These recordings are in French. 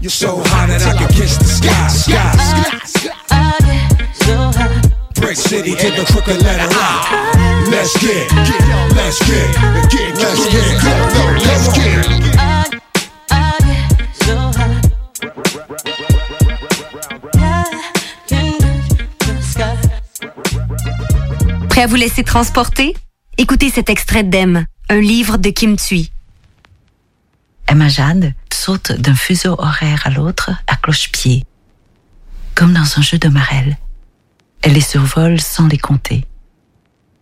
You're so hot that I can kiss the sky. Prêt à vous laisser transporter? Écoutez cet extrait d'Em, un livre de Kim Thuy. Emma Jade saute d'un fuseau horaire à l'autre à cloche-pied, comme dans un jeu de marelle. Elle les survole sans les compter.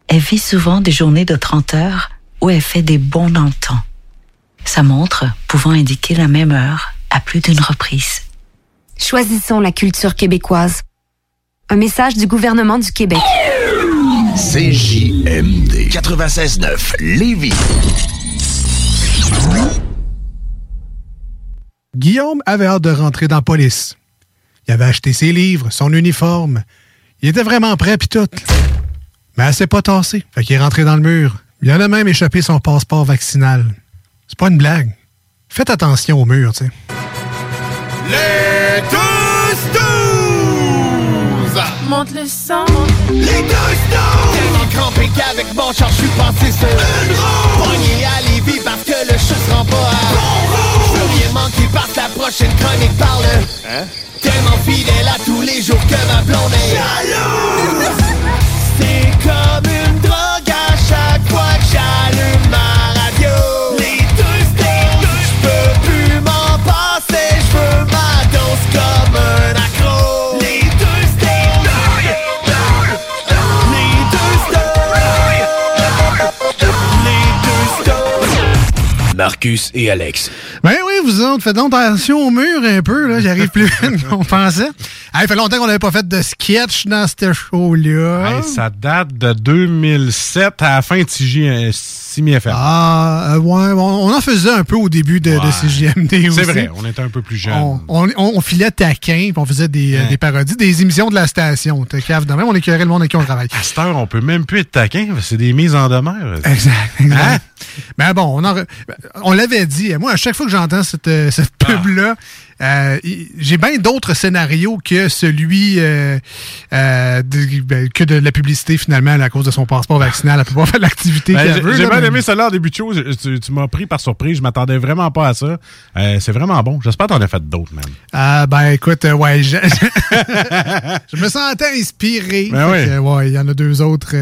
Elle vit souvent des journées de 30 heures où elle fait des bonds dans le temps. Sa montre pouvant indiquer la même heure à plus d'une reprise. Choisissons la culture québécoise. Un message du gouvernement du Québec. CJMD 96.9 Lévis. Guillaume avait hâte de rentrer dans la police. Il avait acheté ses livres, son uniforme. Il était vraiment prêt pis tout. Mais elle s'est pas tassée. Fait qu'il est rentré dans le mur. Il en a même échappé son passeport vaccinal. C'est pas une blague. Faites attention au mur, tu sais. Les Monte le sang. Les deux stones Tellement crampé qu'avec mon char je suis passé sur une roue Pogné à Lévis parce que le chat se rend pas à Bon rouge Plus rien manqué parce la prochaine chronique parle. Hein? Tellement fidèle à tous les jours que ma blonde est jalouse. C'est comme une drogue à chaque fois que j'allume Marcus et Alex. Ben oui, vous autres, faites donc attention au mur un peu, là. J'arrive plus vite qu'on pensait. Hey, il fait longtemps qu'on n'avait pas fait de sketch dans ce show-là. Hey, ça date de 2007 à la fin de CJ, Simi FM. Ah, euh, ouais, on, on en faisait un peu au début de, de Ouais. CJMD aussi. C'est vrai, on était un peu plus jeunes. On, on, on filait taquin, puis on faisait des, euh, Ouais. des parodies, des émissions de la station. T'es cave de même, on écœurait le monde avec qui on travaille. À cette heure, on peut même plus être taquin, c'est des mises en demeure. Exact, exact. Hein? Ben bon, on, en re- on l'avait dit. Moi, à chaque fois que j'entends cette, euh, cette Ah. Euh, j'ai bien d'autres scénarios que celui euh, euh, de- ben, que de la publicité, finalement, à cause de son passeport vaccinal. Elle peut pas faire l'activité Ben, qu'elle j'ai- veut. J'ai là, bien aimé cela en début de show. Je- Tu, tu m'as pris par surprise. Je m'attendais vraiment pas à ça. C'est vraiment bon. J'espère que t'en as fait d'autres, man. Ah, ben écoute, ouais, je, je me sentais inspiré. Ben Fait oui. que, ouais, il y en a deux autres.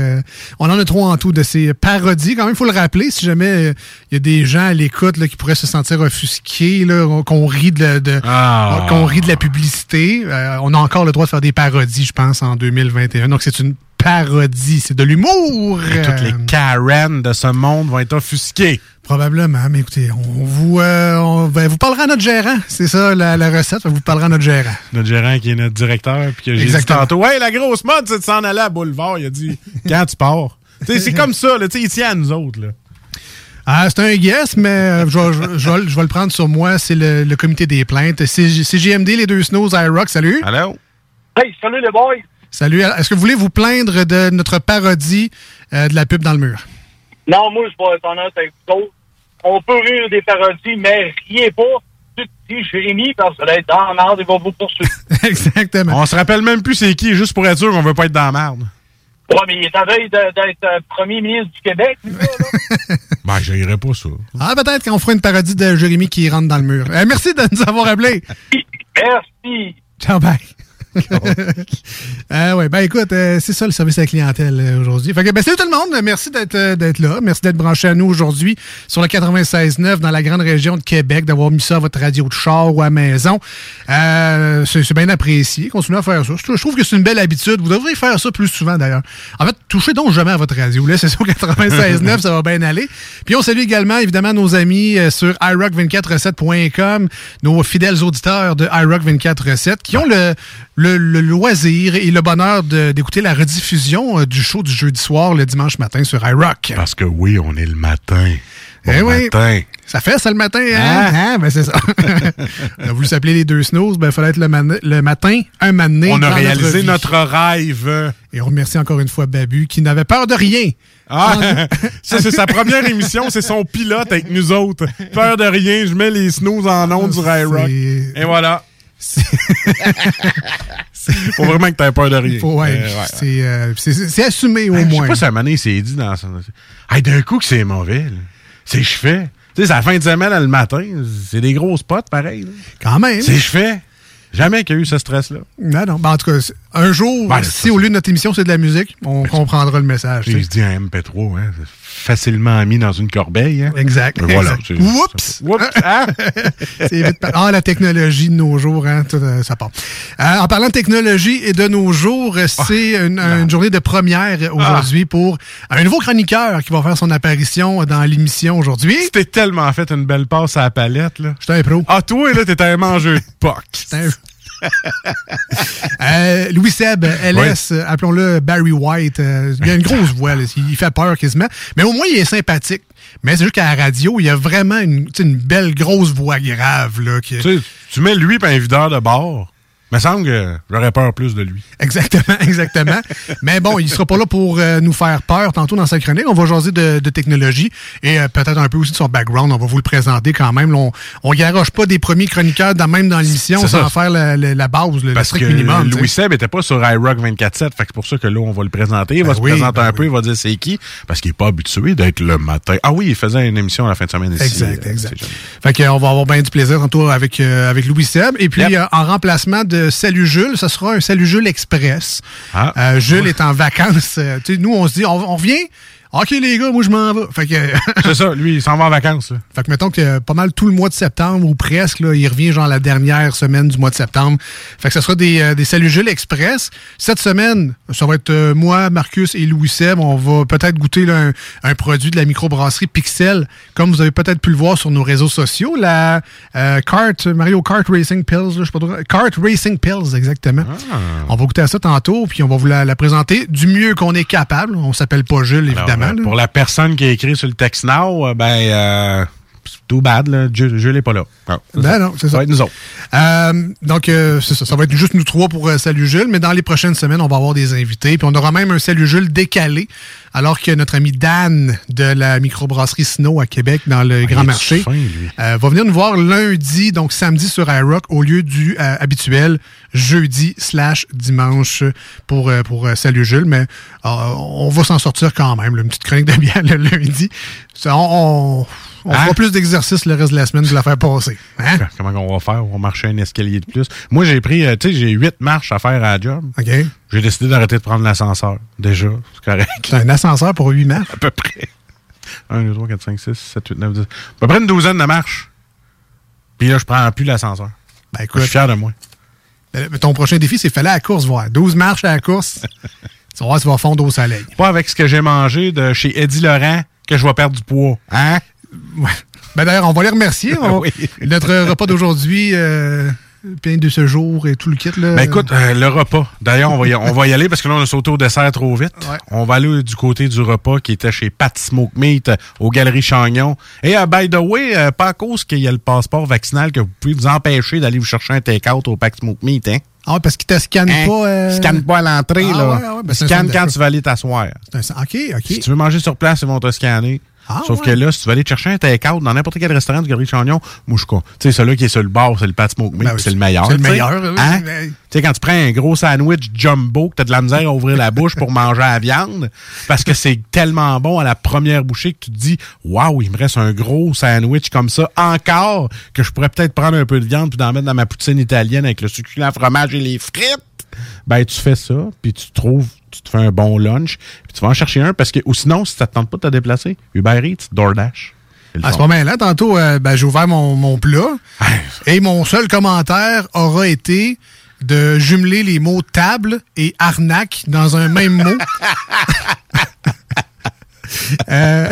on en a trois en tout de ces parodies. Quand même, il faut le rappeler, si jamais il y a des gens à l'écoute qui pourraient se sentir offusqués, qu'on rit de- Ah. qu'on rit de la publicité, euh, on a encore le droit de faire des parodies, je pense, en 2021. Donc c'est une parodie, c'est de l'humour. Toutes les Euh, Karen de ce monde vont être offusqués. Probablement, mais écoutez, on vous, euh, on- ben, vous parlera à notre gérant. C'est ça la, la recette, vous parlera à notre gérant. Notre gérant qui est notre directeur, puis que j'ai dit tantôt, hey, la grosse mode, c'est de s'en aller à Boulevard. Il a dit, quand tu pars. C'est comme ça, là, il tient à nous autres. Là. Ah, c'est un guess, mais euh, je, vais- je- je vais- je vais le prendre sur moi. C'est le, le comité des plaintes. C'est CGMD, les deux snows, iRock. Salut. Allô? Hey, salut les boys! Salut. Est-ce que vous voulez vous plaindre de notre parodie euh, de la pub dans le mur? Non, moi, je vais être honnête avec vous autres. On peut rire des parodies, mais riez pas. Tu te dis, Jérémy, parce que là, être dans la merde, il va vous poursuivre. Exactement. On se rappelle même plus c'est qui, juste pour être sûr qu'on veut pas être dans la merde. Ouais, mais il est en veille d'être euh, premier ministre du Québec. lui, là, là? Ben, j'irais pas ça. Ah, peut-être qu'on fera une parodie de Jérémy qui rentre dans le mur. Euh, merci de nous avoir appelés. Merci. Ciao, bye. Euh, ouais, ben écoute, euh, c'est ça le service à la clientèle euh, aujourd'hui. Fait ben salut tout le monde, merci d'être euh, là, merci d'être branché à nous aujourd'hui sur le 96.9 dans la grande région de Québec, d'avoir mis ça à votre radio de char ou à maison. C'est bien apprécié, continuez à faire ça. Je trouve que c'est une belle habitude, vous devriez faire ça plus souvent d'ailleurs. En fait, touchez donc jamais à votre radio, là, c'est sur 96.9, ça va bien aller. Puis on salue également évidemment nos amis sur iRock247.com, nos fidèles auditeurs de iRock247 qui ont le, le loisir et le bonheur d'écouter la rediffusion euh, du show du jeudi soir le dimanche matin sur iRock. Parce que oui, on est le matin. Bon Eh oui. matin. Ça fait ça le matin, hein? Hein? Ben c'est ça. on a voulu s'appeler les deux snooze, ben il fallait être le, matin, un matin. On a réalisé notre rêve. Et on remercie encore une fois Babu qui n'avait peur de rien. Ah, ça, c'est sa première émission, c'est son pilote avec nous autres. Peur de rien, je mets les snooze en ondes du High Rock. Et voilà. Faut vraiment que t'aies peur de rien. Faut- ouais, Euh, ouais. c'est, euh, c'est- assumé au Hey, Je moins. sais pas si à s'est dit dans son. Hey, d'un coup que c'est mauvais. C'est je fais. Tu sais, c'est la fin de semaine le matin. C'est des gros spots, pareil. là. Quand même. C'est je fais. Jamais qu'il y a eu ce stress-là. Non, non. Ben, en tout cas, un jour, Ouais, si au lieu de notre émission, c'est de la musique, on comprendra le message. tu Il se dit un MP3, hein, facilement mis dans une corbeille. Hein? Exact. Mais Voilà. exact. Oups! Oups! hein? Vite Ah, la technologie de nos jours, hein, tout, euh, ça part. Euh, en parlant de technologie et de nos jours, Ah, c'est une, une journée de première aujourd'hui pour un nouveau chroniqueur qui va faire son apparition dans l'émission aujourd'hui. T'es tellement fait une belle passe à la palette, là. J'étais un pro. Ah, toi, là, t'étais un mangeur de POC. Euh, Louis Seb, LS, appelons-le Barry White. euh, il a une grosse voix, là, il fait peur quasiment. Mais au moins, il est sympathique. Mais c'est juste qu'à la radio, il y a vraiment une, belle grosse voix grave. Là, qui... Tu sais, tu mets lui et un videur de bord. Il me semble que j'aurais peur plus de lui. Exactement, exactement. Mais bon, il sera pas là pour euh, nous faire peur tantôt dans sa chronique. On va jaser de, de technologie et euh, peut-être un peu aussi de son background. On va vous le présenter quand même. Là, on, on garoche pas des premiers chroniqueurs dans, même dans l'émission sans faire la, la- la base, le, le Parce strict que minimum. Louis Seb était pas sur iRock 24-7, fait que c'est pour ça que là, on va le présenter. Il va Ben se oui, présenter ben un peu, il va dire c'est qui, parce qu'il est pas habitué d'être le matin. Ah oui, il faisait une émission à la fin de semaine ici. Exact, euh, exact. Fait qu'on va avoir bien du plaisir tantôt avec, euh, avec Louis Seb. Et puis, Yep. en remplacement de Salut Jules, ça sera un Salut Jules Express. Ah. Euh, Jules est en vacances. Euh, nous, on se dit, on, on revient. OK, les gars, moi, je m'en vais. Fait que, C'est ça, lui, il s'en va en vacances. là. fait que mettons que euh, pas mal tout le mois de septembre ou presque, là, il revient genre la dernière semaine du mois de septembre. Fait que ce sera des, euh, des Salut Jules Express. Cette semaine, ça va être euh, moi, Marcus et Louis Seb. On va peut-être goûter là, un, un produit de la microbrasserie Pixel, comme vous avez peut-être pu le voir sur nos réseaux sociaux. La euh, Kart, Mario Kart Racing Pills, là, je sais pas trop. Kart Racing Pills, exactement. On va goûter à ça tantôt, puis on va vous la, la présenter du mieux qu'on est capable. On s'appelle pas Jules, Alors, pour la personne qui a écrit sur le text now, euh, ben, euh, too bad, là. Jules, Jules est pas là. Ah, Ben non, c'est ça. va être nous autres. Euh, donc, euh, c'est ça. Ça va être juste nous trois pour euh, Salut Jules, mais dans les prochaines semaines, on va avoir des invités. Puis on aura même un Salut Jules décalé, alors que notre ami Dan de la microbrasserie Snow à Québec, dans le Grand Ah, est Marché, fin, euh, va venir nous voir lundi, donc samedi sur iRock, au lieu du euh, habituel jeudi slash dimanche pour, euh, pour Salut Jules. Mais euh, on va s'en sortir quand même. là, une petite chronique de bière le lundi. Ça, on on, on Hein? fera plus d'exercices le reste de la semaine de la faire passer. Hein? Comment on va faire? On va marcher un escalier de plus. Moi, j'ai pris, euh, tu sais, j'ai huit marches à faire à la job. OK. J'ai décidé d'arrêter de prendre l'ascenseur. Déjà, c'est correct. C'est un ascenseur pour 8 marches? À peu près. 1, 2, 3, 4, 5, 6, 7, 8, 9, 10. À peu près une douzaine de marches. Puis là, je prends plus l'ascenseur. Ben Je écoute, suis fier de moi. euh, ton prochain défi, c'est fallait à la course voir. 12 marches à la course. tu vas voir, tu vas fondre au soleil. Pas avec ce que j'ai mangé de chez Eddie Laurent que je vais perdre du poids. Hein? Ouais. Ben d'ailleurs, on va les remercier. On- Oui. Notre repas d'aujourd'hui, euh, plein de ce jour et tout le kit. Là, Ben écoute, euh, le repas. D'ailleurs, on va y, on va y aller parce que là, on a sauté au dessert trop vite. Ouais. On va aller du côté du repas qui était chez Pat Smoke Meat euh, aux Galeries Chagnon. Et euh, by the way, pas à cause qu'il y a le passeport vaccinal que vous pouvez vous empêcher d'aller vous chercher un take-out au Pat Smoke Meat. Hein? Ah parce qu'ils te scannent Hein? pas. euh, Scanne pas à l'entrée, Ah là. ouais, ouais, ben Scanne quand tu vas aller t'asseoir. un- OK, OK. Si tu veux manger sur place, ils vont te scanner. Sauf ouais. que là, si tu vas aller chercher un take-out dans n'importe quel restaurant du Galerie Chagnon, crois. Tu sais, celui qui est sur le bar, c'est le Pat Smoke Ben oui, c'est le meilleur. c'est le meilleur, oui, Hein? mais- Tu sais, quand tu prends un gros sandwich jumbo, que t'as de la misère à ouvrir la bouche pour manger la viande, parce que c'est tellement bon à la première bouchée que tu te dis, waouh, il me reste un gros sandwich comme ça encore, que je pourrais peut-être prendre un peu de viande puis d'en mettre dans ma poutine italienne avec le succulent fromage et les frites. Ben, tu fais ça, puis tu trouves, tu te fais un bon lunch, puis tu vas en chercher un, parce que, ou sinon, si ça te tente pas de te déplacer, Uber Eats, DoorDash. À ce moment-là, tantôt, euh, ben, j'ai ouvert mon, mon plat et mon seul commentaire aura été de jumeler les mots table et arnaque dans un même mot. Euh,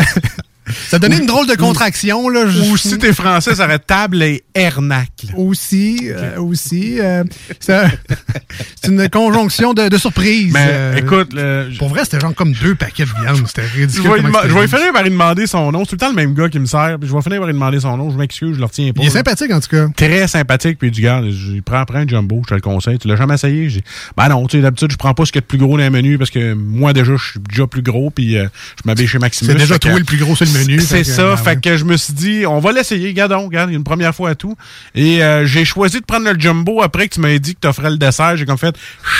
ça donnait une drôle de contraction. Là. Ou si t'es français, ça aurait table et ernac. Aussi, euh, aussi. euh, c'est c'est une conjonction de, de surprise. Mais euh, écoute, le- pour vrai, c'était genre comme deux paquets de viande. C'était je ridicule. vais, je vais finir par lui demander son nom. C'est tout le temps le même gars qui me sert. Puis je vais finir par lui demander son nom. Je m'excuse, je le retiens pas. Il est là. sympathique, en tout cas. Très sympathique. Puis du gars, il prend, prend un jumbo, je te le conseille. Tu l'as jamais essayé? J'ai- Ben non, tu sais, d'habitude, je prends pas ce qu'il y a de plus gros dans le menu parce que moi, déjà, je suis déjà plus gros. Puis je m'habille chez Maximus. C'est déjà trouvé le plus gros sur le menu. C'est que, ça. ben fait ouais. que je me suis dit, on va l'essayer. Gadon, regarde, une première fois à tout. Et euh, j'ai choisi de prendre le jumbo après que tu m'avais dit que tu offrais le dessert. J'ai comme fait,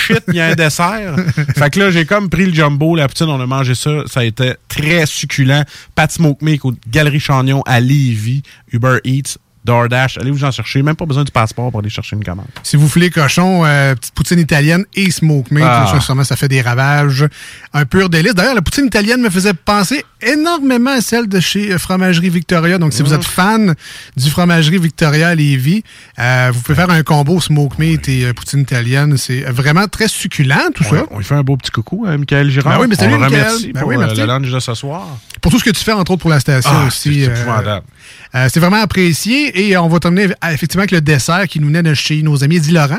shit, il y a un dessert. fait que là, j'ai comme pris le jumbo, la poutine, on a mangé ça. Ça a été très succulent. Pat Smoke Meat au Galerie Chagnon à Lévis, Uber Eats. DoorDash, allez vous en chercher? Même pas besoin du passeport pour aller chercher une commande. Si vous voulez cochon, euh, petite poutine italienne et smoke meat, Ah. ça, sûrement, ça fait des ravages. Un pur délice. D'ailleurs, la poutine italienne me faisait penser énormément à celle de chez euh, Fromagerie Victoria. Donc, si vous êtes fan du Fromagerie Victoria Lévis, euh, vous pouvez faire un combo smoke meat et euh, poutine italienne. C'est vraiment très succulent, tout ça. On lui fait un beau petit coucou à Michael Girard. Ben oui, mais salut, on le Michael. remercie Ben pour oui, le lunch de ce soir. Pour tout ce que tu fais, entre autres, pour la station Ah, aussi. c'est vraiment apprécié et on va terminer effectivement avec le dessert qui nous venait de chez nos amis Eddie Laurent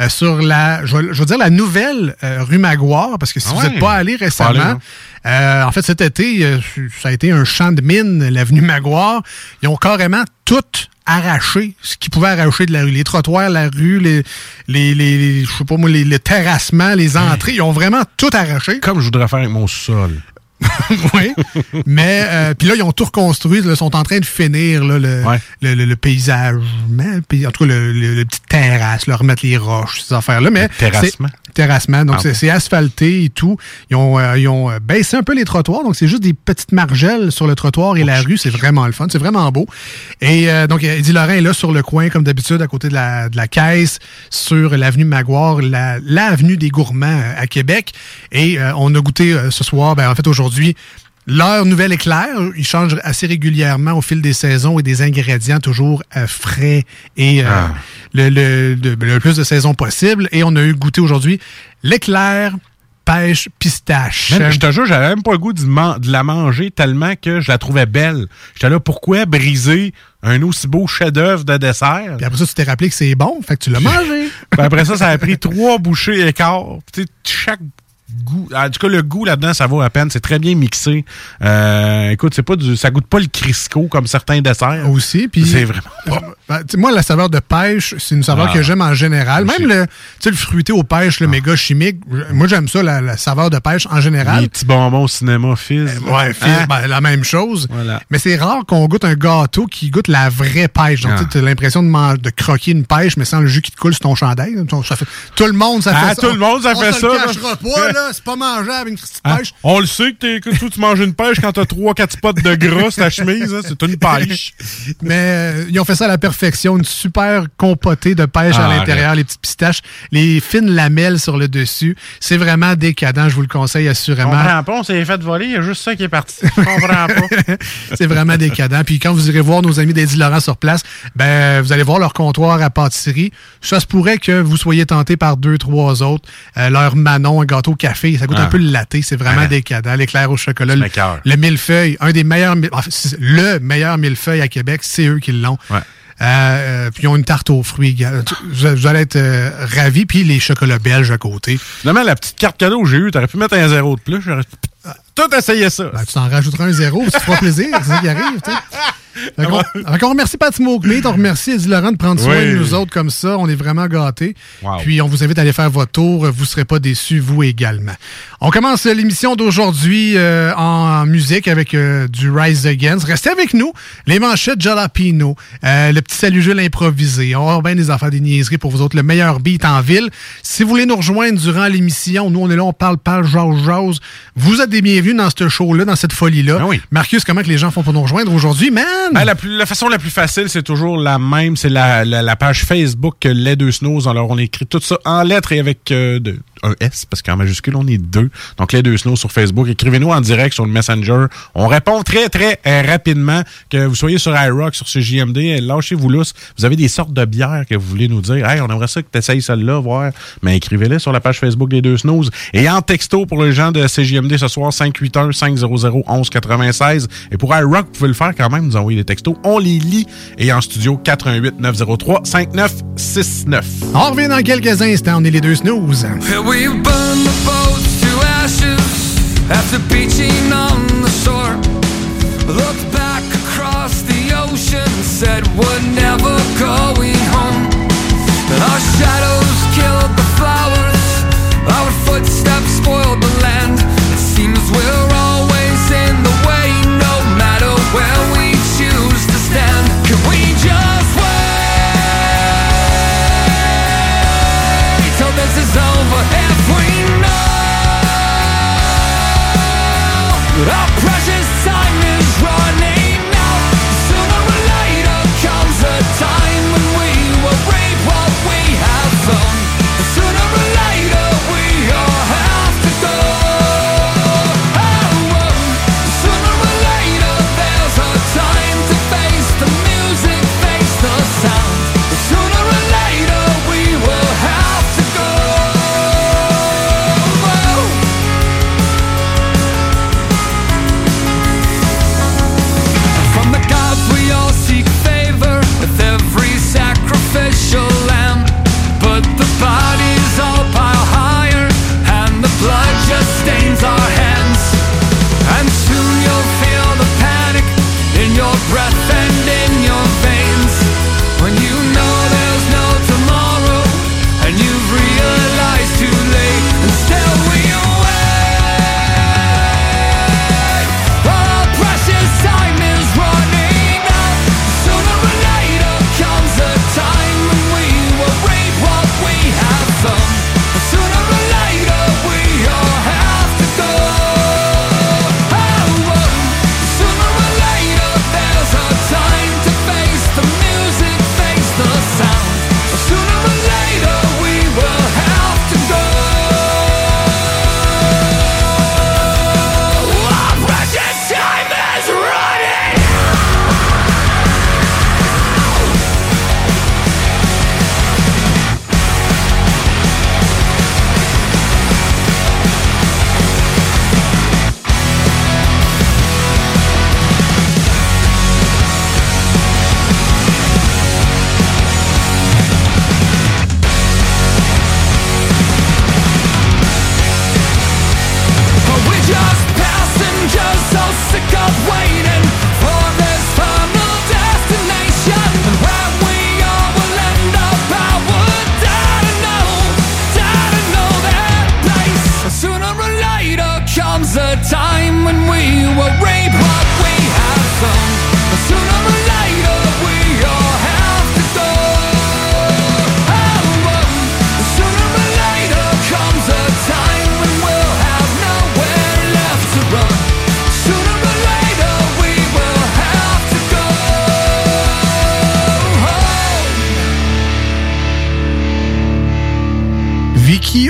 euh, sur la, je vais dire la nouvelle euh, rue Maguire parce que si Ah vous n'êtes pas allé récemment, Pas allé, non. euh, en fait cet été, ça a été un champ de mine, l'avenue Maguire. Ils ont carrément tout arraché ce qu'ils pouvaient arracher de la rue. Les trottoirs, la rue, les, les, les, les- je sais pas moi, les, les terrassements, les entrées, ils ont vraiment tout arraché. Comme je voudrais faire avec mon sol. oui. Mais euh, puis là, ils ont tout reconstruit. Ils sont en train de finir là, le, le, le- le paysage. mais- En tout cas, le, le, le petit terrasse, là, remettre les roches, ces affaires-là. Mais terrassement? Terrassement. Donc, Ah c'est asphalté et tout. Ils ont, euh, ils ont euh, baissé un peu les trottoirs. Donc, c'est juste des petites margelles sur le trottoir et la rue. C'est vraiment le fun. C'est vraiment beau. Et euh, donc, Eddie Laurent est là sur le coin, comme d'habitude, à côté de la, de la caisse, sur l'avenue Maguire, la- l'avenue des gourmands à Québec. Et on a goûté ce soir, ben, en fait, aujourd'hui, leur nouvel éclair, ils changent assez régulièrement au fil des saisons et des ingrédients toujours euh, frais et euh, Ah. le, le- de- le plus de saisons possible. Et on a eu goûté aujourd'hui l'éclair pêche pistache. Je te jure, j'avais même pas le goût de, la manger tellement que je la trouvais belle. J'étais là, pourquoi briser un aussi beau chef-d'œuvre de dessert? Puis après ça, tu t'es rappelé que c'est bon, fait que tu l'as mangé. Puis après ça, ça a pris trois bouchées et quart. Tu sais, chaque goût, en tout cas, le goût là-dedans, ça vaut la peine. C'est très bien mixé. Euh, écoute, c'est pas du, ça goûte pas le Crisco comme certains desserts. Aussi, puis C'est vraiment Ben, moi, la saveur de pêche, c'est une saveur Ah. que j'aime en général. Même le, tu sais, le fruité aux pêches, le méga chimique, moi, j'aime ça, la, la saveur de pêche en général. Les petits bonbons au cinéma fizz. Ouais, fils, Hein? ben, la même chose. Voilà. Mais c'est rare qu'on goûte un gâteau qui goûte la vraie pêche. Donc, Ah. tu as l'impression de, de croquer une pêche, mais sans le jus qui te coule sur ton chandail. Donc, ça fait- tout le monde, ça Ah, fait ça. tout le monde, ça On fait se ça, Le là. cachera pas, là. C'est pas mangeable, une petite pêche. On le sait que, t'es- que toi, tu manges une pêche quand t'as 3-4 spots de gras sur ta chemise. hein. C'est une pêche. Mais euh, ils ont fait ça à la perfection. Une super compotée de pêche Ah, à l'intérieur, les petites pistaches, les fines lamelles sur le dessus. C'est vraiment décadent, je vous le conseille assurément. comprends pas, on s'est fait voler, il y a juste ça qui est parti. Je comprends pas. C'est vraiment décadent. Puis quand vous irez voir nos amis d'Eddie Laurent sur place, ben vous allez voir leur comptoir à pâtisserie. Ça se pourrait que vous soyez tenté par deux, trois autres. Euh, leur Manon, un gâteau au café, ça goûte Ah. un peu le latte. C'est vraiment Ah. décadent. L'éclair au chocolat, le, millefeuille, un des meilleurs, enfin, le meilleur millefeuille à Québec, c'est eux qui l'ont. Ouais. Euh, euh, puis ils ont une tarte aux fruits. gars. Vous, allez être euh, ravis. Puis les chocolats belges à côté. Finalement, la petite carte cadeau que j'ai eue, t'aurais pu mettre un zéro de plus. J'aurais tout essayé ça. Ben, tu t'en rajouteras un zéro, tu te plaisir. C'est ça qui arrive. qu'on remercie Pat Smoke Meat, on remercie Eddie Laurent de prendre soin Oui. de nous autres comme ça. On est vraiment gâtés. Wow. Puis on vous invite à aller faire votre tour. Vous ne serez pas déçus, vous également. On commence l'émission d'aujourd'hui euh, en musique avec euh, du Rise Against. Restez avec nous. Les manchettes Jalapino, euh, le petit salut Jules improvisé. On avoir bien des affaires, des niaiseries pour vous autres. Le meilleur beat en ville. Si vous voulez nous rejoindre durant l'émission, nous on est là, on parle, parle, jase, jase. Vous êtes des bienvenus dans ce show-là, dans cette folie-là. Marcus, comment que les gens font pour nous rejoindre aujourd'hui, man? Ben, la, plus- la façon la plus facile, c'est toujours la même. C'est la, la, la page Facebook euh, Les Deux Snows. Alors, on écrit tout ça en lettres et avec euh, de- un S, parce qu'en majuscule, on est deux. Donc, Les Deux Snows sur Facebook. Écrivez-nous en direct sur le Messenger. On répond très, très euh, rapidement. Que vous soyez sur iRock, sur CJMD, lâchez-vous lousse. Vous avez des sortes de bières que vous voulez nous dire. Hey, on aimerait ça que tu essayes celle-là, voir. Mais écrivez-les sur la page Facebook des Deux Snows. Et en texto pour les gens de CJMD ce soir, 581-500-1196. Et pour iRock, vous pouvez le faire quand même, nous envoyer des textos. On les lit. Et en studio, 418-903-5969. On revient dans quelques instants. On est les deux snooze. We burn the boats to ashes after beaching on the shore. Looked back across the ocean, said we're never going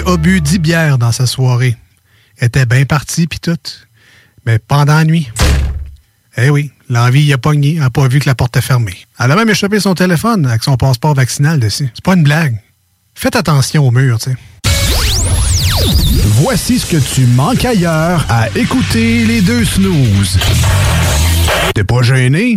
a bu 10 bières dans sa soirée. était bien partie, puis tout. Mais pendant la nuit, eh oui, l'envie y a pogné, elle n'a pas vu que la porte était fermée. Elle a même échappé son téléphone avec son passeport vaccinal dessus. C'est pas une blague. Faites attention au mur, tu sais. Voici ce que tu manques ailleurs à écouter les deux snooze. T'es pas gêné?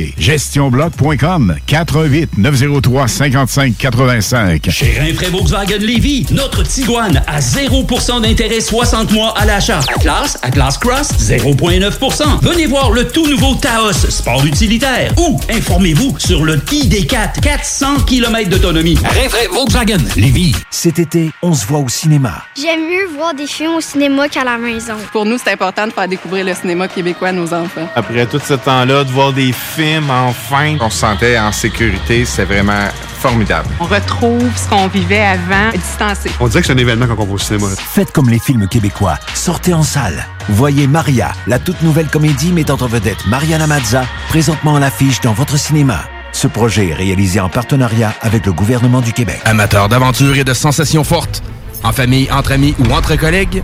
GestionBloc.com 418 903 55 85. Chez Rinfraie Volkswagen Lévy, notre Tiguan à 0% d'intérêt 60 mois à l'achat. Atlas, Atlas Cross, 0,9%. Venez voir le tout nouveau Taos, sport utilitaire. Ou informez-vous sur le ID4, 400 km d'autonomie. Rinfraie Volkswagen Lévy. Cet été, on se voit au cinéma. J'aime mieux voir des films au cinéma qu'à la maison. Pour nous, c'est important de faire découvrir le cinéma québécois à nos enfants. Après tout ce temps-là, de voir des films, enfin, on se sentait en sécurité, c'est vraiment formidable. On retrouve ce qu'on vivait avant, distancé. On dirait que c'est un événement quand on va au cinéma. Faites comme les films québécois. Sortez en salle. Voyez Maria, la toute nouvelle comédie mettant en vedette Mariana Mazza, présentement à l'affiche dans votre cinéma. Ce projet est réalisé en partenariat avec le gouvernement du Québec. Amateurs d'aventure et de sensations fortes, en famille, entre amis ou entre collègues,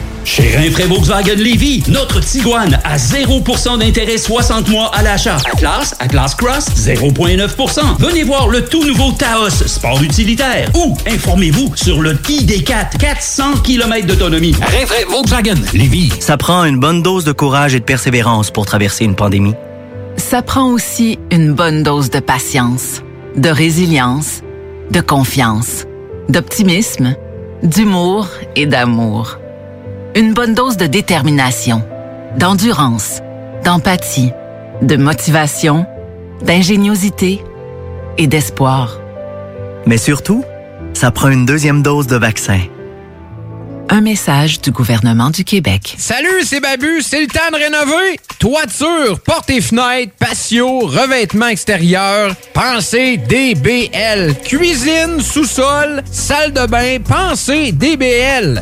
Chez Rinfraie Volkswagen Lévy, notre Tiguan à 0% d'intérêt 60 mois à l'achat. Atlas, Atlas Cross, 0,9%. Venez voir le tout nouveau Taos, sport utilitaire. Ou informez-vous sur le ID4, 400 km d'autonomie. Rinfraie Volkswagen Lévy. Ça prend une bonne dose de courage et de persévérance pour traverser une pandémie. Ça prend aussi une bonne dose de patience, de résilience, de confiance, d'optimisme, d'humour et d'amour. Une bonne dose de détermination, d'endurance, d'empathie, de motivation, d'ingéniosité et d'espoir. Mais surtout, ça prend une deuxième dose de vaccin. Un message du gouvernement du Québec. Salut, c'est Babu, c'est le temps de rénover. Toiture, portes et fenêtres, patio, revêtement extérieur, pensez DBL. Cuisine, sous-sol, salle de bain, pensez DBL.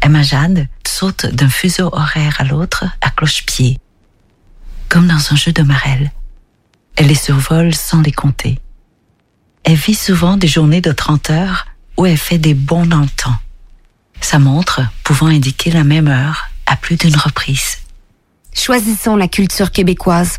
Emma Jade saute d'un fuseau horaire à l'autre à cloche-pied, comme dans un jeu de marelle. Elle les survole sans les compter. Elle vit souvent des journées de 30 heures où elle fait des bons dans le temps. Sa montre pouvant indiquer la même heure à plus d'une reprise. Choisissons la culture québécoise.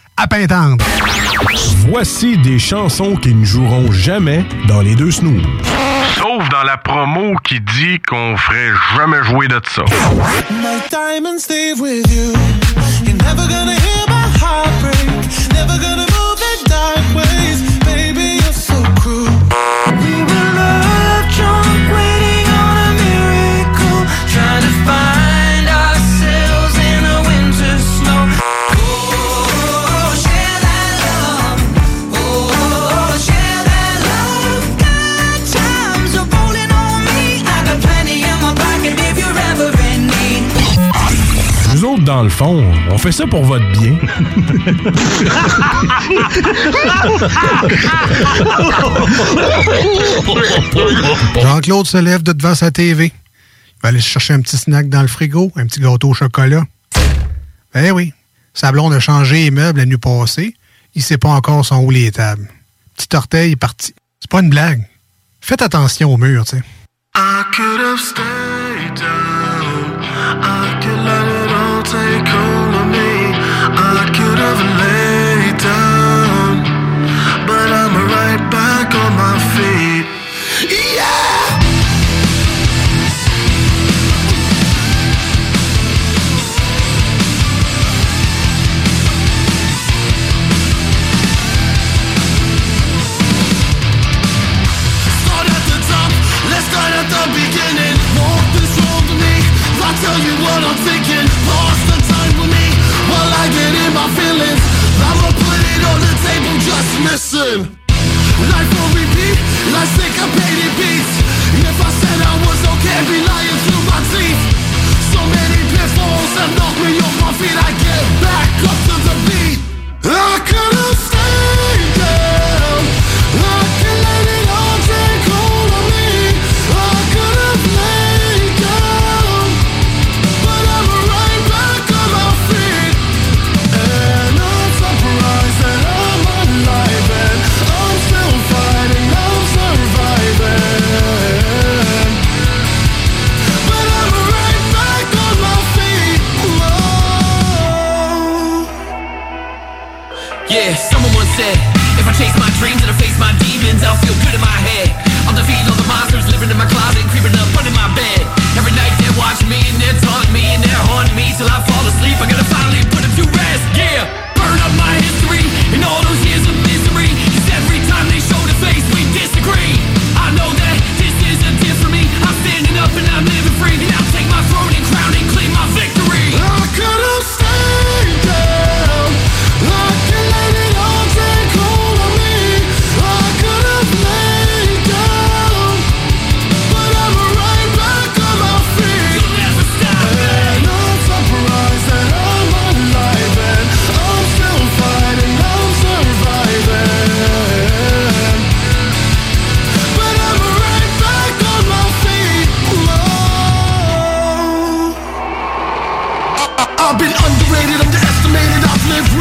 à Pintendre. Voici des chansons qui ne joueront jamais dans les deux snooze. Sauf dans la promo qui dit qu'on ferait jamais jouer de ça. My diamonds stay with you. You're never gonna hear my heart break. Never gonna dans le fond, on fait ça pour votre bien. Jean-Claude se lève de devant sa TV. Il va aller se chercher un petit snack dans le frigo, un petit gâteau au chocolat. Ben oui, sa blonde a changé les meubles la nuit passée. Il sait pas encore son où les tables. Petit orteil est parti. C'est pas une blague. Faites attention au mur, tu sais. I'm thinking. Pass the time with me while I get in my feelings. I'ma put it on the table, just listen. Life repeat, syncopated beats. If I said I was okay, be lying through my teeth. So many pitfalls that knock me off my feet. I get back up to the beat. I feel good in my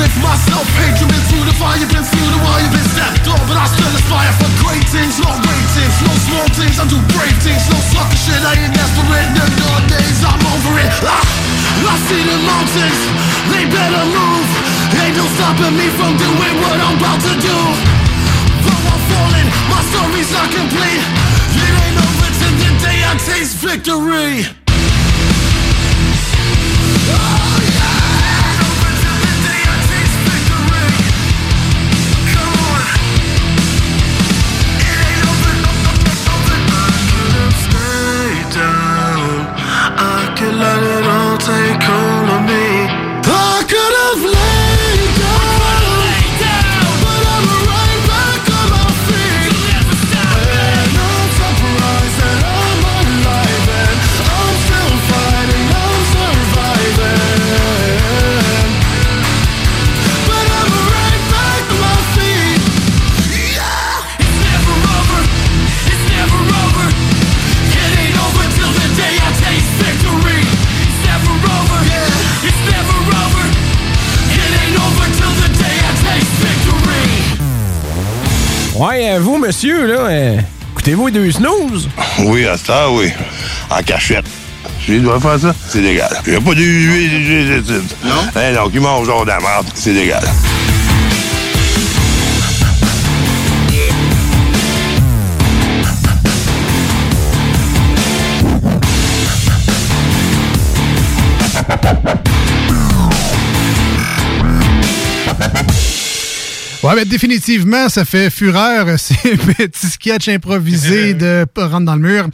with myself been through the fire, been through the wire been stepped on, but I still aspire For great things, no ratings No small things, I do brave things No sucker shit, I ain't desperate No nowadays, I'm over it. Ah, I see the mountains, they better move Ain't no stopping me from doing what I'm about to do. Though I'm falling, my story's not complete It ain't over till the day I taste victory. stay Ouais, euh, vous, monsieur, là, euh, écoutez-vous les deux snooze? Oui, à ça, oui. En cachette. Je dois faire ça, c'est légal. J'ai pas de huile, Non? Hein, donc, ils mangent genre de la merde, c'est légal. Ouais, ben, définitivement, ça fait fureur, ces petits sketchs improvisés de rentre dans le mur.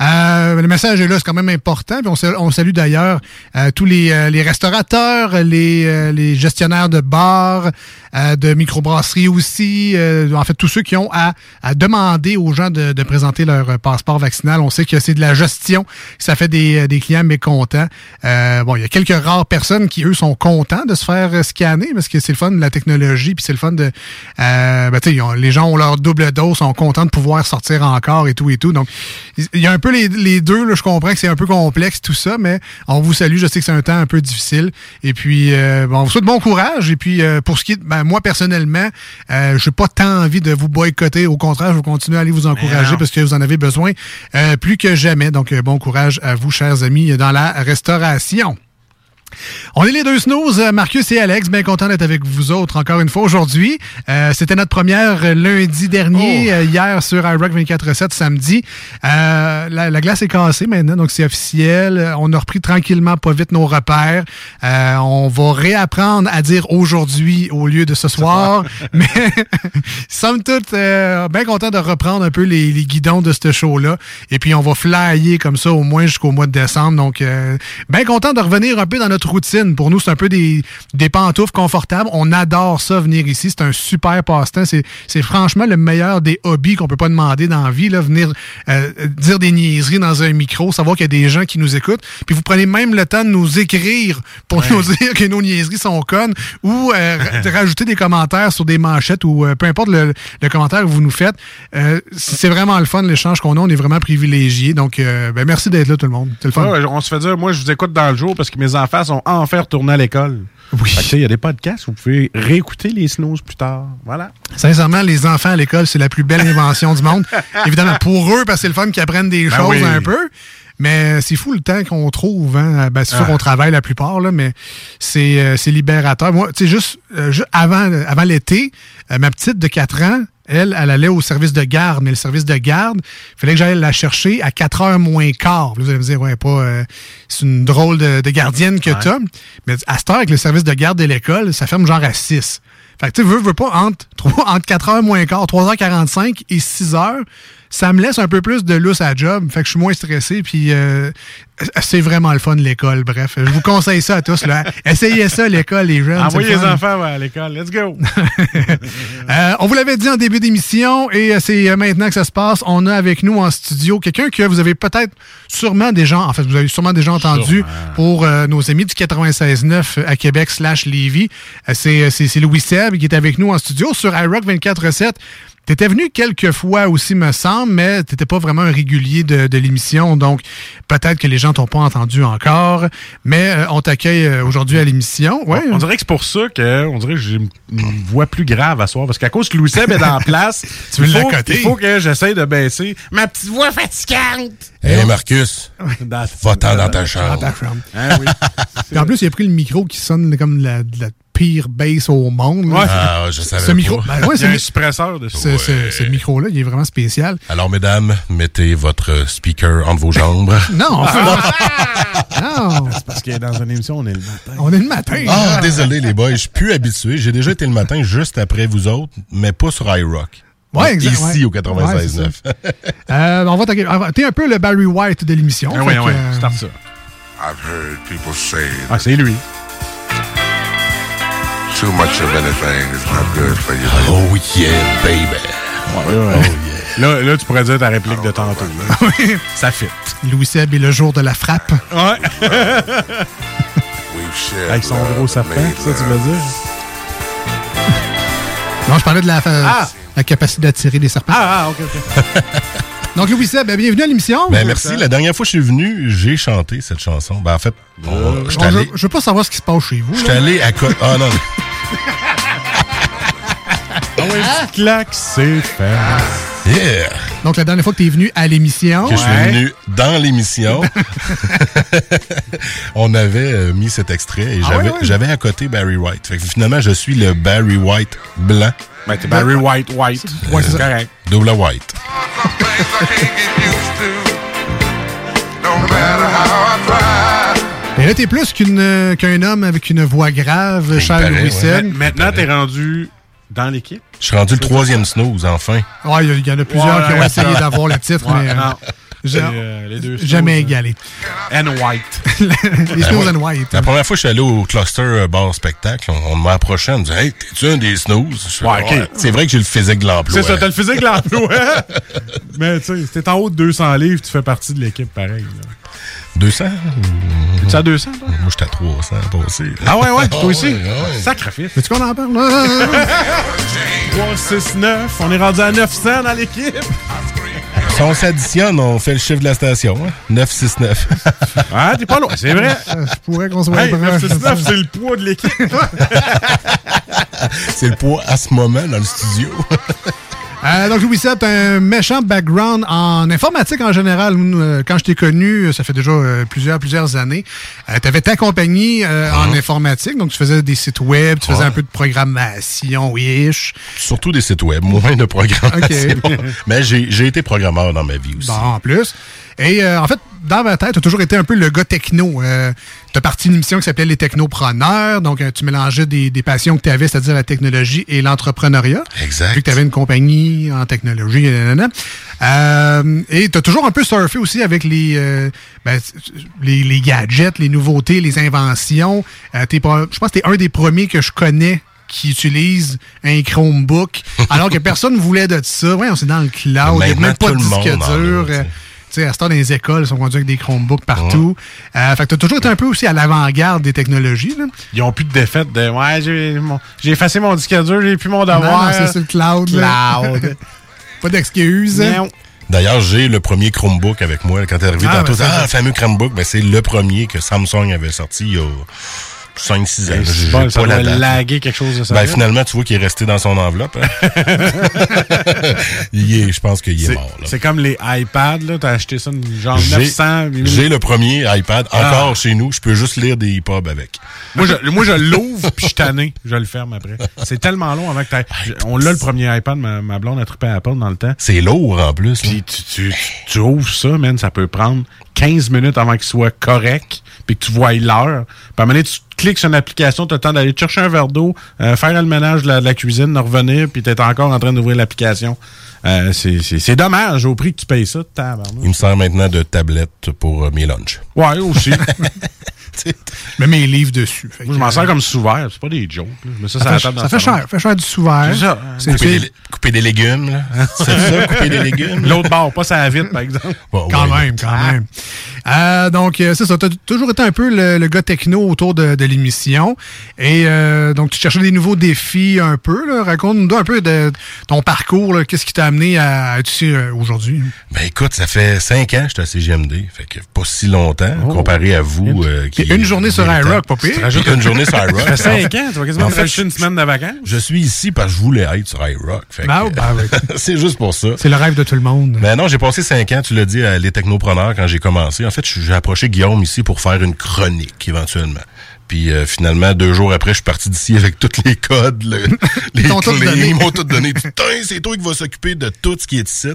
Euh, le message est là, c'est quand même important. Puis on, sal- on salue d'ailleurs euh, tous les, euh, les restaurateurs, les, euh, les gestionnaires de bars, euh, de microbrasseries aussi. euh, en fait, tous ceux qui ont à, à demander aux gens de, de présenter leur euh, passeport vaccinal. On sait que c'est de la gestion, que ça fait des, euh, des clients mécontents. Euh, bon, il y a quelques rares personnes qui, eux, sont contents de se faire scanner parce que c'est le fun de la technologie, puis c'est le fun de... Ben, ont- les gens ont leur double dose, sont contents de pouvoir sortir encore et tout et tout. Donc, il y a un peu les, les deux, là, je comprends que c'est un peu complexe tout ça, mais on vous salue, je sais que c'est un temps un peu difficile. Et puis, bon, on vous souhaite bon courage. Et puis, pour ce qui est, ben, moi, personnellement, euh, je n'ai pas tant envie de vous boycotter. Au contraire, je vais continuer à aller vous encourager parce que vous en avez besoin euh, plus que jamais. Donc, euh, bon courage à vous, chers amis, dans la restauration. On est les deux snooze, euh, Marcus et Alex, bien content d'être avec vous autres encore une fois aujourd'hui. Euh, C'était notre première lundi dernier, euh, hier sur iRock 24-7, samedi. Euh, la, la glace est cassée maintenant, donc c'est officiel. Euh, On a repris tranquillement, pas vite, nos repères. Euh, on va réapprendre à dire aujourd'hui au lieu de ce soir. Mais somme toute, euh, bien content de reprendre un peu les, les guidons de ce show-là. Et puis on va flyer comme ça au moins jusqu'au mois de décembre. Donc, euh, bien content de revenir un peu dans notre routine. Pour nous, c'est un peu des, des pantoufles confortables. On adore ça, venir ici. C'est un super passe-temps. C'est, franchement le meilleur des hobbies qu'on peut pas demander dans la vie. Là, venir euh, dire des niaiseries dans un micro, savoir qu'il y a des gens qui nous écoutent. Puis vous prenez même le temps de nous écrire pour nous dire que nos niaiseries sont connes ou euh, rajouter des commentaires sur des manchettes ou euh, peu importe le, le commentaire que vous nous faites. C'est vraiment le fun, l'échange qu'on a. On est vraiment privilégiés. Donc, ben, merci d'être là, tout le monde. C'est le fun. Ouais, on se fait dire, moi, je vous écoute dans le jour parce que mes enfants sont enfin retournés à l'école. Oui. Il y a des podcasts, vous pouvez réécouter les snooze plus tard. Voilà. Sincèrement, les enfants à l'école, c'est la plus belle invention du monde. Évidemment, pour eux, parce que c'est le fun qu'ils apprennent des Ben choses oui. un peu. Mais c'est fou le temps qu'on trouve. Hein? Ben, c'est sûr Ah. qu'on travaille la plupart, là, mais c'est euh, c'est libérateur. Moi, tu sais, juste, euh, ju- avant, avant l'été, euh, ma petite de 4 ans, elle, elle allait au service de garde. Mais le service de garde, il fallait que j'aille la chercher à 4 heures moins quart. Vous allez me dire, ouais, pas. euh, c'est une drôle de, de gardienne que t'as. Mais à cette heure, avec le service de garde de l'école, ça ferme genre à 6. Fait que tu sais, veux, veux pas, entre, trois- entre 4 heures moins quart, 3h45 et 6 heures, ça me laisse un peu plus de lousse à job. Fait que je suis moins stressé. Puis euh, c'est vraiment le fun, l'école. Bref, je vous conseille ça à tous. Là. Essayez ça, l'école, les jeunes. Envoyez les enfants ouais, à l'école. Let's go. Euh, on vous l'avait dit en début d'émission et euh, c'est euh, maintenant que ça se passe. On a avec nous en studio quelqu'un que vous avez peut-être sûrement déjà, en fait, vous avez sûrement déjà entendu pour euh, nos amis du 96.9 à Québec slash Lévis. C'est Louis Seb qui est avec nous en studio sur iRock 24.7. T'étais venu quelques fois aussi, me semble, mais t'étais pas vraiment un régulier de, de l'émission, donc peut-être que les gens t'ont pas entendu encore, mais euh, on t'accueille euh, aujourd'hui à l'émission. Ouais. On dirait que c'est pour ça que on dirait que j'ai une voix plus grave à soir. Parce qu'à cause que Louis Seb est en place, Tu veux il faut-? Il faut que j'essaye de baisser ma petite voix fatigante. Hé, Marcus, va-t'en dans ta Dans chambre. ta chambre. Hein, oui. Puis en plus, il a pris le micro qui sonne comme la, de la pire bass au monde. Ouais. Ah, je savais Ce micro, pas. ben ouais, Il y a ce- un suppresseur dessus. ce- ce- ce micro-là, il est vraiment spécial. Alors, mesdames, mettez votre speaker entre vos jambes. Non, non. C'est parce que dans une émission, on est le matin. On est le matin. Ah, désolé les boys, je suis plus habitué. J'ai déjà été le matin juste après vous autres, mais pas sur iRock. Ouais, exact, Ici ouais. au 96.9. Euh, on va. Ah, T'es un peu le Barry White de l'émission. Ah oui, oui, euh, start ça. I've heard people say Ah, c'est lui. Too much of anything is not good for you. Oh yeah, baby. Là, là, tu pourrais dire ta réplique de tantôt. là. Ça fit. Louis Seb est le jour de la frappe. Ouais. We've shared Avec son gros serpent, ça, tu veux dire? Non, je parlais de la, euh, Ah! la capacité d'attirer des serpents. Ah, ah, ok, ok. Donc, Louis Seb, ben, bienvenue à l'émission. Ben, merci. La dernière fois que je suis venu, j'ai chanté cette chanson. Ben, en fait, on- je allé, je veux pas savoir ce qui se passe chez vous. je suis allé à côté. Ah non. Ah claque, c'est fait. Yeah! Donc, la dernière fois que tu es venu à l'émission. Que je suis venu dans l'émission. on avait euh, mis cet extrait et Ah j'avais ouais, ouais. j'avais à côté Barry White. Fait que finalement, je suis le Barry White blanc. Ben, t'es Barry White, White. Ouais, c'est ça? correct. Double white. Et là, t'es plus qu'une, euh, qu'un homme avec une voix grave, cher paraît, Louis ouais. Maintenant, t'es rendu dans l'équipe? Je suis rendu le troisième snooze, enfin. Ouais, il y en a plusieurs Ouais, qui ont essayé d'avoir le titre, Ouais, mais euh, non. Euh, les deux jamais snooze, égalé. And White. Les Snows and White. La première fois que je suis allé au Cluster euh, Bar Spectacle, on, on m'a approché, on me dit Hey, t'es-tu un des snooze? Ouais. C'est vrai que j'ai le physique de l'emploi. C'est ça, t'as le physique de l'emploi. Mais tu sais, si t'es en haut de 200 livres, tu fais partie de l'équipe pareil. là. 200? Tu à 200, toi? Moi, j'étais à 300 passé. Ah ouais, ouais, toi aussi? ouais, ouais. Sacrifice. Veux-tu qu'on en parle? là? 3, 6, 9. On est rendu à 900 dans l'équipe. Si on s'additionne, on fait le chiffre de la station. Hein? 969. Ah, t'es pas loin, c'est vrai. Je pourrais qu'on soit Hey, proche. 9, 6, 9, c'est le poids de l'équipe. C'est le poids à ce moment dans le studio. Euh, donc, Louis t'as un méchant background en informatique en général. Euh, Quand je t'ai connu, ça fait déjà euh, plusieurs, plusieurs années. Euh, tu avais ta compagnie euh, en informatique, donc tu faisais des sites web, tu faisais un peu de programmation, ish. Surtout des sites web, moins de programmation. Ok. Mais j'ai été programmeur dans ma vie aussi. Bon, en plus. Et euh, en fait, dans ma tête, tu as toujours été un peu le gars techno. Euh, tu as parti une émission qui s'appelait Les Technopreneurs. Donc, euh, tu mélangeais des, des passions que tu avais, c'est-à-dire la technologie et l'entrepreneuriat. Exact. Vu que tu avais une compagnie en technologie. Euh, et tu as toujours un peu surfé aussi avec les, euh, ben, les, les gadgets, les nouveautés, les inventions. Euh, je pense que tu es un des premiers que je connais qui utilise un Chromebook, alors que personne ne voulait de ça. Ouais, on c'est dans le cloud, il n'y a même pas de disque dur. Sais. à ce temps, dans les écoles, ils sont conduits avec des Chromebooks partout. Euh, fait que t'as toujours été un peu aussi à l'avant-garde des technologies. Là. Ils ont plus de défaite de Ouais, j'ai effacé mon disque dur, j'ai plus mon devoir. non, c'est sur le cloud. là. Cloud. pas d'excuses. D'ailleurs, j'ai le premier Chromebook avec moi. Quand t'es arrivé Ah, tantôt, ben, ça, ah, le fameux Chromebook, ben, c'est le premier que Samsung avait sorti il y a 5-6 ans. J'ai bon, ça pas doit laguer quelque chose de ça. Ben, finalement, tu vois qu'il est resté dans son enveloppe. hein. il est, je pense qu'il est, C'est- mort. C'est comme les iPads, là. T'as acheté ça genre J'ai 900. j'ai le premier iPad encore Ah. chez nous. Je peux juste lire des pubs avec. Moi, je, moi, je l'ouvre, puis je tanné. Je le ferme après. C'est tellement long avant que je- On l'a le premier iPad, ma, ma blonde a trippé à Apple dans le temps. C'est lourd en plus. Puis tu, tu, tu ouvres ça, man, ça peut prendre 15 minutes avant qu'il soit correct, puis que tu vois l'heure. Puis à un moment donné, tu cliques sur une application, tu as le temps d'aller chercher un verre d'eau, euh, faire le ménage de la, de la cuisine, de revenir, puis tu es encore en train d'ouvrir l'application. Euh, c'est- dommage au prix que tu payes ça. Il me sert maintenant de tablette pour euh, mes lunchs. Ouais, aussi. Je mets mes livres dessus. Moi, je m'en sers comme sous-verre. C'est pas des jokes. là. Je mets ça, Ça fait, dans ça le fait cher. Ça fait cher du sous-verre. C'est ça. C'est- Couper des, couper des légumes, là. C'est ça, couper des légumes. L'autre bord, pas ça vite, par exemple. Quand même, quand même. Euh, donc, euh, c'est ça. Tu as toujours été un peu le, le gars techno autour de, de l'émission. Et euh, donc, tu cherchais des nouveaux défis un peu. Raconte-nous un peu de ton parcours. Qu'est-ce qui t'a amené à être ici euh, aujourd'hui? Ben écoute, ça fait cinq ans que j'étais à CGMD. Fait que pas si longtemps, comparé à vous. euh, qui une journée sur iRock, pas pire. Puis une journée sur iRock. Ça fait cinq ans, tu vas quasiment En fait, une semaine de vacances. Je suis ici parce que je voulais être sur iRock. Fait que- Ah, ben, ouais. c'est juste pour ça. C'est le rêve de tout le monde. Ben non, j'ai passé cinq ans, tu l'as dit, à les technopreneurs quand j'ai commencé. En fait, j'ai approché Guillaume ici pour faire une chronique, éventuellement. Puis euh, finalement, deux jours après, je suis parti d'ici avec tous les codes, le- les clés. Ils m'ont tout donné. Putain, c'est toi qui vas s'occuper de tout ce qui est ici.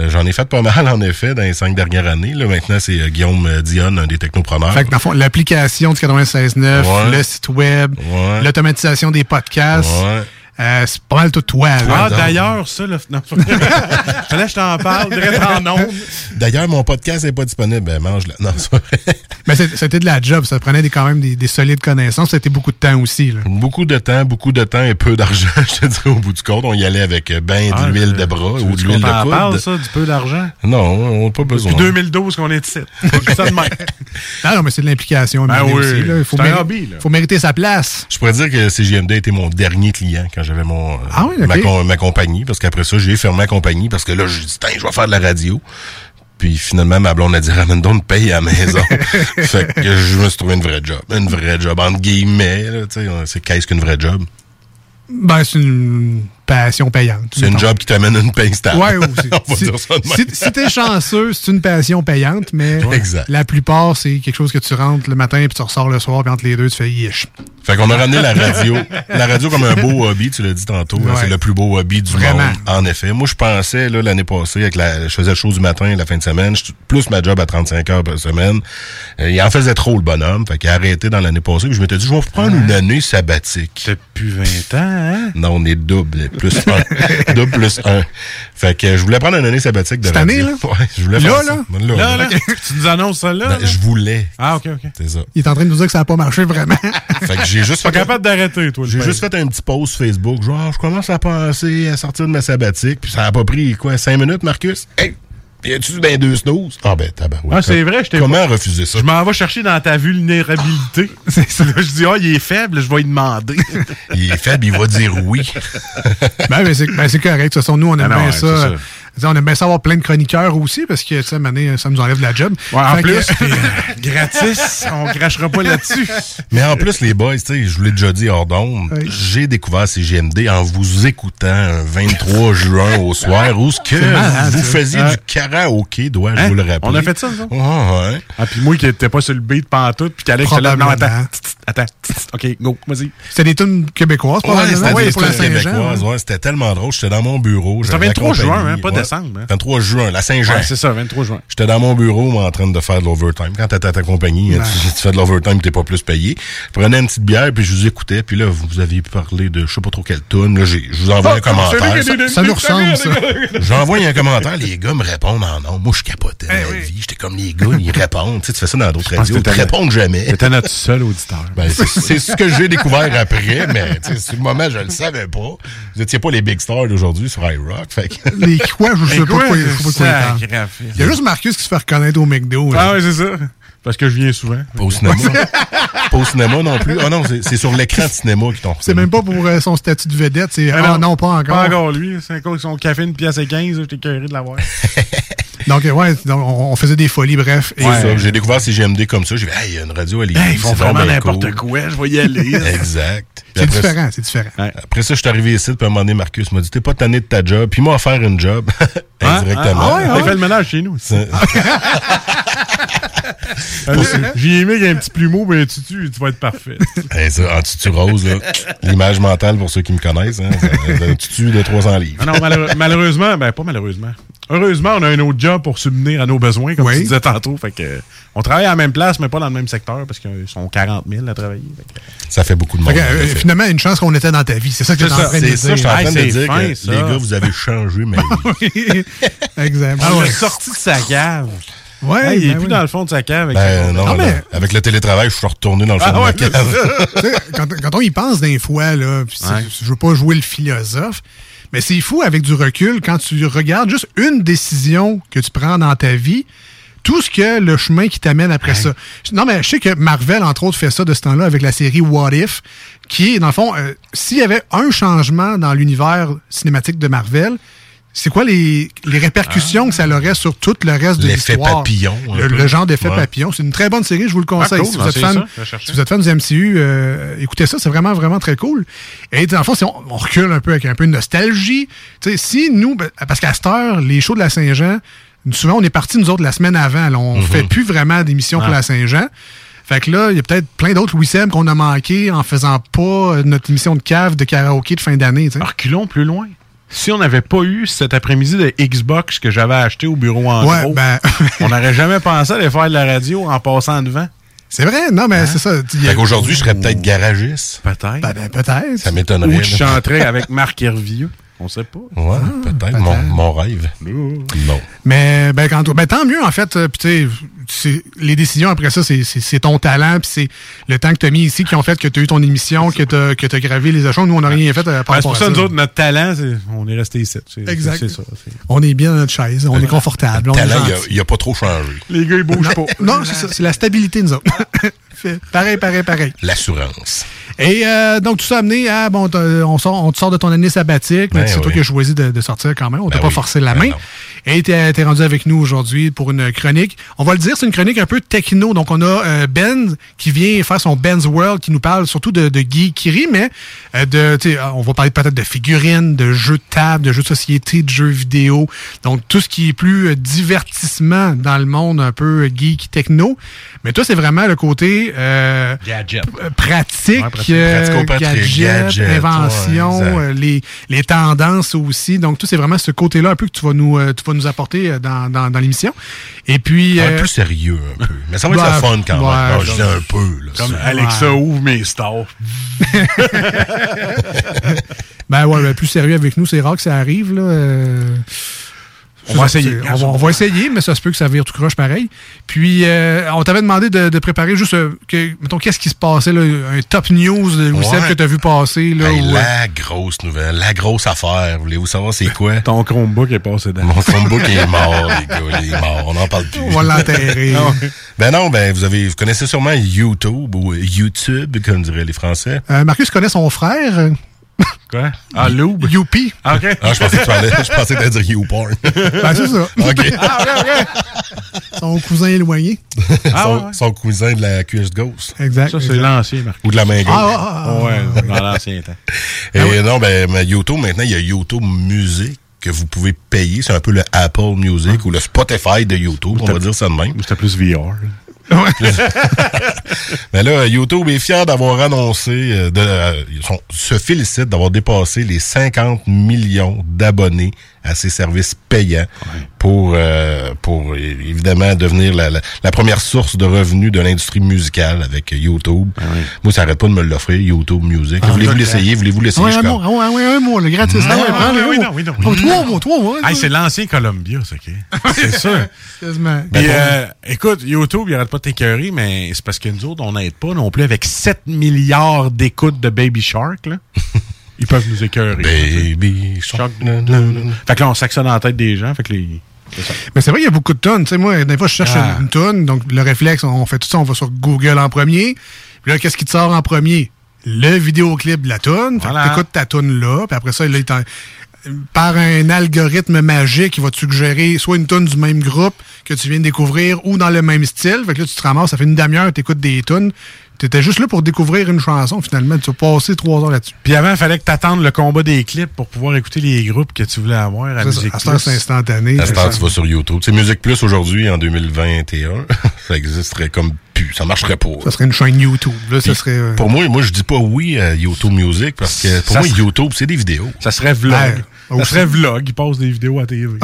Euh, J'en ai fait pas mal, en effet, dans les cinq dernières années. Là, maintenant, c'est euh, Guillaume euh, Dionne, un des technopreneurs. Fait que dans le fond, l'application du 96.9, Ouais. le site web, Ouais. l'automatisation des podcasts, Ouais. Euh, c'est pas mal tout toi. là. Ah, d'ailleurs, ça, là. Non, je t'en parle, direct en ondes. D'ailleurs, mon podcast n'est pas disponible. Ben, mange-le. Non, c'est pas vrai. Mais c'était de la job. Ça prenait des, quand même des, des solides connaissances. C'était beaucoup de temps aussi. Là. Beaucoup de temps, beaucoup de temps et peu d'argent, je te dirais, au bout du compte. On y allait avec euh, ben de Ah, l'huile je- de bras ou de l'huile de coude. parle, ça, du peu d'argent? Non, on n'a pas besoin. Depuis 2012 qu'on est ici. Ça de même. Ah non, mais c'est de l'implication. Ben oui, aussi, là. Il faut, c'est un méri- hobby, là. faut mériter sa place. Je pourrais dire que CGMD était mon dernier client quand j'avais mon Ah oui, ma, com- ma compagnie, parce qu'après ça, j'ai fermé ma compagnie parce que là, j'ai dit, je vais faire de la radio. Puis finalement, ma blonde a dit, ramène donc une paye à la maison. fait que je me suis trouvé une vraie job. Une vraie job, entre guillemets. C'est qu'est-ce qu'une vraie job? Ben, c'est une passion payante. C'est une job qui t'amène une paye stable. Ouais. On va si dire ça de même. si, si t'es chanceux, c'est une passion payante, mais Exact. la plupart, c'est quelque chose que tu rentres le matin puis tu ressors le soir, puis entre les deux, tu fais yish. Fait qu'on a ramené la radio. La radio comme un beau hobby, tu l'as dit tantôt. hein. C'est le plus beau hobby du Vraiment. monde, en effet. Moi, je pensais, là, l'année passée, avec la, je faisais le show du matin, la fin de semaine, plus ma job à 35 heures par semaine. Euh, il en faisait trop, le bonhomme. Fait qu'il a arrêté dans l'année passée. Puis je m'étais dit, je vais prendre une année sabbatique. T'as plus 20 ans, hein? Non, on est double, plus un. double plus un. Fait que je voulais prendre une année sabbatique de Cette radio. année, là? Ouais, je voulais Là, là? ça. Là, là, là. tu nous annonces ça là? Ben, là? je voulais. Ah, ok, ok. C'est ça. Il est en train de nous dire que ça n'a pas marché vraiment. Fait que j'ai juste Pas capable d'arrêter, toi. J'ai juste fait un petit post Facebook, genre, je commence à penser à sortir de ma sabbatique, puis ça a pas pris, quoi, cinq minutes, Marcus? Hey! Y a-tu ben deux snooze? Ah ben, tabarouette. Ah, c'est vrai, je t'ai Comment refuser ça? Je m'en vais chercher dans ta vulnérabilité. Là, je dis, ah, il est faible, je vais lui demander. Il est faible, il va dire oui. ben, mais c'est ben, c'est correct. De toute façon, nous, on aime Ah non, bien ça. Ça. On aime bien ça avoir plein de chroniqueurs aussi, parce que, donné, ça nous enlève de la job. Ouais, en Fait que- plus, puis, euh, gratis, on crachera pas là-dessus. Mais en plus, les boys, tu sais, je vous l'ai déjà dit hors d'onde, j'ai découvert CGMD en vous écoutant un 23 juin au soir, où ce que malade, vous ça. faisiez du karaoké, dois-je Hein? vous le rappeler? On a fait ça? Ouais, ouais. Ah, puis moi qui était pas sur le beat pantoute, puis qu'Alex était là, non, attends, attends, ok, go, vas-y. C'était des tunes québécoises, Ouais, c'était Ouais, des tunes Saint-Jean. québécoises, ouais. c'était tellement drôle. J'étais dans mon bureau. C'était j'avais 23 accompagné- juin, hein, pas ouais. décembre, hein. 23 juin, la Saint-Jean. Ouais, c'est ça, 23 juin. J'étais dans mon bureau, moi, en train de faire de l'overtime. Quand t'es à ta compagnie, hein, tu, tu fais de l'overtime, t'es pas plus payé. Je prenais une petite bière, puis je vous écoutais. Puis là, vous, aviez parlé de je sais pas trop quelle tune. Là, j'ai- je vous envoie Ah, un commentaire. Ça, ça nous ressemble, ça. J'envoie un commentaire, les gars me répondent en non. Moi, je capotais Eh ma vie. J'étais comme les gars, ils répondent. Tu sais, tu fais ça dans d'autres radios. Ils te t'étais- répondent jamais. C'était notre seul auditeur. Ben, c'est c'est ce que j'ai découvert après, mais sur le moment, je le savais pas. Vous étiez pas les big stars d'aujourd'hui sur iRock. Fait que... Les quoi, je sais Les pas quoi, quoi, je sais pas quoi il y a juste Marcus qui se fait reconnaître au McDo. Ah là. ouais, c'est ça. Parce que je viens souvent. Pas au cinéma. pas au cinéma non plus. Ah non, c'est sur l'écran de cinéma qu'ils t'ont C'est même pas pour euh, son statut de vedette, c'est Ah ah non, pas encore. Pas encore lui. C'est encore son café, une pièce et 15. J'étais curé de l'avoir. Donc euh, ouais, donc, on, faisait des folies, bref. Et, C'est ça. J'ai découvert CGMD comme ça. J'ai dit, hey, il y a une radio à Lévis. Hey, ils font vraiment n'importe cool. quoi. Je vais y aller. Exact. C'est différent, c'est différent. Après ça, je suis arrivé ici, puis à un moment donné, Marcus m'a dit, t'es pas tanné de ta job, puis m'a offert une job. Hein? Indirectement. Ah, ouais, Il fait le ménage chez nous. C'est- J'y ai mis qu'il y a un petit plumeau, mais tu, tu, tu vas être parfait. Hey, ça, en tutu rose, là. L'image mentale, pour ceux qui me connaissent, hein, c'est un tutu de 300 livres. Ah non, malheureusement, ben pas malheureusement. Heureusement, on a un autre job pour subvenir à nos besoins, comme Oui. tu disais tantôt. Fait que, euh, on travaille à la même place, mais pas dans le même secteur, parce qu'ils sont 40 000 à travailler. Fait que- Ça fait beaucoup de Fait monde. que, euh, effet. finalement, une chance qu'on était dans ta vie. C'est ça que tu es en train de dire. ça, je suis en train de dire fin, que ça. les gars, vous avez changé ma vie. exact. Ah, Ah on l'a sorti de sa cave. Ouais, il est ben plus oui. dans le fond de sa cave. Avec Ben non, mais- avec le télétravail, je suis retourné dans le fond Ah de ma ouais, cave. Quand, quand on y pense des fois, là, Ouais. je veux pas jouer le philosophe, mais c'est fou avec du recul quand tu regardes juste une décision que tu prends dans ta vie, tout ce que le chemin qui t'amène après ça. Non, mais je sais que Marvel, entre autres, fait ça de ce temps-là avec la série What If, qui est, dans le fond, euh, s'il y avait un changement dans l'univers cinématique de Marvel, c'est quoi les, les répercussions que ça aurait sur tout le reste de L'effet l'histoire? papillon, Le, genre d'effet Ouais. papillon. C'est une très bonne série, je vous le conseille. Ah, cool, si, vous êtes c'est fan, ça, si vous êtes fan du MCU, euh, écoutez ça, c'est vraiment, vraiment très cool. Et dans le fond, si on, on recule un peu avec un peu de nostalgie, tu sais, si nous, ben, parce qu'à cette heure, les shows de la Saint-Jean, souvent, on est partis, nous autres, la semaine avant. là. on Mhm. fait plus vraiment d'émissions pour Ah. la Saint-Jean. Fait que là, il y a peut-être plein d'autres Louis Seb qu'on a manqué en faisant pas euh, notre émission de cave de karaoké de fin d'année. Reculons plus loin. Si on n'avait pas eu cet après-midi de Xbox que j'avais acheté au bureau en Ouais, gros, ben- on n'aurait jamais pensé aller faire de la radio en passant devant. C'est vrai, non, mais c'est ça. a- Fait qu'aujourd'hui, je serais peut-être garagiste. Peut-être. Ben, ben, peut-être. Ça m'étonnerait. Ou je chanterais avec Marc Hervieux. On sait pas. Ouais, peut-être. Mon, mon rêve. Non. Mais ben, quand, ben, tant mieux, en fait. euh, Puis, les décisions après ça, c'est- c'est c'est ton talent, puis c'est le temps que tu as mis ici qui ont fait que tu as eu ton émission, que tu as, que as gravé les échelons. Nous, on n'a rien fait euh, par Ben, c'est pour à ça, ça. nous autres, notre talent, c'est- on est resté ici. C'est- Exact. C'est ça. c'est- On est bien dans notre chaise, on est confortable. on est Talent, il a- gentil. il a, pas trop changé. Les gars, ils bougent pas. Non, c'est ça, c'est la stabilité, nous autres. Pareil, pareil, pareil. L'assurance. Et euh, donc, tout ça amené à, bon, on, sort, on te sort de ton année sabbatique, mais Ben c'est toi qui as choisi de, de sortir quand même. On t'a Ben pas oui. forcé la Ben main. Et t'es es rendu avec nous aujourd'hui pour une chronique. On va le dire, c'est une chronique un peu techno. Donc, on a euh, Ben qui vient faire son Ben's World, qui nous parle surtout de, de geekery, mais euh, de, tu on va parler peut-être de figurines, de jeux de table, de jeux de société, de jeux vidéo. Donc, tout ce qui est plus euh, divertissement dans le monde un peu euh, geek techno. Mais toi, c'est vraiment le côté euh, Gadget. p- pratique, Ouais, pratique. euh, gadget, gadget, invention, ouais, euh, les, les tendances aussi. Donc, tout c'est vraiment ce côté-là un peu que tu vas nous, euh, tu vas nous apporter euh, dans, dans, dans l'émission. Et puis... Va être euh, plus sérieux un peu. Mais ça va être bah, le fun quand ouais, même. Non, je dis un peu. Là, Comme. Alexa ouvre mes stars. ben ouais, ben, plus sérieux avec nous, c'est rare que ça arrive. Là. On va essayer. On va, on va essayer, mais ça se peut que ça vire tout croche pareil. Puis, euh, on t'avait demandé de, de préparer juste, euh, que, mettons, qu'est-ce qui se passait, là, un top news de Ouais. que tu as vu passer. Là, Hey, ou, euh, la grosse nouvelle, la grosse affaire. Voulez-vous savoir c'est quoi? Ton Chromebook est passé dans. Mon Chromebook est mort, les gars. Il est mort. On n'en parle plus. On va l'enterrer. Ben non, ben vous avez vous connaissez sûrement YouTube ou YouTube, comme diraient les Français. Euh, Marcus connaît son frère, Quoi? Ah, Lube? Youpi. Ah, OK. Ah, je pensais que tu allais, je pensais que dire YouPorn. Ben, c'est ça. OK. Ah, ok, ok. Son cousin éloigné. Ah, son, ouais, ouais. son cousin de la QS Ghost. Exact. Ça, c'est l'ancien, Marc. Ou de la main gauche. Ah, ah, ah, Ouais, dans l'ancien temps. Et non, ben, mais YouTube, maintenant, il y a YouTube Music que vous pouvez payer. C'est un peu le Apple Music ou le Spotify de YouTube, on va dire ça de même. C'était plus VR. Mais là, YouTube est fier d'avoir annoncé, euh, de, euh, se félicite d'avoir dépassé les 50 millions d'abonnés à ses services payants pour, euh, pour évidemment devenir la, la- la première source de revenus de l'industrie musicale avec YouTube. Moi, ça arrête pas de me l'offrir, YouTube Music. Ah, Voulez-vous l'essayer? Voulez-vous l'essayer? Je un comme, ouais, ouais, un mois, le gratis. Ah ouais, Ah, oui, non, oui, non. Oh, trois mois, trois mois. Hey, c'est l'ancien Columbia, ça, OK? C'est ça. Quasiment. Puis, Ben, euh, écoute, YouTube, il arrête pas de t'écœurer, mais c'est parce que nous autres, on n'aide pas non plus avec 7 milliards d'écoutes de Baby Shark, là. Ils peuvent nous écœurer. Baby Shark. na, na. Fait que là, on s'actionne dans la tête des gens, fait que les... Mais c'est vrai, il y a beaucoup de tonnes. Tu sais, moi, des fois, je cherche Ah. une tonne. Donc, le réflexe, on fait tout ça, on va sur Google en premier. Puis là, qu'est-ce qui te sort en premier? Le vidéoclip de la tonne. Fait Voilà. que t'écoutes ta tonne là. Puis après ça, là, il par un algorithme magique, il va te suggérer soit une tonne du même groupe que tu viens de découvrir ou dans le même style. Fait que là, tu te ramasses, ça fait une demi-heure, t'écoutes des tonnes. T'étais juste là pour découvrir une chanson, finalement. Tu vas passer trois heures là-dessus. Puis avant, il fallait que t'attendes le combat des clips pour pouvoir écouter les groupes que tu voulais avoir à. Musique À c'est Plus. instantané. À C'est heure, ça. tu vas sur YouTube. C'est Musique Plus aujourd'hui, en 2021. ça existerait comme plus. Ça marcherait pas. Ça serait une chaîne YouTube. Là, ça serait. euh, Pour moi, moi, je dis pas oui à YouTube Music parce que pour Ça moi, serait- YouTube, c'est des vidéos. Ça serait vlog. Ouais. Ça serait vlog. Ils passent des vidéos à TV.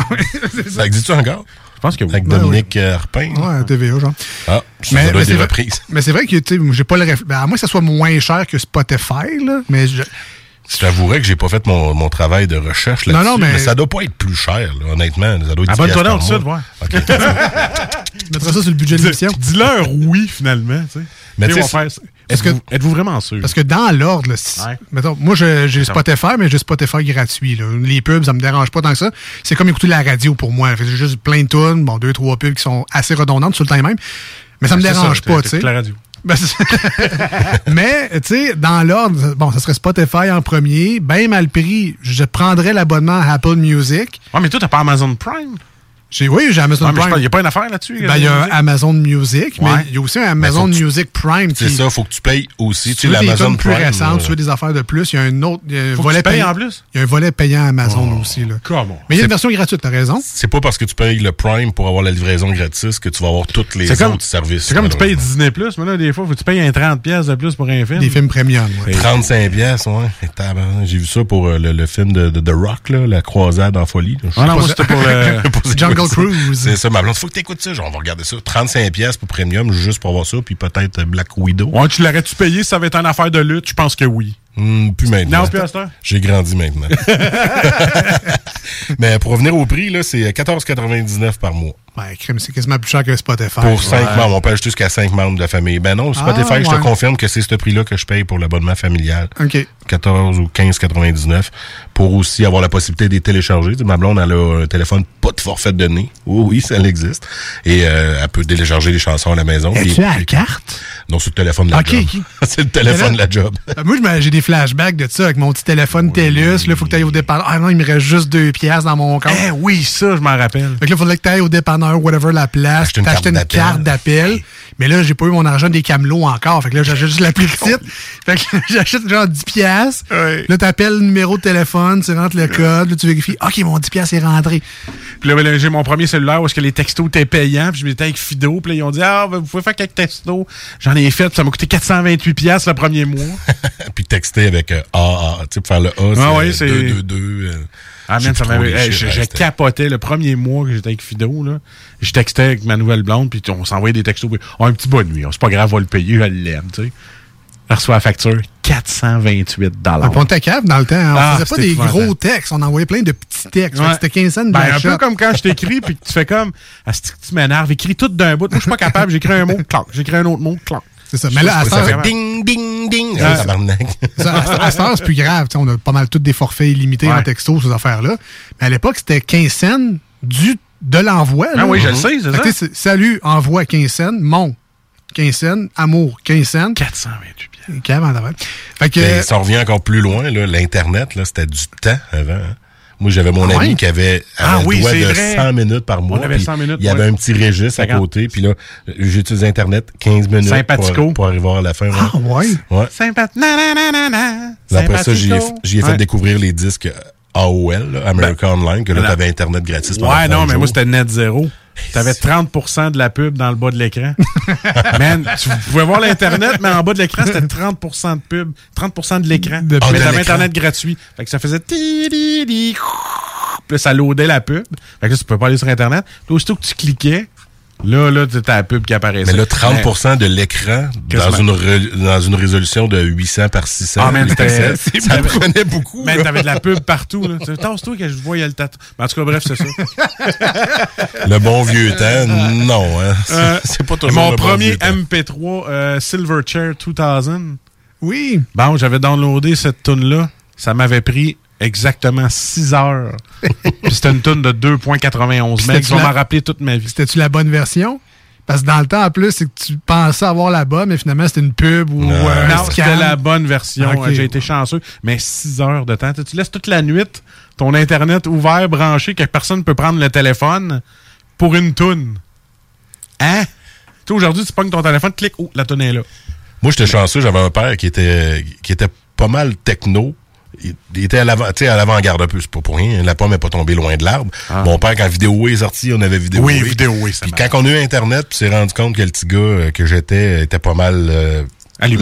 Ça existe encore? Je pense que oui. Avec Ben Dominique euh, Arpin. Ouais, à TVA, genre. Ah, ça Mais, doit mais des vrai, reprises. mais c'est vrai que tu sais, j'ai pas le réf- ben, à moins que ça soit moins cher que Spotify, là, mais je- Je t'avouerais que j'ai pas fait mon, mon travail de recherche Non, là-dessus. non, mais- ça doit pas être plus cher, là, honnêtement. Ça doit être 10 Abonne-toi piastres là, par tout de suite, mois. ouais. OK. Tu mettras ça sur le budget de l'émission. Dis-leur oui, finalement. tu sais. Mais Ils tu vont sais, est-ce que- Êtes-vous vraiment sûr? Parce que dans l'ordre, Ouais. mettons, moi, j'ai Spotify, mais j'ai Spotify gratuit. là. Les pubs, ça me dérange pas tant que ça. C'est comme écouter la radio pour moi. J'ai juste plein de tunes, bon, deux, trois pubs qui sont assez redondantes sur le temps même. Mais ça me C'est dérange ça, pas, tu sais. la radio. Ben, mais, tu sais, dans l'ordre, bon, ça serait Spotify en premier, bien mal pris. Je prendrais l'abonnement à Apple Music. Ouais, mais toi, t'as pas Amazon Prime? J'ai, oui, j'ai Amazon Prime. pense- y a pas une affaire là-dessus? Ben, il y a Amazon Music, mais il y a aussi un Amazon tu- Music Prime. C'est ça, faut que tu payes aussi. Si Tu veux des l'Amazon tonnes plus récentes, là. tu veux des affaires de plus, il y a un autre il y a un Faut que volet payant. en plus? Il y a un volet payant Amazon aussi. Là. Comment? Mais il y a une version gratuite, t'as raison. C'est pas parce que tu payes le Prime pour avoir la livraison gratis que tu vas avoir tous les comme- autres services. C'est comme tu payes Disney+, mais là, des fois, faut que tu payes un 30$ piastres de plus pour un film. Des films premium. ouais. 35 pièces, ouais. Et tabarnak, J'ai vu ça pour euh, le, film de, The Rock, là, La croisade en folie. Ah non, c'était pour Jungle? Cruise. C'est ça, ma blonde. Faut que t'écoutes ça. Genre, on va regarder ça. 35 pièces pour Premium, juste pour voir ça. Puis peut-être Black Widow. Ouais, tu l'aurais-tu payé? Ça avait été une affaire de lutte? Je pense que oui. Hmm, plus maintenant. Non, plus à cette heure? J'ai grandi maintenant. Mais pour revenir au prix, là, c'est 14,99 par mois. Ben, crime, c'est quasiment plus cher que Spotify. Pour 5 Ouais. membres. On peut acheter jusqu'à 5 membres de la famille. Ben non, Spotify, Ah, je te confirme que c'est ce prix-là que je paye pour l'abonnement familial. OK. 14 ou 15,99 pour aussi avoir la possibilité de les télécharger. Tu sais, ma blonde, elle a un téléphone pas de forfait de données. Oui, oui, ça existe. Et euh, elle peut télécharger les chansons à la maison. Es-tu Puis- à la carte? Non, c'est le téléphone de la job. c'est le téléphone de la job. Euh, Moi, j'ai des flashbacks de ça avec mon petit téléphone TELUS. Là, faut que tu ailles au dépanneur. Ah non, il me reste juste deux pièces dans mon compte. Eh oui, ça, je m'en rappelle. Fait que là, il faudrait que tu ailles au dépanneur, whatever la place, Acheter une t'acheter une carte carte d'appel. Mais là, j'ai pas eu mon argent des camelots encore. Fait que là, j'achète juste la plus petite. Fait que j'achète genre 10 pièces. Là, t'appelles le numéro de téléphone, tu rentres le code, là, tu vérifies. OK, mon 10 pièces est rentré. Puis là, ben, j'ai mon premier cellulaire où est-ce que les textos étaient payants. Puis je m'étais avec Fido. Puis là, ils ont dit, ah, ben, vous pouvez faire quelques textos. J'en ai fait. puis Ça m'a coûté 428 pièces le premier mois. Puis texter avec euh, AA, tu sais, pour faire le A, c'est Ah c'est- 222. euh, Ah, man, ça m'avait. je, hein, je capotais le premier mois que j'étais avec Fido, là. Je textais avec ma nouvelle blonde, puis on s'envoyait des textos. puis, Oh, un petit bonne nuit. C'est pas grave, on va le payer, je l'aime, tu sais. Elle reçoit la facture, 428 On était cave dans le temps. hein. On Ah, faisait pas des gros textes. On envoyait plein de petits textes. Ouais. C'était 15 cents de Ben, un peu comme quand je t'écris, puis que tu fais comme, que tu m'énerves, écris tout d'un bout. Moi, je suis pas capable, j'écris un mot, clac. J'écis un autre mot, clac. C'est ça. Mais là, à Ça fait ding, ding, ding. Ah, à, heure, c'est plus grave. T'sais, on a pas mal tous des forfaits illimités Ouais. en texto, ces affaires-là. Mais à l'époque, c'était 15 cents du, de l'envoi. Ah oui, je le sais, c'est ça. Salut, envoie 15 cents. Mon, 15 cents. Amour, 15 cents. 428 pièces. Fait que, ça revient encore plus loin, l'Internet, c'était du temps avant. hein. Moi, j'avais mon Ah ami qui avait, Ah avait oui, c'est de vrai. 100 minutes par mois. On avait puis 100 minutes, Il y avait ouais. un petit registre à 50. côté. Puis là, j'utilise Internet 15 minutes pour, pour arriver à la fin. ah, ouais. Ouais? Sympa. Na, na, na, Après ça, j'y ai, fait Ouais. découvrir les disques AOL, là, America Online, que là, t'avais Internet gratis Ouais, non, 30 mais moi, c'était net zéro. T'avais 30% de la pub dans le bas de l'écran. Man, tu pouvais voir l'Internet, mais en bas de l'écran, c'était 30% de pub. 30% de l'écran. De- mais de t'avais. Internet gratuit. Fait que ça faisait Puis là, ça loadait la pub. Fait que là, tu pouvais pas aller sur Internet. Puis aussitôt que tu cliquais, là, là, t'as la pub qui apparaissait. Mais là, 30% de l'écran dans une, re- dans une résolution de 800 par 600 Ah, pixels, ça prenait beaucoup. Mais là. t'avais de la pub partout, là. Tasse-toi que je vois, il y a le tatou. Mais en tout cas, bref, c'est ça. Le bon vieux temps, non. Hein. Euh, C'est pas toujours Mon le premier vieux temps. MP3 euh, Silverchair 2000. Oui. Bon, j'avais downloadé cette tune-là. Ça m'avait pris exactement 6 heures. Puis c'était une tune de 2.91 Puis mètres. Je c'était-tu vais la- m'en rappeler toute ma vie. C'était-tu la bonne version? Parce que dans le temps, en plus, c'est que tu pensais avoir la bonne, mais finalement, c'était une pub ou Non. euh, Non, c'était la bonne version. J'ai été chanceux. Mais 6 heures de temps. Tu laisses toute la nuit ton Internet ouvert, branché, que personne ne peut prendre le téléphone pour une tune. Hein? Tu sais, aujourd'hui, tu pognes ton téléphone, clique, oh, la tune est là. Moi, j'étais chanceux, j'avais un père qui était, qui était pas mal techno. Il, était à l'avant, tu sais, à l'avant-garde un peu, c'est pas pour rien. La pomme n'est pas tombée loin de l'arbre. Mon père, quand Vidéo est sorti, on avait Vidéo Ah. Oui, Vidéo, oui, Puis quand on a eu Internet, puis s'est rendu compte que le petit gars euh, que j'étais était pas mal euh.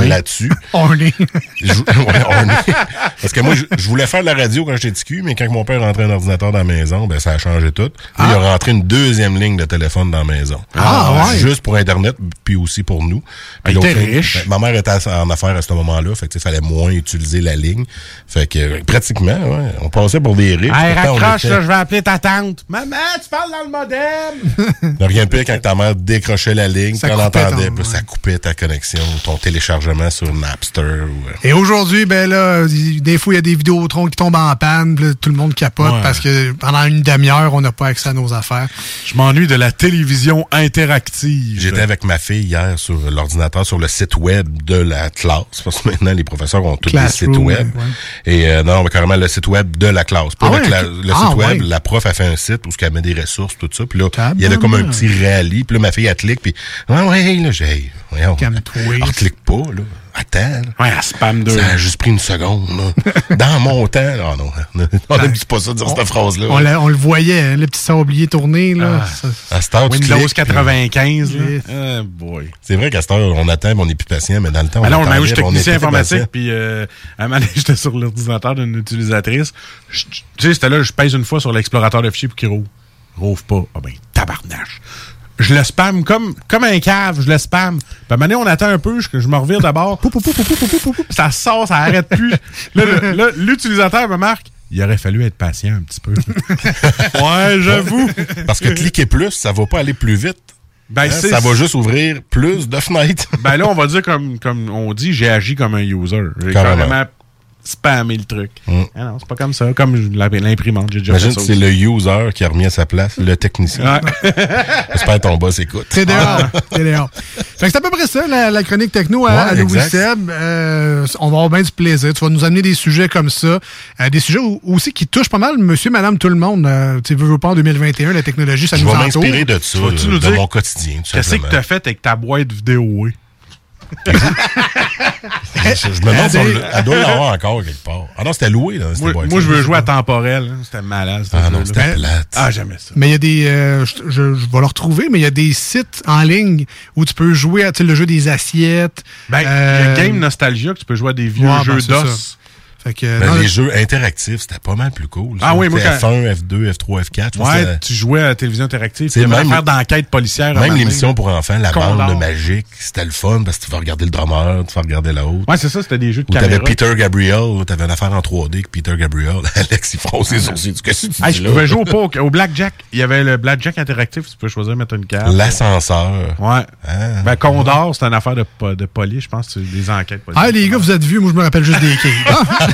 Là-dessus. On est. Je- ouais, on est- Parce que moi, je, je voulais faire de la radio quand j'étais petit cul, mais quand mon père rentrait un ordinateur dans la maison, ben ça a changé tout. Puis Il a rentré une deuxième ligne de téléphone dans la maison. Ah, ouais. Juste pour Internet, puis aussi pour nous. Ah, il l'autre était riche. ben, ma mère était en affaires à ce moment-là, fait que il fallait moins utiliser la ligne. Fait que euh, pratiquement, ouais, on passait pour des riches. Hey, Pourtant, on raccroche, était- là, je vais appeler ta tante. Maman, tu parles dans le modem. Rien de pire quand ta mère décrochait la ligne, Ça puis on entendait, ton- puis ça coupait ta connexion, ton téléchargement sur Napster. Euh, Et aujourd'hui, ben là, des fois, il y a des Vidéotrons qui tombent en panne, puis là, tout le monde capote Ouais. parce que pendant une demi-heure, on n'a pas accès à nos affaires. Je m'ennuie de la télévision interactive. J'étais avec ma fille hier sur l'ordinateur, sur le site web de la classe, parce que maintenant, les professeurs ont tous des sites web. ouais. Et euh, non, mais carrément le site web de la classe. Pas Ah le, Ah site web, ouais. la prof a fait un site où ce qu'elle met des ressources, tout ça. Puis là, il y avait comme un petit rallye. Puis là, ma fille, elle clique. Puis, ouais, ouais, là, j'ai... Voyons. Elle clique pas, là. Attends. là. Ouais, elle spam deux. Ça a juste pris une seconde, là. Dans mon temps. Ah non, on n'aime pas ça, dire cette phrase-là. On, on le voyait, hein, le petit sablier tourné, là. Ah. Ça- À cette heure, tu Windows cliques, puis- 95, là. Yes. Ah, boy. C'est vrai qu'à cette heure, on attend, mais on n'est plus patient, mais dans le temps, on Ben non, mais moi, attendait, je suis on technicien informatique, puis euh, à un moment j'étais sur l'ordinateur d'une utilisatrice. Je- Tu sais, c'était là, je pèse une fois sur l'explorateur de fichiers pour qu'il rouvre. Rouvre pas. Ah ben, tabarnache. Je le spam comme, comme un cave, je le spam. Puis à un moment donné, on attend un peu, je, je me revire d'abord. Pou, pou, pou, pou, pou, pou, pou, pou. Ça sort, ça arrête plus. Là, l'utilisateur me marque. Il aurait fallu être patient un petit peu. ouais, j'avoue. Parce que cliquer plus, ça va pas aller plus vite. Ben, Hein, c'est- ça va juste ouvrir plus de fenêtres. Ben là, on va dire comme, comme on dit, j'ai agi comme un user. J'ai Carrément. carrément spammé le truc. Ah non, c'est pas comme ça. Comme l'imprimante, j'ai déjà Imagine fait ça si c'est le user qui a remis à sa place, le technicien. Ouais. J'espère que ton boss écoute. T'es dehors. T'es dehors. Fait que c'est à peu près ça, la, la chronique techno à, Ouais, à Louis. Seb. Euh, on va avoir bien du plaisir. Tu vas nous amener des sujets comme ça. Euh, des sujets où- aussi qui touchent pas mal monsieur, madame, tout le monde. Euh, tu veux, veux pas en 2021, la technologie, ça Je nous vais entoure. m'inspirer de ça, de, nous de dire mon quotidien, Qu'est-ce que simplement. t'as fait avec ta boîte vidéo? Je, je me demande si elle doit l'avoir encore quelque part. Ah non, c'était loué, là. cette Moi, moi, je veux jouer à temporel. hein. C'était malade. Ah non, c'était plate. Ah, jamais ça. Mais il y a des. euh, je, je- je vais le retrouver, mais il y a des sites en ligne où tu peux jouer à tu sais, le jeu des assiettes. Ben, il y Euh, a Game Nostalgia que tu peux jouer à des vieux ouais, ben, jeux c'est d'os. Fait que, Ben, non, les jeux interactifs, c'était pas mal plus cool. Ah ça. oui, moi, C'était quand- F1, F2, F3, F4. je pense que Ouais, c'était- tu jouais à la télévision interactive. C'est Tu même- faire d'enquête policière. Même l'émission pour enfants, la Condor. bande magique, c'était le fun parce que tu vas regarder le drummer, tu vas regarder l'autre. Ouais, c'est ça, c'était des jeux de Ou t'avais caméra. Peter Gabriel, t'avais une affaire en 3D avec Peter Gabriel. Alex, il fronce ses sourcils. Qu'est-ce que tu Hey, dis je là? pouvais jouer au, poker- au blackjack. Il y avait le blackjack interactif. Tu peux choisir de mettre une carte. L'ascenseur. Ouais. Ah. Ben, Condor, c'est une affaire de, de police, je pense. Des enquêtes policières. Ah, les gars, vous êtes vieux, moi je me rappelle juste des quilles.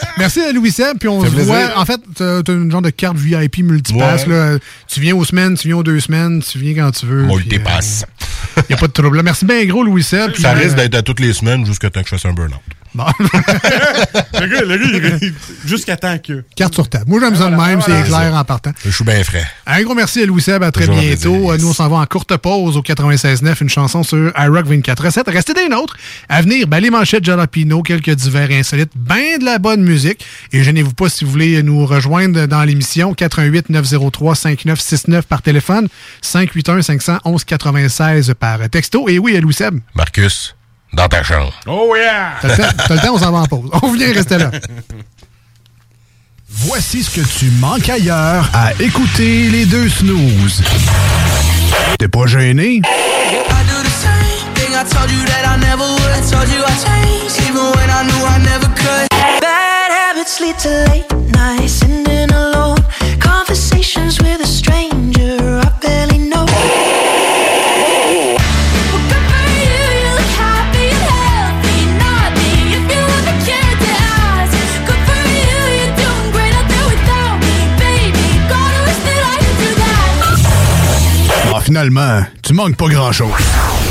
Merci à Louis Seb, puis on se voit. En fait, t'as t'as une genre de carte VIP multipass. Ouais. Là. Tu viens aux semaines, tu viens aux deux semaines, tu viens quand tu veux. Multipass. Il n'y a pas de trouble. Merci bien gros, Louis Seb. Ça euh, risque d'être à toutes les semaines jusqu'à temps que je fasse un burn-out. bon. le gars, le gars, il- jusqu'à temps que. carte sur table. Moi, j'aime ça de même, c'est clair en partant. Je suis bien frais. Un gros merci à Louis Seb, à très Toujours bientôt. plaisir, yes. Nous, on s'en va en courte pause au 96.9, une chanson sur iRock 24.7. Restez des nôtres. À venir, ben, les manchettes Jalapino, quelques divers insolites, ben de la bonne musique. Et gênez-vous pas si vous voulez nous rejoindre dans l'émission, 88 903 5969 par téléphone, 581 511 96 par texto. Et oui, à Louis Seb? Marcus, dans ta chambre. Oh yeah! T'as le temps, t'as le temps, on s'en va en pause. On vient rester là. Voici ce que tu manques ailleurs à écouter les deux snooze. T'es pas gêné? I told you that I never would. I told you I changed, even when I knew I never could. Lead to late nights, alone. Conversations with a stranger I barely know. Well. Ah, finalement, tu manques pas grand-chose.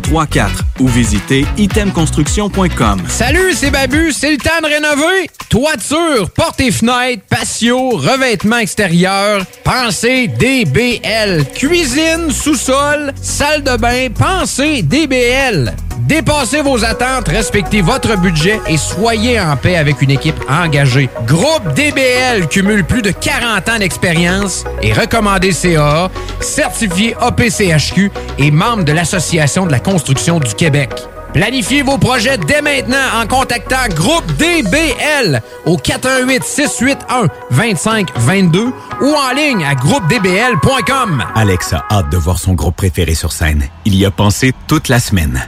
8834 ou visitez itemconstruction.com. Salut, c'est Babu, c'est le temps de rénover. Toiture, portes et fenêtres, patio, revêtement extérieur, pensez DBL. Cuisine, sous-sol, salle de bain, pensez DBL. Dépassez vos attentes, respectez votre budget et soyez en paix avec une équipe engagée. Groupe DBL cumule plus de 40 ans d'expérience et recommandé CAA, certifié APCHQ et membre de l'Association de la construction du Québec. Planifiez vos projets dès maintenant en contactant Groupe DBL au 418 681 2522 ou en ligne à groupedbl.com. Alex a hâte de voir son groupe préféré sur scène. Il y a pensé toute la semaine.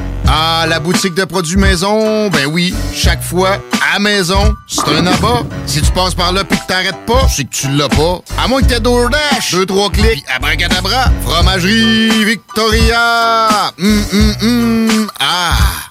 Ah, la boutique de produits maison, ben oui, chaque fois, à maison, c'est un abat. Si tu passes par là pis que t'arrêtes pas, c'est que tu l'as pas. À moins que t'aies DoorDash, deux, trois clics, abracadabra, fromagerie Victoria! Hum, hum, ah!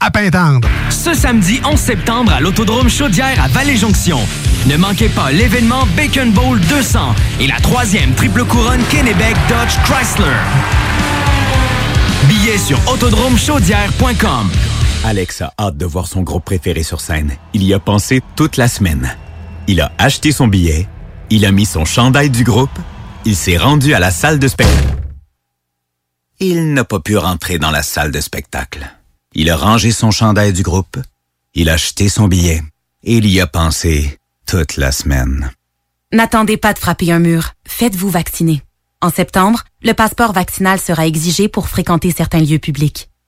à Pintendre. Ce samedi 11 septembre à l'Autodrome Chaudière à Vallée-Jonction. Ne manquez pas l'événement Bacon Bowl 200 et la troisième triple couronne Kennebec Dodge Chrysler. Billets sur autodromechaudière.com. Alex a hâte de voir son groupe préféré sur scène. Il y a pensé toute la semaine. Il a acheté son billet, il a mis son chandail du groupe, il s'est rendu à la salle de spectacle. Il n'a pas pu rentrer dans la salle de spectacle. Il a rangé son chandail du groupe, il a acheté son billet et il y a pensé toute la semaine. N'attendez pas de frapper un mur. Faites-vous vacciner. En septembre, le passeport vaccinal sera exigé pour fréquenter certains lieux publics.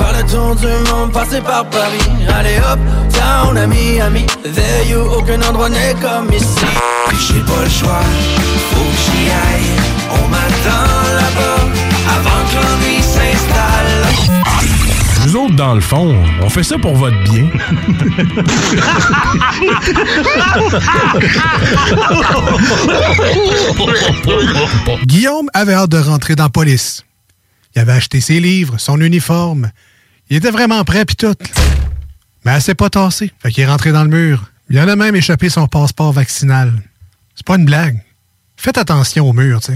faire le tour du monde, passer par Paris. Aller up, down à Miami, there you, aucun endroit n'est comme ici. J'ai pas le choix, faut que j'y aille. On m'attend là-bas, avant que l'ennui s'installe. Nous autres, dans le fond, on fait ça pour votre bien. Guillaume avait hâte de rentrer dans la police. Il avait acheté ses livres, son uniforme. Il était vraiment prêt pis tout. Mais elle s'est pas tassée. Fait qu'il est rentré dans le mur. Il en a même échappé son passeport vaccinal. C'est pas une blague. Faites attention au mur, tu.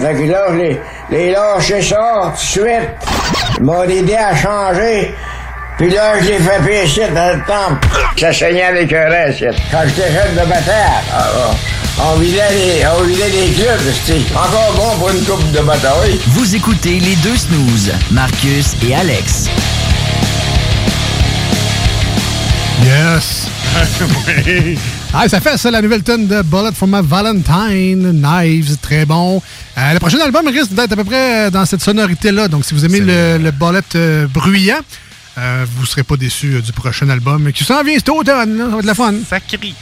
Fait que là, je les, les lâché ça tout de suite. Ils m'ont aidé à changer. Puis là, je l'ai fait pécher dans le temple. Ça saignait avec un reste. Quand j'étais jeune de bataille, ah, ah, on vidait les, on vidait les clubs, c'était encore bon pour une coupe de bataille. Vous écoutez les deux snooze, Marcus et Alex. Yes! Ah, ça fait ça, la nouvelle tonne de Bullet for my Valentine, Knives, très bon. Euh, le prochain album risque d'être à peu près euh, dans cette sonorité-là. Donc, si vous aimez le, le Bullet euh, bruyant, euh, vous ne serez pas déçus euh, du prochain album qui s'en vient cet automne. là. Ça va être de la fun. Ça crie.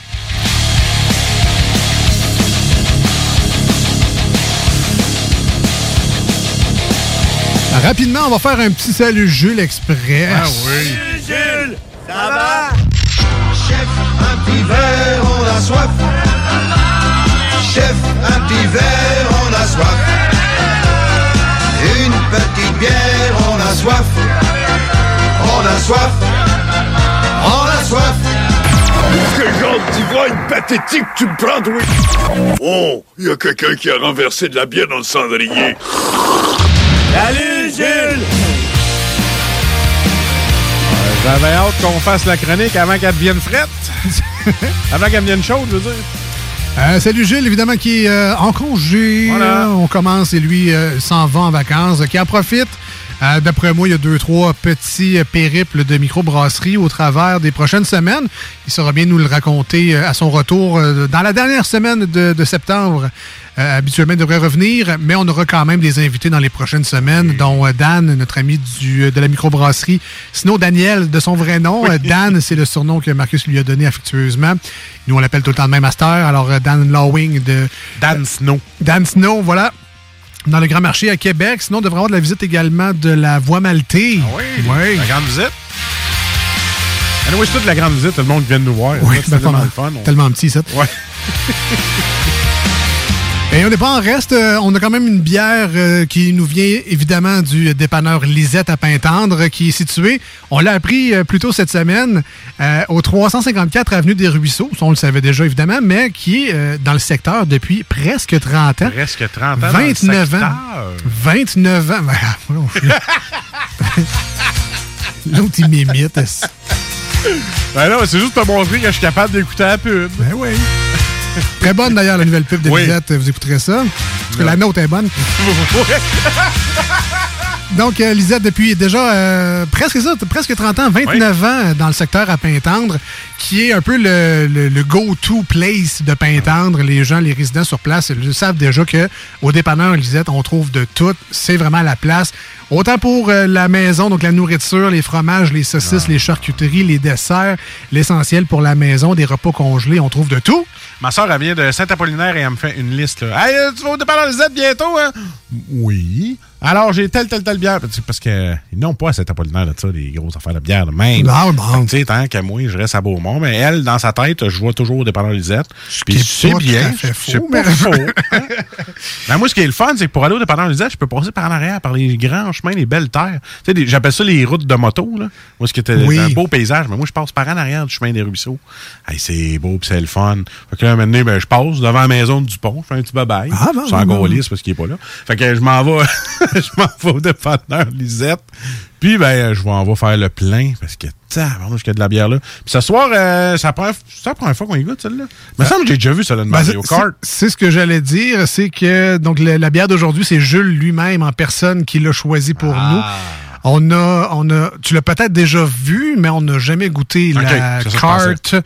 Rapidement, on va faire un petit salut Jules Express. Ah oui. Jules, ça va? Chef, un petit verre, on a soif. Chef, un petit verre, on a soif. Une petite bière, on a soif. On a soif. On a soif. Quel genre d'ivrogne pathétique tu me prends, oui? Oh, il y a quelqu'un qui a renversé de la bière dans le cendrier. Salut, Jules! J'avais hâte qu'on fasse la chronique avant qu'elle devienne frette. avant qu'elle devienne chaude, je veux dire. Euh, salut Gilles, évidemment, qui est euh, en congé. Voilà. Euh, on commence et lui euh, s'en va en vacances. qui en profite. Euh, D'après moi, il y a deux, trois petits euh, périples de microbrasserie au travers des prochaines semaines. Il saura bien nous le raconter euh, à son retour dans la dernière semaine de, de septembre. Euh, habituellement, il devrait revenir, mais on aura quand même des invités dans les prochaines semaines, dont Dan, notre ami du, de la microbrasserie. Sinon, Daniel, de son vrai nom. Dan, c'est le surnom que Marcus lui a donné affectueusement. Nous, on l'appelle tout le temps le même master. Alors, Dan Lawing de... Dan Snow. Dan Snow, voilà. Dans le Grand Marché à Québec. Sinon, on devrait avoir de la visite également de la Voie Maltée. Ah oui. La grande visite. Anyway, c'est toute la grande visite, tout le monde vient de nous voir. Oui, c'est ben, tellement fun. on- Tellement petit, ça. Ouais. Et on n'est pas en reste. euh, on a quand même une bière euh, qui nous vient évidemment du dépanneur Lisette à Pintendre, qui est situé, on l'a appris euh, plus tôt cette semaine, euh, au 354 Avenue des Ruisseaux. On le savait déjà évidemment, mais qui est dans le secteur depuis presque 30 ans. Presque 30 ans. dans le 29 ans. secteur. 29 ans. Je- L'autre, il m'imite. Ben non, c'est juste pour montrer que je suis capable d'écouter la pub. Ben oui. Très bonne d'ailleurs la nouvelle pub de Oui. Lisette. Vous écouterez ça. Parce que la nôtre est bonne. Donc, euh, Lisette, depuis déjà euh, presque ça, presque 30 ans, 29 ans dans le secteur à Pintendre, qui est un peu le, le- le go-to place de Pintendre. Les gens, les résidents sur place, ils savent déjà que au dépanneur Lisette, on trouve de tout. C'est vraiment la place. Autant pour euh, la maison, donc la nourriture, les fromages, les saucisses, les charcuteries, les desserts, l'essentiel pour la maison, des repas congelés, on trouve de tout. Ma soeur, elle vient de Saint-Apollinaire et elle me fait une liste. Là. Hey, euh, tu vas au dépanneur Z bientôt, hein? Oui. Alors, j'ai telle, telle, telle bière. Parce que- qu'ils n'ont pas à Saint-Apollinaire, là, ça, les grosses affaires de bière de même. Non, bon. Tu sais, tant qu'à moi, je reste à Beaumont. Mais elle, dans sa tête, je vois toujours au dépanneur Lisette. Puis c'est bien. C'est mais- pas faux. hein? Ben, moi, ce qui est le fun, c'est que pour aller au dépanneur Lisette, je peux passer par en arrière, par les grands chemins, les belles terres. Tu sais, des- j'appelle ça les routes de moto, là. Moi, ce qui était Oui. un beau paysage. Mais moi, je passe par en arrière du chemin des ruisseaux. Hey, c'est beau, puis c'est le fun. Fait que là, maintenant, ben, je passe devant la maison du pont, je fais un petit bye-bye. Ah, bon, Sans bon, bon. gaulliste parce qu'il est pas là. Fait que je m'en vais, je m'en vais au dépanneur Lisette. Puis, ben, je vais en va faire le plein parce que, tabarnouche, qu'il y a de la bière là. Puis ce soir, euh, c'est la première- c'est la première fois qu'on y goûte, celle-là. Il me semble que j'ai déjà vu celle-là de Ben, Mario Kart. c'est ce que j'allais dire, c'est que donc le- la bière d'aujourd'hui, c'est Jules lui-même en personne qui l'a choisi pour Ah. nous. On a, on a, tu l'as peut-être déjà vu, mais on n'a jamais goûté la c'est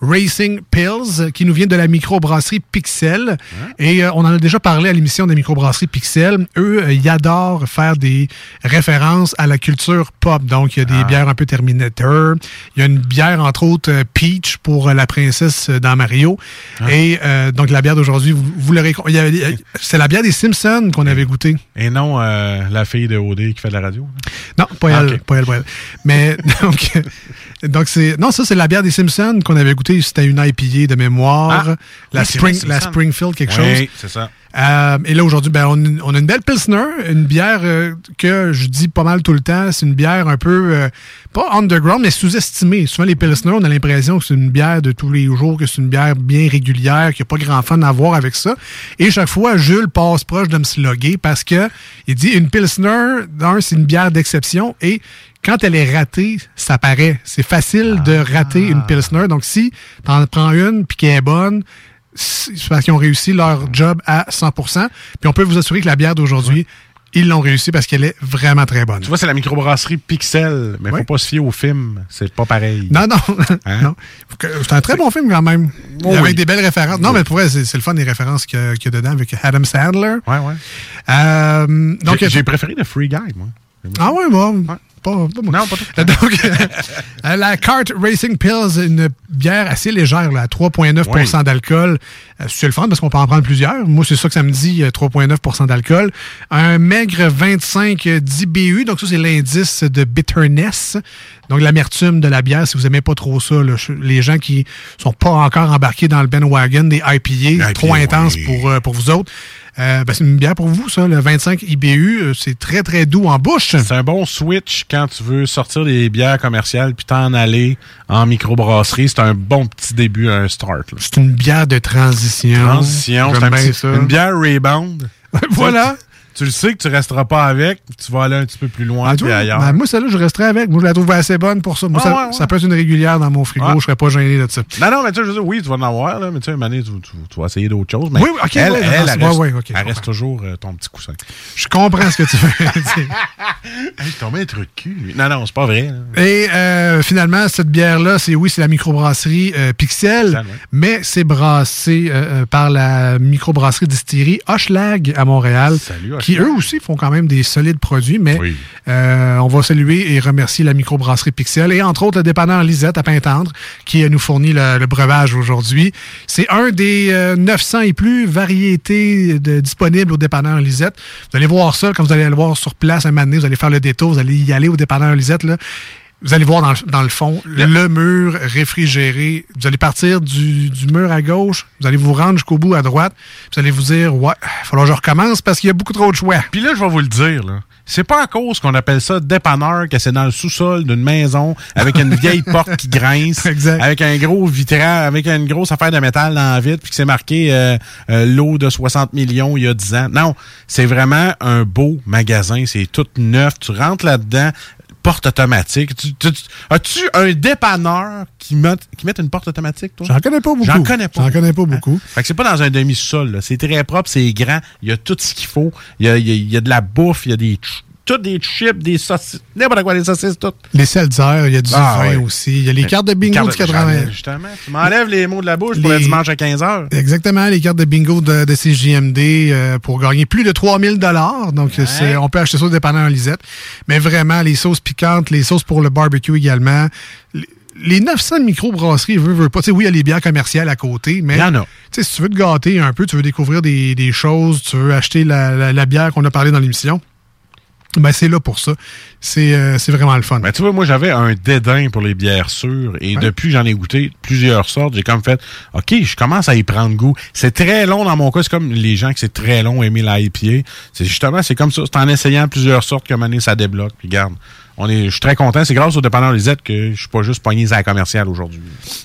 Racing Pills qui nous vient de la microbrasserie Pixel. Et euh, on en a déjà parlé à l'émission des microbrasseries Pixel. Eux, euh, ils adorent faire des références à la culture pop. Donc, il y a des bières un peu Terminator. Il y a une bière, entre autres, euh, Peach pour euh, la princesse euh, dans Mario. Et euh, donc, la bière d'aujourd'hui, vous, vous l'aurez... C'est la bière des Simpsons qu'on avait goûté. Et non euh, la fille de OD qui fait de la radio. Non, pas Ah, elle, ok. pas elle, pas elle. Mais donc, donc c'est non, ça c'est la bière des Simpsons qu'on avait goûté. C'était une IPA de mémoire, Ah, la oui, Spring, vrai, la. Springfield quelque Oui, chose. c'est ça. Euh, et là, aujourd'hui, ben, on, on a une belle Pilsner, une bière euh, que je dis pas mal tout le temps. C'est une bière un peu, euh, pas underground, mais sous-estimée. Souvent, les Pilsner, on a l'impression que c'est une bière de tous les jours, que c'est une bière bien régulière, qu'il n'y a pas grand fun à voir avec ça. Et chaque fois, Jules passe proche de me sloguer parce que il dit une Pilsner, d'un, c'est une bière d'exception et quand elle est ratée, ça paraît. C'est facile de rater une Pilsner. Donc, si tu en prends une puis qu'elle est bonne, c'est parce qu'ils ont réussi leur job à 100% Puis on peut vous assurer que la bière d'aujourd'hui, ils l'ont réussi parce qu'elle est vraiment très bonne. Tu vois, c'est la microbrasserie Pixel, mais faut pas se fier au film. C'est pas pareil. Non, non. Hein? non. C'est un très bon film quand même. Oh avec oui. des belles références. Non, mais pour vrai, c'est le fun des références qu'il y, y a dedans avec Adam Sandler. Ouais, ouais. Euh, donc, J'ai- J'ai préféré le Free Guy, moi. Ah ouais, moi. Pas, pas moi. Non, pas tout. Donc, euh, la Kart Racing Pills, une bière assez légère, là, à 3,9% d'alcool. Euh, c'est le fun parce qu'on peut en prendre plusieurs. Moi, c'est ça que ça me dit, euh, 3,9% d'alcool. Un maigre 25 d'IBU, donc ça, c'est l'indice de bitterness. Donc, l'amertume de la bière, si vous aimez pas trop ça, là, les gens qui sont pas encore embarqués dans le bandwagon des IPA, trop intense pour, euh, pour vous autres, euh, ben, c'est une bière pour vous, ça. Le 25 IBU, euh, c'est très, très doux en bouche. C'est un bon switch quand tu veux sortir des bières commerciales puis t'en aller en microbrasserie. C'est un bon petit début, un start. C'est une bière de transition. Transition, c'est un bien petit- ça. une bière rebound. Voilà. Tu le sais que tu resteras pas avec, tu vas aller un petit peu plus loin Ah, puis ailleurs. ben, moi, celle-là, je resterai avec. Moi, je la trouve assez bonne pour ça. Moi, Ah, ça, ouais, ouais. ça peut être une régulière dans mon frigo. Ouais. Je serais pas gêné de ça. Non, non, mais tu sais, je veux dire, oui, tu vas en avoir, là, mais tu sais, une année, tu, tu- tu vas essayer d'autres choses. Mais Oui, oui, ok, elle, elle, elle, reste, elle reste toujours euh, ton petit coussin. Je comprends ce que tu veux dire. Hey, je tombé un truc de cul. lui. Non, non, c'est pas vrai. là. Et euh, finalement, cette bière-là, c'est oui, c'est la microbrasserie euh, Pixel, mais c'est brassé par la microbrasserie distillerie Hochelag à Montréal, Salut, qui eux aussi font quand même des solides produits, mais euh, on va saluer et remercier la microbrasserie Pixel et entre autres le dépanneur Lisette à Pintendre qui euh, nous fournit le, le breuvage aujourd'hui. C'est un des euh, 900 et plus variétés de- disponibles au dépanneur Lisette. Vous allez voir ça quand vous allez le voir sur place un donné, vous allez faire le détour, vous allez y aller au dépanneur Lisette là. Vous allez voir dans le, dans le fond le mur réfrigéré. Vous allez partir du, du mur à gauche, vous allez vous rendre jusqu'au bout à droite. Vous allez vous dire, ouais, il falloir que je recommence parce qu'il y a beaucoup trop de choix. Puis là, je vais vous le dire, là. C'est pas à cause qu'on appelle ça dépanneur que c'est dans le sous-sol d'une maison avec une vieille porte qui grince, avec un gros vitrage, avec une grosse affaire de métal dans la vitre, puis que c'est marqué euh, euh, l'eau de 60 millions il y a 10 ans. Non, c'est vraiment un beau magasin. C'est tout neuf. Tu rentres là-dedans, porte automatique. Tu- tu- tu- As-tu un dépanneur qui met, qui met une porte automatique, toi? J'en connais pas beaucoup. J'en connais pas. J'en connais pas beaucoup. Fait que c'est pas dans un demi-sol. C'est très propre, c'est grand. Il y a tout ce qu'il faut. Il y a, y a- il y a de la bouffe, il y a des toutes des chips, des saucisses, n'importe quoi, des saucisses, tout. Les seltzers, il y a du Ah, vin ouais. aussi. Il y a les cartes de bingo cartes du de- 80. Justement, tu m'enlèves les mots de la bouche pour le dimanche à 15h. Exactement, les cartes de bingo de, de CJMD euh, pour gagner plus de 3000 dollars. Donc, c'est- on peut acheter ça au dépanneur Lisette. Mais vraiment, les sauces piquantes, les sauces pour le barbecue également. Les- Les 900 microbrasseries, veut, veut pas. Tu sais, oui, il y a les bières commerciales à côté, mais Il y en a. tu sais, si tu veux te gâter un peu, tu veux découvrir des, des choses, tu veux acheter la, la- la bière qu'on a parlé dans l'émission, ben c'est là pour ça. C'est euh, c'est vraiment le fun. Ben, tu vois, moi, j'avais un dédain pour les bières sûres et depuis j'en ai goûté plusieurs sortes, j'ai comme fait, OK, je commence à y prendre goût. C'est très long dans mon cas. C'est comme les gens que c'est très long aimer l'IPA. C'est justement, c'est comme ça. C'est en essayant plusieurs sortes que mané ça débloque. Puis garde, on est, je suis très content. C'est grâce au dépanneur Lisette que je suis pas juste pogné à la commerciale aujourd'hui.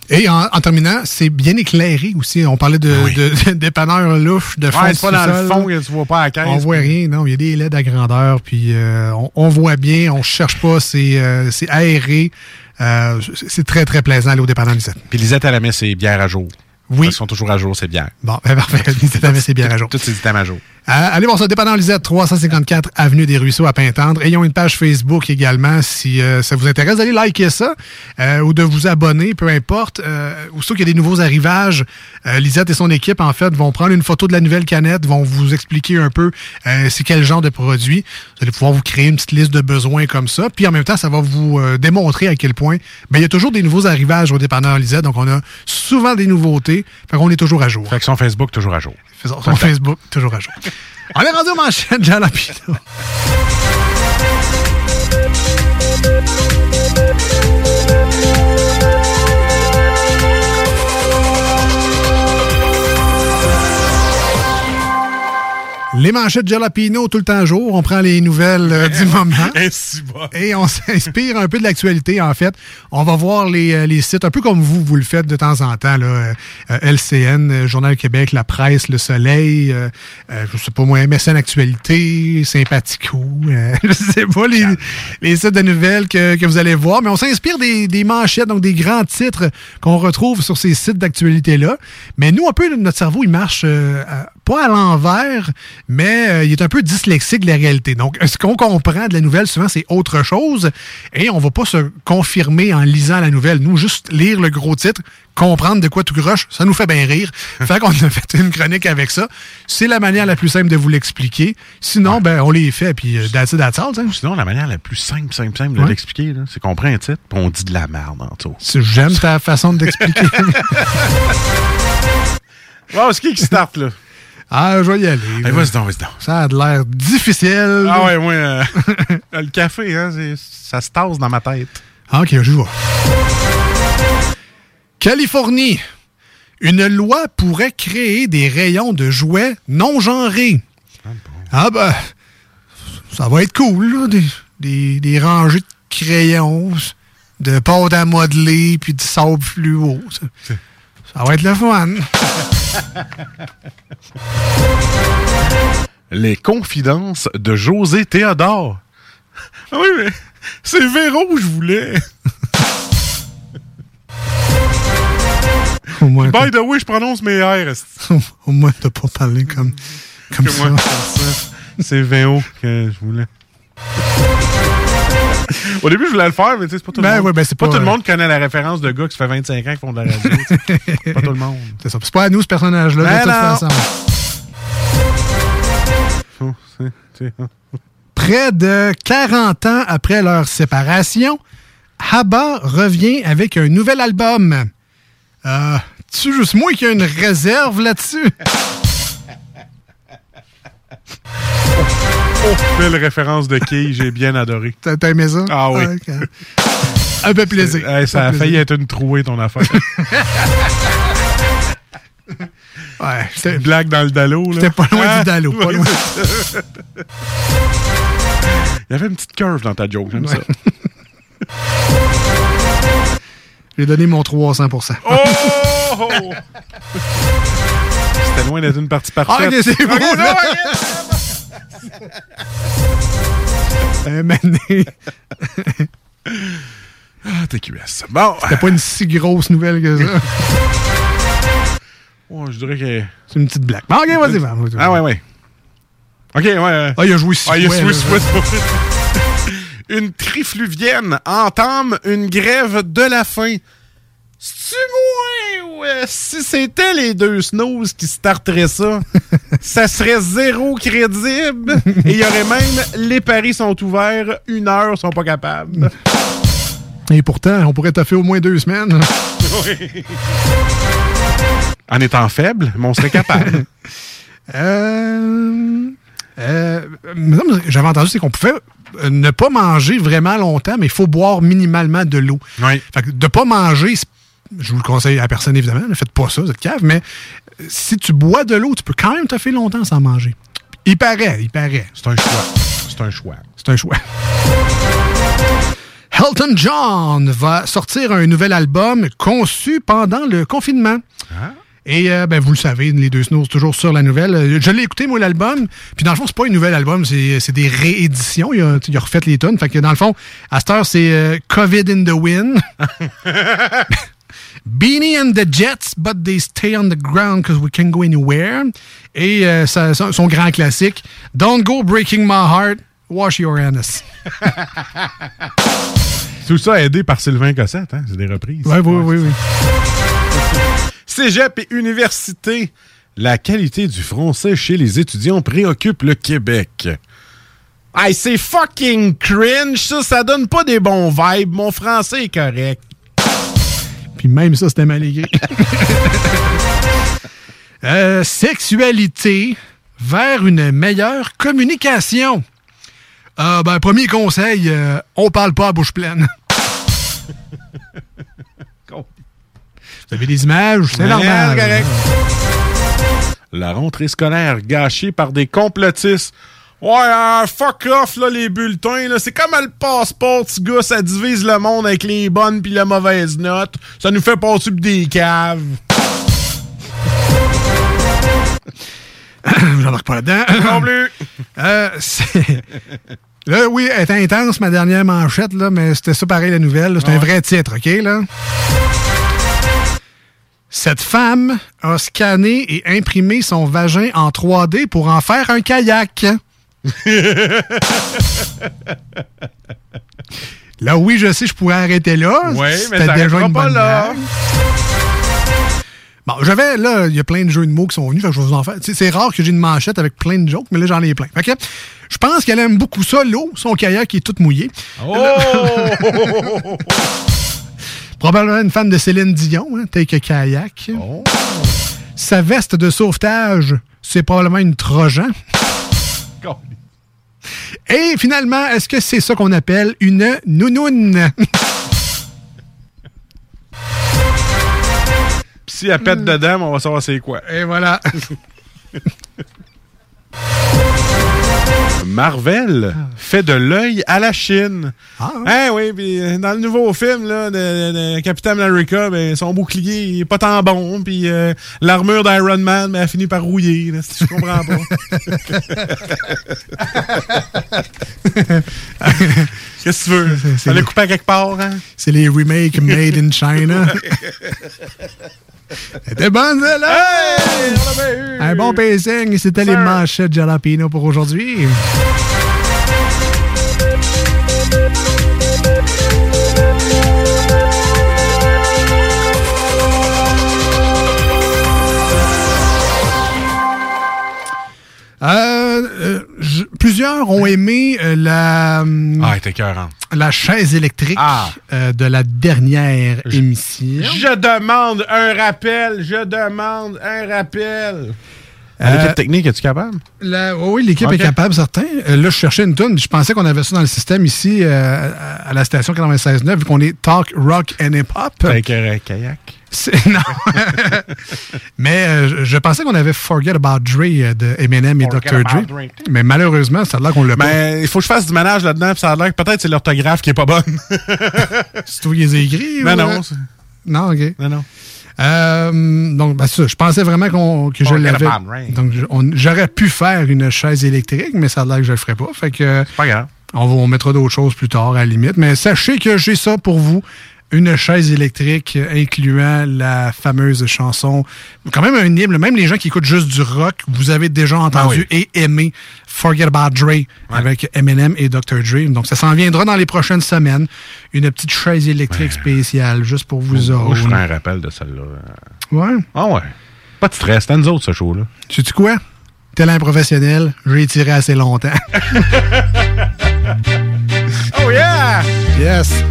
Et en, en terminant, c'est bien éclairé aussi. On parlait de, de, de dépanneurs louches, de fond Ouais, c'est pas dans le fond que tu vois pas à la caisse. On voit rien, non. Il y a des LED à grandeur, puis euh, on, on voit bien, on cherche pas, c'est euh, c'est aéré. Euh, c'est- c'est très, très plaisant aller au dépanneur Lisette. Puis Lisette, elle met ses bières à jour. Oui. Elles sont toujours à jour, ces bières. Bon, ben parfait. Avait ses bières à jour. Toutes ces items à jour. Euh, allez voir ça, dépanneur Lisette, 354 Avenue des Ruisseaux à Pintendre. Ayons une page Facebook également si euh, ça vous intéresse. Allez liker ça euh, ou de vous abonner, peu importe. Euh, aussitôt qu'il y a des nouveaux arrivages, Lisette et son équipe, en fait, vont prendre une photo de la nouvelle canette, vont vous expliquer un peu c'est quel genre de produit. Vous allez pouvoir vous créer une petite liste de besoins comme ça. Puis en même temps, ça va vous démontrer à quel point ben, il y a toujours des nouveaux arrivages au dépanneur Lisette. Donc on a souvent des nouveautés. Fait qu'on est toujours à jour. Fait que son Facebook, toujours à jour. Son, son Facebook, toujours à jour. On est rendu aux manchettes, Jean Les manchettes Jalapino tout le temps jour. On prend les nouvelles euh, du moment. Et on s'inspire un peu de l'actualité, en fait. On va voir les, euh, les sites, un peu comme vous, vous le faites de temps en temps. Là, euh, LCN, Journal Québec, La Presse, Le Soleil, euh, je sais pas moi, MSN Actualité, Sympathico, euh, je sais pas les, les sites de nouvelles que, que vous allez voir. Mais on s'inspire des, des manchettes, donc des grands titres qu'on retrouve sur ces sites d'actualité-là. Mais nous, un peu, notre cerveau, il marche euh, pas à l'envers, mais euh, il est un peu dyslexique de la réalité. Donc, ce qu'on comprend de la nouvelle, souvent, c'est autre chose. Et on va pas se confirmer en lisant la nouvelle. Nous, juste lire le gros titre, comprendre de quoi tout croche, ça nous fait bien rire. fait qu'on a fait une chronique avec ça. C'est la manière la plus simple de vous l'expliquer. Sinon, ben, on les fait, puis euh, that's it, that's all, hein. Sinon, la manière la plus simple, simple, simple de Ouais. l'expliquer, c'est qu'on prend un titre puis on dit de la merde en dessous. J'aime ta façon d'expliquer. Wow, c'est qui qui start, là? Ah, je vais y aller. Là. vas-y donc, vas-y donc. Ça a de l'air difficile. Ah ouais, moi, euh, le café, hein, c'est- ça se tasse dans ma tête. Ah, OK, je vois. Californie. Une loi pourrait créer des rayons de jouets non genrés. Ah ben, ça va être cool, là, des, des- des rangées de crayons, de pâte à modeler, puis de sable fluo. Ça, ça va être le fun. Les confidences de José Théodore. Ah oui, mais c'est Véro que je voulais. Au moins, By the way, je prononce mes R. Au moins, t'as pas parlé comme, ça. comme ça. C'est Véro que je voulais. Au début, je voulais le faire, mais tu sais, c'est pas tout le Ben monde. ouais, ben c'est pas, pas, tout le monde connaît la référence de gars qui fait 25 ans qui font de la radio. pas tout le monde. C'est ça. C'est pas à nous, ce personnage-là, Ben de toute façon. Oh, Près de 40 ans après leur séparation, Haba revient avec un nouvel album. Euh, tu juste moi qui a une réserve là-dessus? Oh, belle référence de qui j'ai bien adoré. T'as aimé ça? Ah oui. ok. Un peu plaisir. Hey, ça a failli plaisir. être une trouée, ton affaire. Ouais, C'était une blague dans le dallo. là. J'étais pas loin Ah, du dallo, pas loin. Il y avait une petite curve dans ta joke, j'aime ça. J'ai donné mon 300 Oh! C'était loin d'être une partie parfaite. Ah, c'est Un mané. Ah, TQS. Bon. C'était pas une si grosse nouvelle que ça. Ouais, je dirais que. C'est une petite blague. Bon, ok, vas-y, va. Ah, ouais, ouais. Ok, ouais. Ah, il a joué Ah, il a joué. Une trifluvienne entame une grève de la faim. C'est-tu moi? Ouais, si c'était les deux snooze qui starteraient ça, ça serait zéro crédible. Et il y aurait même les paris sont ouverts, une heure sont pas capables. Et pourtant, on pourrait taffer au moins deux semaines. Oui. En étant faible, mais on serait capable. Euh, euh, J'avais entendu c'est qu'on pouvait euh, ne pas manger vraiment longtemps, mais il faut boire minimalement de l'eau. Oui. Fait que de pas manger, c'est- je vous le conseille à personne évidemment, ne faites pas ça, vous êtes cave, mais si tu bois de l'eau, tu peux quand même te faire longtemps sans manger. Il paraît, il paraît. C'est un choix. C'est un choix. C'est un choix. Elton John va sortir un nouvel album conçu pendant le confinement. Et euh, ben, vous le savez, les deux snows toujours sur la nouvelle. Je l'ai écouté, moi, l'album. Puis dans le fond, c'est pas un nouvel album, c'est c'est des rééditions. Il a, il a refait les tonnes. Fait que dans le fond, à cette heure, c'est euh, COVID in the Wind. Beanie and the Jets, but they stay on the ground because we can't go anywhere. Et euh, sa- son, grand classique, Don't go breaking my heart, wash your hands. Tout ça aidé par Sylvain Cossette, hein? C'est des reprises. Ouais, oui, oui, oui. Cégep et université. La qualité du français chez les étudiants préoccupe le Québec. Hey, c'est fucking cringe, ça, ça donne pas des bons vibes. Mon français est correct. Puis même ça, c'était mal écrit. Euh, sexualité vers une meilleure communication. Euh, ben, premier conseil, euh, on parle pas à bouche pleine. Vous avez des images, c'est normal. La rentrée scolaire gâchée par des complotistes. Ouais, euh, fuck off, là, les bulletins, là. C'est comme le passeport, petit gars, ça divise le monde avec les bonnes puis les mauvaises notes. Ça nous fait passer pour des caves. J'embarque pas là-dedans. Non plus. Euh, là, oui, elle est intense, ma dernière manchette, là, mais c'était ça pareil, la nouvelle. C'est un vrai titre, OK, là? Cette femme a scanné et imprimé son vagin en 3D pour en faire un kayak. Là, oui, je sais, je pourrais arrêter là. Oui, mais ça déjà une pas bonne là. blague. Bon, j'avais, là, il y a plein de jeux de mots qui sont venus, fait que je vais vous en faire. C'est rare que j'ai une manchette avec plein de jokes, mais là, j'en ai plein. Fait que je pense qu'elle aime beaucoup ça, l'eau, son kayak est tout mouillé. Oh! Probablement une fan de Céline Dion, hein, take a kayak. Sa veste de sauvetage, c'est probablement une Trojan. Et finalement, est-ce que c'est ça qu'on appelle une nounoune? Pis si elle pète dedans, on va savoir c'est quoi. Et voilà. Marvel fait de l'œil à la Chine. Ah, Hein, oui, puis dans le nouveau film là, de, Captain America, ben, son bouclier il est pas tant bon, puis euh, l'armure d'Iron Man ben, elle finit par rouiller. Là, si je comprends pas. Qu'est-ce que tu veux? Ça l'a coupé à quelque part, hein? C'est les remakes made in China. C'était bonne, celle-là! Un bon pacing. C'était les manchettes Jalapino pour aujourd'hui. Euh, euh, plusieurs ont aimé euh, la, Ah, t'es la chaise électrique Ah. euh, de la dernière émission. Je demande un rappel. Je demande un rappel. Euh, L'équipe technique, es-tu capable? La- oui, l'équipe est capable, certain. Euh, là, je cherchais une tune. Je pensais qu'on avait ça dans le système ici euh, à à la station 96.9, vu qu'on est talk, rock and hip-hop. Avec un kayak. Non. Mais euh, je, pensais qu'on avait Forget About Dre euh, de Eminem et Forget Dr. Dre. Dre. Mais malheureusement, ça a l'air qu'on l'a pas. Mais il faut que je fasse du ménage là-dedans, puis ça a l'air que peut-être c'est l'orthographe qui est pas bonne. C'est toi qui les écrits? Mais ou, non, euh? Non, OK. Non, non. Euh, donc, ben, ça, je pensais vraiment qu'on- que je l'avais. Donc, j'aurais pu faire une chaise électrique, mais ça a l'air que je le ferais pas. Fait que. Pas grave. On, va, on mettra d'autres choses plus tard, à la limite. Mais sachez que j'ai ça pour vous. Une chaise électrique incluant la fameuse chanson. Quand même un hymne. Même les gens qui écoutent juste du rock, vous avez déjà entendu et aimé Forget About Dre avec Eminem et Dr. Dre. Donc ça s'en viendra dans les prochaines semaines. Une petite chaise électrique spéciale juste pour vous Moi, autres. je ferai un rappel de celle-là. Ouais. Ah ouais. Pas de stress, à nous autres, ce show-là. Sais-tu quoi? Tel un professionnel, j'ai tiré assez longtemps. Oh yeah! yes!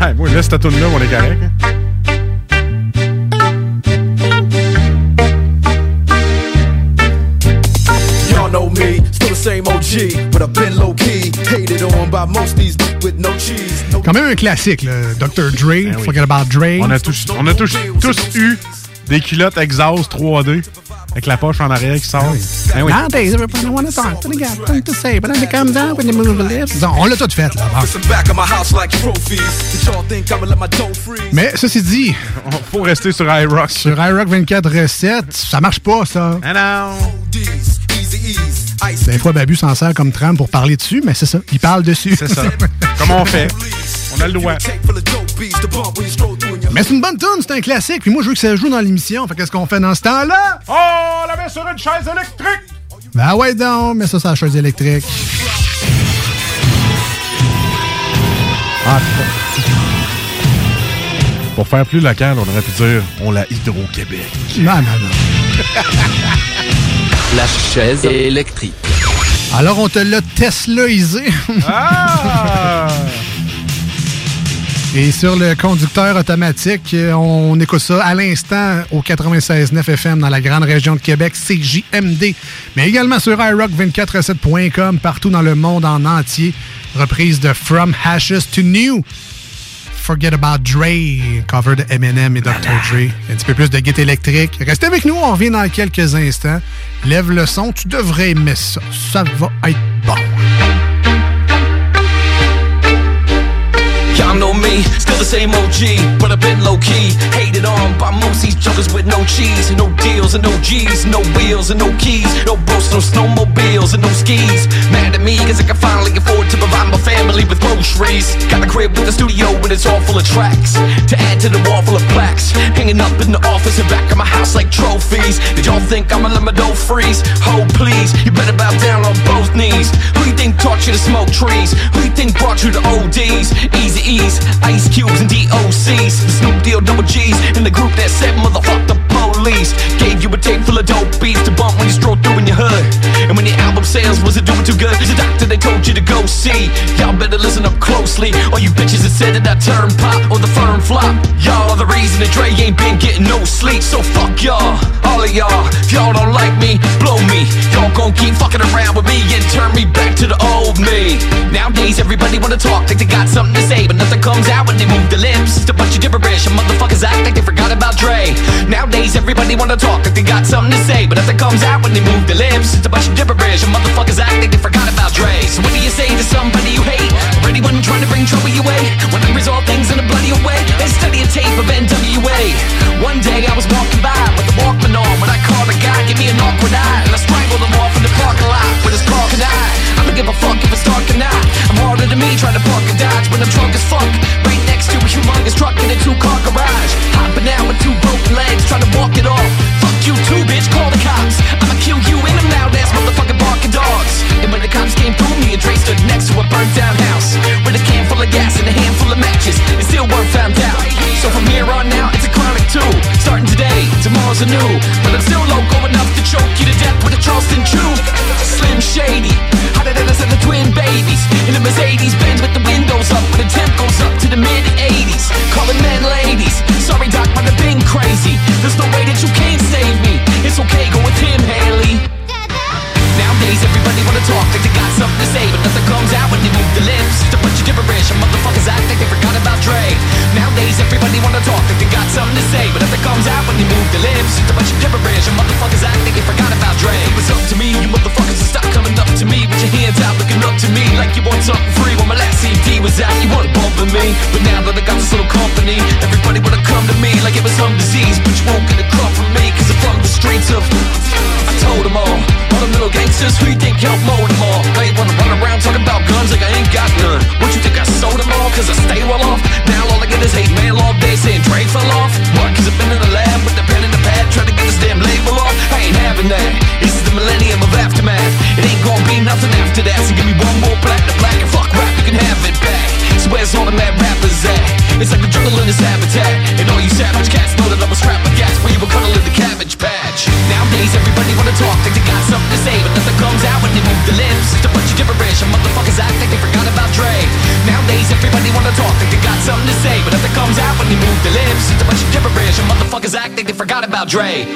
Hey, moi, laisse ta tourne là, on est correct. hein? Y'all know me, still the same OG, but I've been low key, hated on by most these with no cheese. No Quand même un classique, là. Dr. Dre, oui. Forget About Dre. On a tous, on a tous, tous eu des culottes exhaust 3D avec la poche en arrière qui sort. Ben oui. Lips. Donc, on l'a tout fait, là. Mais ceci dit, faut rester sur iRock. Sur iRock 24 recettes, ça marche pas, ça. Ah non! Des fois, Babu s'en sert comme trame pour parler dessus, mais c'est ça. Il parle dessus. C'est ça. Comment on fait? On a le droit. Mais c'est une bonne tune, c'est un classique. Puis moi, je veux que ça joue dans l'émission. Fait qu'est-ce qu'on fait dans ce temps-là? Oh, on la met sur une chaise électrique! Ben ouais, donc, mets ça sur la chaise électrique. Ah, Pour faire plus local, on aurait pu dire on l'a Hydro-Québec. Non, non, non. La chaise électrique. Alors, on te l'a Teslaisé. Ah! Et sur le conducteur automatique, euh, on écoute ça à l'instant au 96.9 FM dans la grande région de Québec, CJMD, mais également sur iRock247.com partout dans le monde en entier. Reprise de From Ashes to New. Forget About Dre, cover de Eminem et Dr. Dre. Un petit peu plus de guitare électrique. Restez avec nous, on revient dans quelques instants. Lève le son, tu devrais aimer ça. Ça va être bon. Y'all know me, still the same OG, but I've been low key. Hated on by most these jokers with no cheese, no deals and no G's, no wheels and no keys, no boats, no snowmobiles and no skis. Mad at me cause I can finally afford to provide my family with groceries. Got a crib with a studio and it's all full of tracks. To add to the wall full of plaques, hanging up in the office and back of my house like trophies. Did y'all think I'ma let my dough freeze? Hold please, you better bow down on both knees. Who you think taught you to smoke trees? Who you think brought you to ODs? Easy E's, Ice Cubes and DOCs. The Snoop Deal double G's in the group that said motherfuck the police. Gave you a tape full of dope beats to bump when you stroll through in your hood. And when your album sales wasn't doing too good, the doctor they told you to go see. Y'all better listen up closely. All you bitches that said that I turn pop or the firm flop. Y'all are the reason that Dre ain't been getting no sleep. So fuck y'all, all of y'all. If y'all don't like me, blow me. Y'all gon' keep fucking around with me and turn me back wanna talk like they got something to say, but nothing comes out when they move their lips. It's a bunch of gibberish, and motherfuckers act like they forgot about Dre. Nowadays everybody wanna talk like they got something to say, but nothing comes out when they move their lips. It's a bunch of gibberish, and motherfuckers act like they forgot about Dre. So what do you say to somebody you hate, or anyone trying to bring trouble your way? When I resolve things in a bloody way, and study a tape of NWA. One day I was walking by with the Walkman on when I called a guy, give me an awkward eye, and I strangled him Than me trying to park a Dodge when I'm drunk as fuck. Right next to a humongous truck in a two-car garage. Hopping out with two broken legs, trying to walk it off. Fuck you too, bitch, call the cops. I'ma kill you and them loud ass motherfucking barking dogs. And when the cops came through, me and Dre stood next to a burnt down house. With a can full of gas and a handful of matches. And still weren't found out. So from here on out, it's a chronic too. Starting today, tomorrow's a new. But I'm still loco enough to choke you to death with a Charleston chew. Slim Shady, babies. In a Mercedes Benz with the windows up, but the temp goes up to the mid 80s. Calling men ladies. Sorry, Doc, but I've been crazy. There's no way wanna talk like they got something to say, but nothing comes out when they move their lips. It's a bunch of gibberish, and motherfuckers act like they forgot about Dre. Nowadays, everybody wanna talk like they got something to say, but nothing comes out when they move their lips. It's a bunch of gibberish, and motherfuckers act like they forgot about Dre. It was up to me, you motherfuckers to stop coming up to me with your hands out, looking up to me like you want something free. When my last CD was out, you wanna with me, but now that I got this little company, everybody wanna come to me like it was some disease, but you won't get a crumb from me, cause I'm from the streets of. I told them all. All them little gangsters who you think help mold them all. They wanna run around talking about guns like I ain't got none. What you think I sold them all cause I stay well off? Now all I get is hate mail all day saying Dre fell off. What cause I've been in the lab with the pen and the pad Trying to get this damn label off? I ain't having that. This is the millennium of aftermath It ain't gonna be nothing after that. So give me one more black to black and fuck rap you can have it back. So where's all the mad rappers at? It's like in its habitat. And all you savage cats know that I'm a scrap of gas. Where you were cuddling the cabbage patch. Nowadays everybody wanna talk. Like they got something to say But nothing comes out when they move their lips. It's a bunch of gibberish. And motherfuckers act like they forgot about Dre. Nowadays everybody wanna talk. Like they got something to say But nothing comes out when they move their lips. It's a bunch of gibberish. And motherfuckers act like they forgot about Dre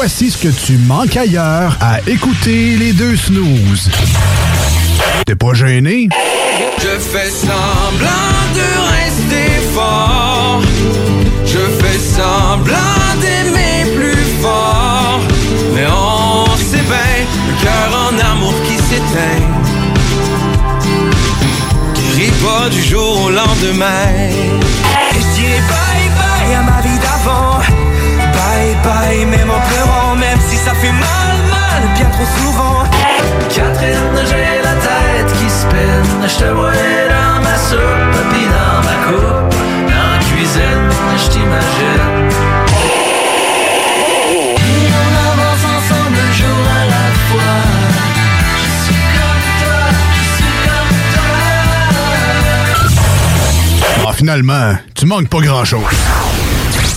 Voici ce que tu manques ailleurs à écouter les deux snooze. T'es pas gêné? Je fais semblant de rester fort. Je fais semblant d'aimer plus fort. Mais on sait bien, le cœur en amour qui s'éteint. Guérit pas du jour au lendemain. Et je dirais bye bye à ma vie d'avant. Bye même en pleurant, même si ça fait mal, mal, bien trop souvent. Catherine, j'ai la tête qui spinne. Je te vois dans ma soupe, puis dans ma coupe. Dans la cuisine, je t'imagine. Et on avance ensemble un jour à la fois. Je suis comme toi, je suis comme toi. Ah, finalement, tu manques pas grand-chose.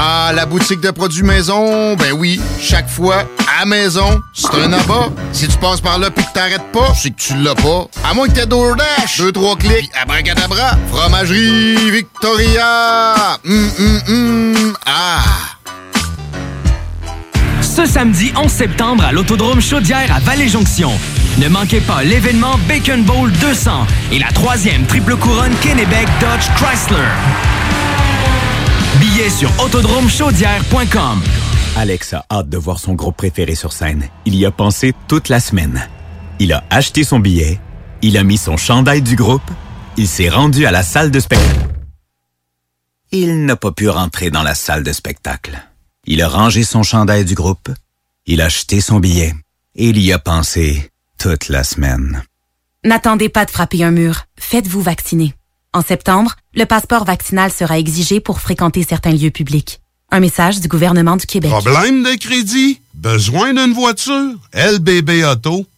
Ah, la boutique de produits maison, ben oui, chaque fois, à maison, c'est un abat. Si tu passes par là pis que t'arrêtes pas, c'est que tu l'as pas. À moins que t'aies DoorDash, deux, trois clics, abracadabra, fromagerie Victoria! Hum, hum, hum, ah! Ce samedi 11 septembre à l'Autodrome Chaudière à Vallée-Jonction. Ne manquez pas l'événement Bacon Bowl 200 et la troisième triple couronne Kennebec Dodge Chrysler. Billets sur autodromechaudière.com. Alex a hâte de voir son groupe préféré sur scène. Il y a pensé toute la semaine. Il a acheté son billet, il a mis son chandail du groupe, il s'est rendu à la salle de spectacle. Il n'a pas pu rentrer dans la salle de spectacle. Il a rangé son chandail du groupe, il a acheté son billet et il y a pensé toute la semaine. N'attendez pas de frapper un mur. Faites-vous vacciner. En septembre, le passeport vaccinal sera exigé pour fréquenter certains lieux publics. Un message du gouvernement du Québec. Problème de crédit? Besoin d'une voiture? LBB Auto.com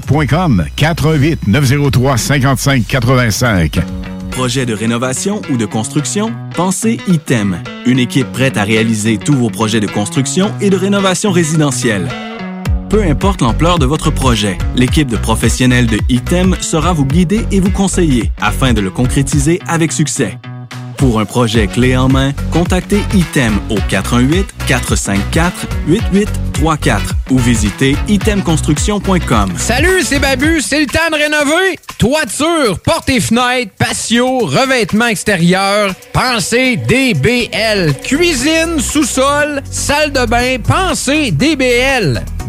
GestionBloc.com 88 903 55 85. Projet de rénovation ou de construction? Pensez ITEM, une équipe prête à réaliser tous vos projets de construction et de rénovation résidentielle. Peu importe l'ampleur de votre projet, l'équipe de professionnels de ITEM sera vous guider et vous conseiller afin de le concrétiser avec succès. Pour un projet clé en main, contactez ITEM au 418-454-8834 ou visitez itemconstruction.com. Salut, c'est Babu, c'est le temps de rénover. Toiture, portes et fenêtres, patio, revêtement extérieur, pensez DBL. Cuisine, sous-sol, salle de bain, pensez DBL.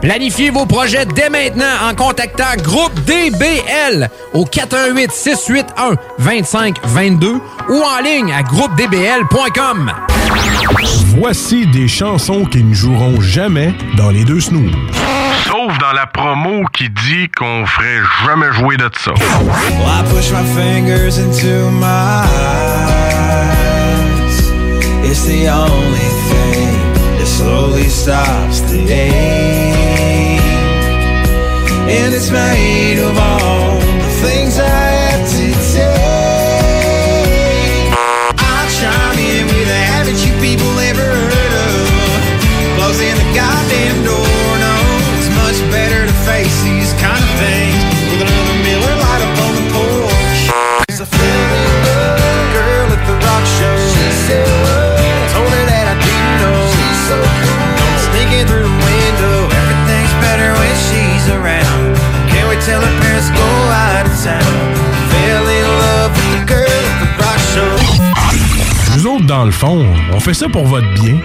Planifiez vos projets dès maintenant en contactant Groupe DBL au 418 681 2522 ou en ligne à groupedbl.com. Voici des chansons qui ne joueront jamais dans les deux snooze. Sauf dans la promo qui dit qu'on ferait jamais jouer de ça. Well, I push my fingers into my eyes. It's the only thing that slowly stops the ache. And it's made of all on fait ça pour votre bien.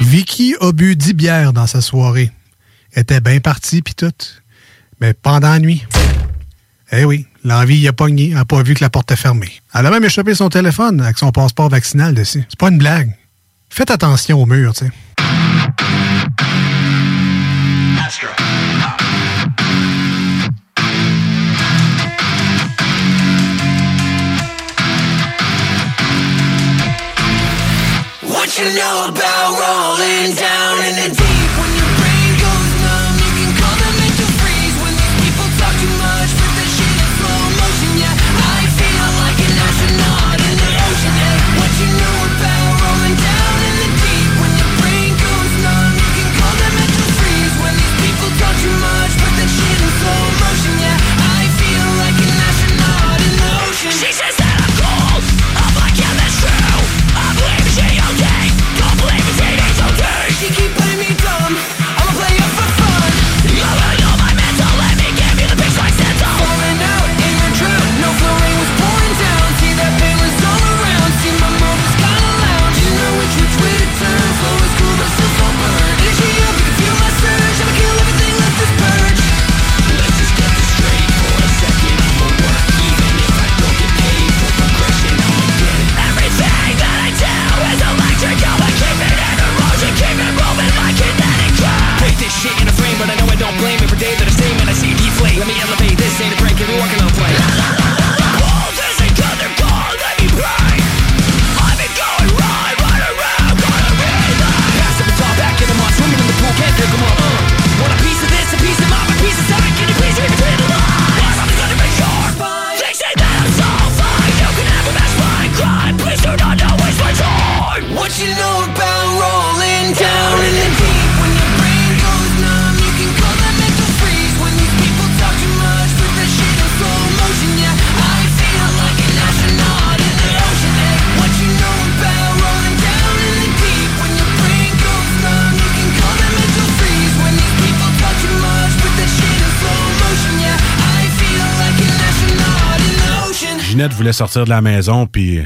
Vicky a bu 10 bières dans sa soirée. était bien partie pis tout. Mais pendant la nuit. Eh oui, l'envie y a pogné, elle a pas vu que la porte était fermée. Elle a même échappé son téléphone avec son passeport vaccinal dessus. C'est pas une blague. Faites attention au mur, tu sais. Know about rolling Ginette voulait sortir de la maison, puis.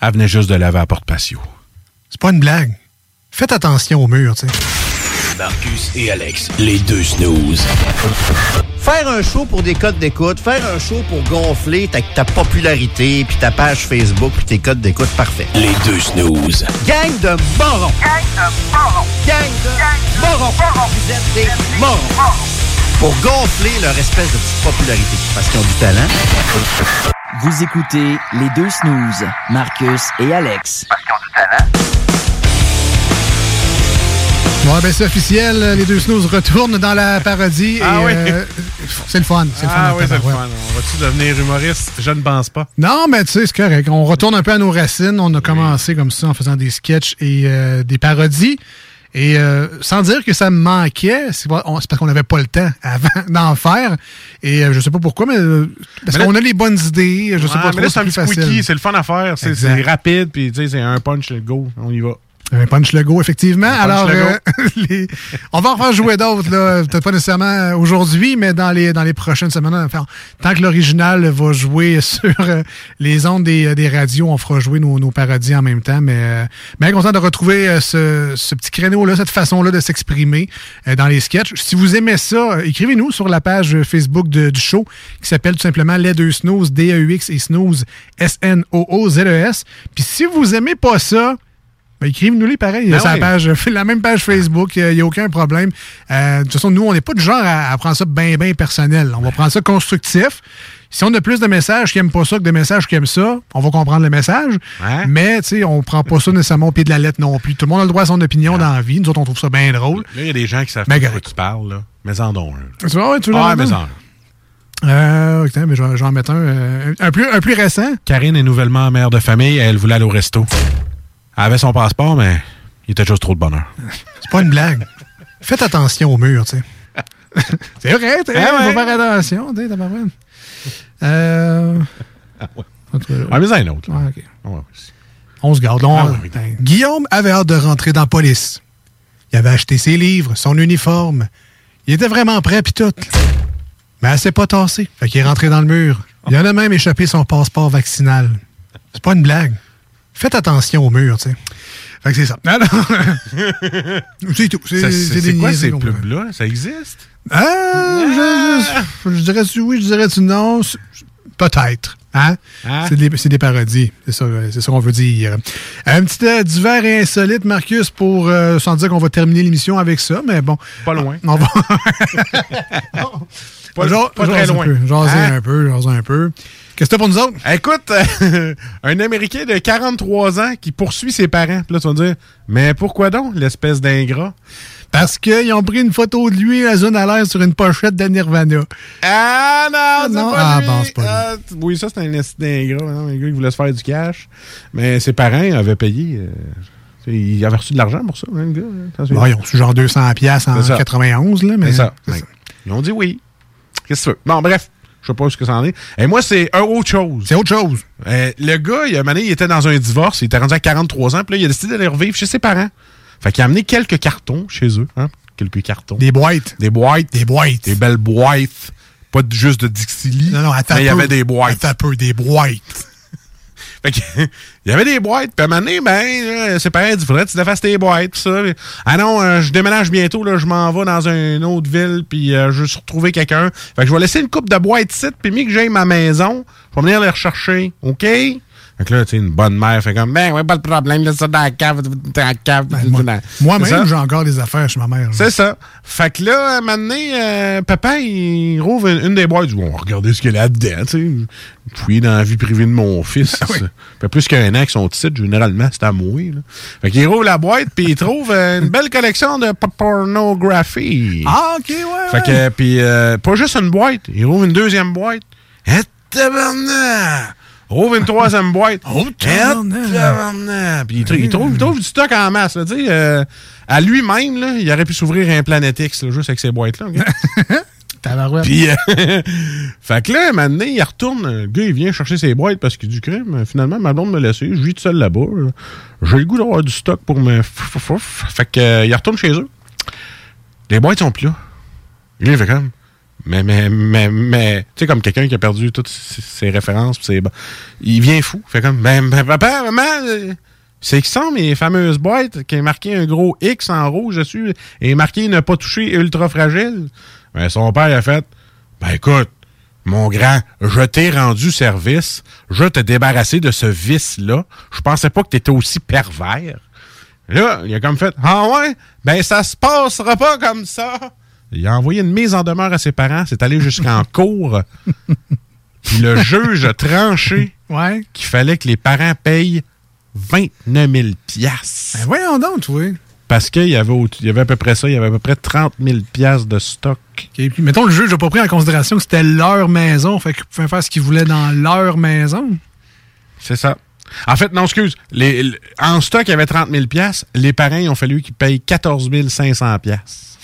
Elle venait juste de laver à porte patio. C'est pas une blague. Faites attention au mur, tu sais. Marcus et Alex, les deux snooze. Faire un show pour des codes d'écoute, faire un show pour gonfler ta, ta popularité, puis ta page Facebook, puis tes codes d'écoute, parfait. Les deux snooze. Gang de morons! Gang de morons! Gang de morons! Vous êtes des morons! Pour gonfler leur espèce de petite popularité, parce qu'ils ont du talent. Vous écoutez les deux snooze, Marcus et Alex. Ouais, ben c'est officiel. Les deux snooze retournent dans la parodie. Ah et, oui. euh, c'est le fun. C'est le fun. Ah oui, c'est le fun. On va-tu devenir humoriste? Je ne pense pas. Non, mais tu sais, c'est correct. On retourne un peu à nos racines. On a commencé comme ça en faisant des sketchs et euh, des parodies. Et euh, sans dire que ça me manquait, c'est parce qu'on n'avait pas le temps avant d'en faire. Et euh, je sais pas pourquoi, mais euh, parce qu'on a les bonnes idées. Je sais Ouais, pas mais trop, là, c'est un petit quickie, c'est le fun à faire. C'est rapide, puis tu sais, c'est un punch, le go. On y va. Un punch le go, effectivement. Alors, euh, les- on va en faire jouer d'autres, là. Peut-être pas nécessairement aujourd'hui, mais dans les, dans les prochaines semaines. Enfin, tant que l'original va jouer sur euh, les ondes des, des radios, on fera jouer nos, nos parodies en même temps. Mais, euh, content de retrouver euh, ce, ce petit créneau-là, cette façon-là de s'exprimer euh, dans les sketchs. Si vous aimez ça, euh, écrivez-nous sur la page Facebook de- du show qui s'appelle tout simplement Les Deux Snooze, D-E-U-X et Snooze, S-N-O-O-Z-E-S. Puis si vous aimez pas ça, ben, écrivez-nous-les pareil. Ben la, oui. page, la même page Facebook, il n'y a aucun problème. Euh, de toute façon, nous, on n'est pas du genre à, à prendre ça bien, bien personnel. On va prendre ça constructif. Si on a plus de messages qui n'aiment pas ça que de messages qui aiment ça, on va comprendre le message. Mais, tu sais, on prend pas ça nécessairement au pied de la lettre non plus. Tout le monde a le droit à son opinion dans la vie. Nous autres, on trouve ça bien drôle. Là, il y a des gens qui savent pas de quoi tu parles, là. Mais en don un. Tu vois, ouais, tu l'as Ah, mais en Euh, attends, mais je vais, je vais en mettre un, euh, un, plus, un plus récent. Karine est nouvellement mère de famille. Elle voulait aller au resto. Elle avait son passeport, mais il était juste trop de bonheur. C'est pas une blague. Faites attention au mur, tu sais. c'est vrai, tu sais, Ah ouais. faut faire attention, tu sais, tabarouette. Euh... Ah, mais un autre. Ouais. Ouais. On se garde. on- Ah oui, oui. Guillaume avait hâte de rentrer dans la police. Il avait acheté ses livres, son uniforme. Il était vraiment prêt, puis tout. Mais elle s'est pas tassée. Fait qu'il est rentré dans le mur. Il en a même échappé son passeport vaccinal. C'est pas une blague. Faites attention au mur, tu sais. Fait que c'est ça. Alors, c'est tout. Ça, C'est des c'est quoi ces pubs-là? Ça existe? ah, je, je- je dirais-tu oui, je dirais-tu non. Peut-être. Hein? Ah. C'est des, c'est des parodies. C'est ça, euh, c'est ça qu'on veut dire. Un petit euh, divers et insolite, Marcus, pour euh, sans dire qu'on va terminer l'émission avec ça, mais bon. Pas loin. On va. Pas- Genre- pas très loin. Un peu, jaser Hein? un peu, jaser un peu. Qu'est-ce que t'as pour nous autres? Écoute, euh, un Américain de 43 ans qui poursuit ses parents. Puis là, tu vas me dire, mais pourquoi donc, l'espèce d'ingrat? Parce qu'ils ont pris une photo de lui à zone à l'air sur une pochette de Nirvana. Ah non, c'est non. pas Ah lui. bon, c'est pas. Ah, oui, ça, c'est un esti d'ingrat. Non, Un gars qui voulait se faire du cash. Mais ses parents avaient payé. euh, il avait reçu de l'argent pour ça, hein, le gars. hein? Bon, ils ont reçu genre 200 pièces en C'est ça. 91, là, mais. C'est ça. Ils ont dit oui. Qu'est-ce que tu veux? Bon, bref. Je sais pas ce que ça en est. Et moi, c'est un autre chose. C'est autre chose. le gars, il, a, mané, il était dans un divorce. Il était rendu à 43 ans. Puis là, il a décidé d'aller revivre chez ses parents. Fait qu'il a amené quelques cartons chez eux. Hein? Quelques cartons. Des boîtes. Des boîtes. Des boîtes. Des belles boîtes. Pas juste de Dixili. Non, non, attends mais il y avait des boîtes. Attends un peu, des boîtes. Fait que, il y avait des boîtes. Puis à un moment donné, ben, ses parents dit, faudrait que tu défasses tes boîtes. Ça. Ah non, euh, je déménage bientôt. Là, je m'en vais dans une autre ville. Puis euh, je vais retrouver quelqu'un. Fait que je vais laisser une coupe de boîtes ici. Puis mis que j'aille ma maison, je vais venir les rechercher. OK? Fait que là, tu sais, une bonne mère fait comme, ben, ouais, pas de problème, laisse ça dans la cave, dans la cave. Ben, Moi-même, j'ai encore des affaires chez ma mère. C'est ça. Fait que là, à un moment donné, euh, papa, il rouvre une, une des boîtes. Il dit, bon, regardez ce qu'il y a là-dedans, tu sais. Fouiller dans la vie privée de mon fils. Ah ça fait plus qu'un an que son titre, généralement, c'est à. Là. Fait qu'il rouvre la boîte, puis il trouve euh, une belle collection de pornographie. Ah, OK, ouais. Fait que, puis, euh, pas juste une boîte, il rouvre une deuxième boîte. Hein, tabarnak! Rouvre une troisième boîte. Oh! Puis il, trou- il trouve, il trouve du stock en masse. Là, euh, à lui-même, là, il aurait pu s'ouvrir un Planet X là, juste avec ces boîtes-là. Puis, euh, fait que là, maintenant, il retourne. Le gars, il vient chercher ses boîtes parce qu'il dit crime. Finalement, ma blonde me laissé. Je vis tout seul là-bas. là. J'ai le goût d'avoir du stock pour me. Fait que, euh, il retourne chez eux. Les boîtes sont plus là, il fait comme. Mais, mais, mais, mais. Tu sais, comme quelqu'un qui a perdu toutes ses, références. pis Il vient fou. Fait comme. Ben, ben, papa, maman. euh, C'est qui sont mes fameuses boîtes qui est marqué un gros X en rouge dessus et marqué ne pas toucher ultra fragile? Ben, son père a fait Ben écoute, mon grand, je t'ai rendu service, je t'ai débarrassé de ce vice-là. Je pensais pas que t'étais aussi pervers. Là, il a comme fait Ah ouais? Ben ça se passera pas comme ça. Il a envoyé une mise en demeure à ses parents, c'est allé jusqu'en cour. Puis le juge a tranché ouais. qu'il fallait que les parents payent 29 000 piastres. Ben voyons donc, oui. Parce qu'il y, avait il y avait à peu près ça, il y avait à peu près 30 000 piastres de stock. OK, puis mettons, le juge n'a pas pris en considération que c'était leur maison. Fait qu'ils pouvaient faire ce qu'ils voulaient dans leur maison. C'est ça. En fait, non, excuse. Les, en stock, il y avait 30 000 piastres. Les parents, il ont fallu qu'ils payent 14 500 piastres.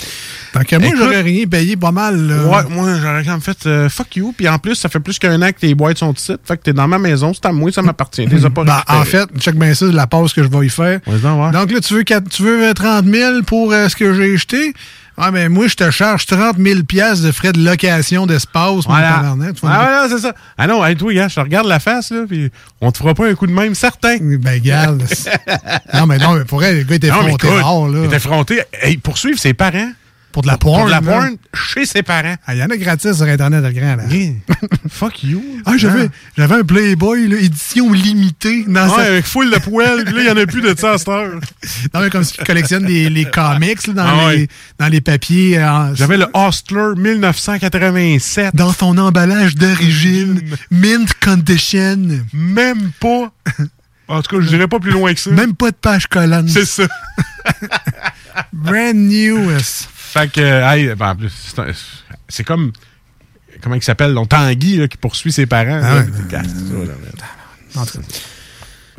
Que moi, j'aurais rien payé pas mal. Ouais, moi, j'aurais quand même fait euh, fuck you. Puis en plus, ça fait plus qu'un an que tes boîtes sont ici. Fait que t'es dans ma maison, c'est à moi, ça m'appartient. T'es pas Ben, en fait, check bien ça, la pause que je vais y faire. Donc là, tu veux, tu veux euh, 30 000 pour euh, ce que j'ai jeté? Ouais, ben moi, je te charge 30 000 piastres de frais de location d'espace. mon Voilà. tabarnak. Vas Ah, voilà, c'est ça. Ah non, hey, toi, gars, je te regarde la face, là, puis on te fera pas un coup de même, certain. Ben, regarde. non, mais non, mais pour elle, le gars était Non, mais fronté écoute, rare, là. Il était effronté. Hey, poursuivre ses parents. Pour de la Pour porn. de la porn chez ses parents. Ah, Il y en a gratis sur Internet, le grand. Là. Fuck you. Ah, j'avais, j'avais un Playboy, là, édition limitée. Dans Ouais, avec full de poêle, là, il n'y en a plus de ça à cette heure. Non, mais comme si tu collectionnes les, les comics là, dans, Ah les, ouais. dans les papiers. euh, J'avais le Hostler 1987. Dans son emballage d'origine, mint condition. Même pas. En tout cas, je dirais pas plus loin que ça. Même pas de page collante. C'est ça. Brand new. Fait que, hey, ben, en plus, c'est un- c'est comme. Comment il s'appelle? Donc, Tanguy, là, qui poursuit ses parents. Ah là. ça, là, là. En tout cas.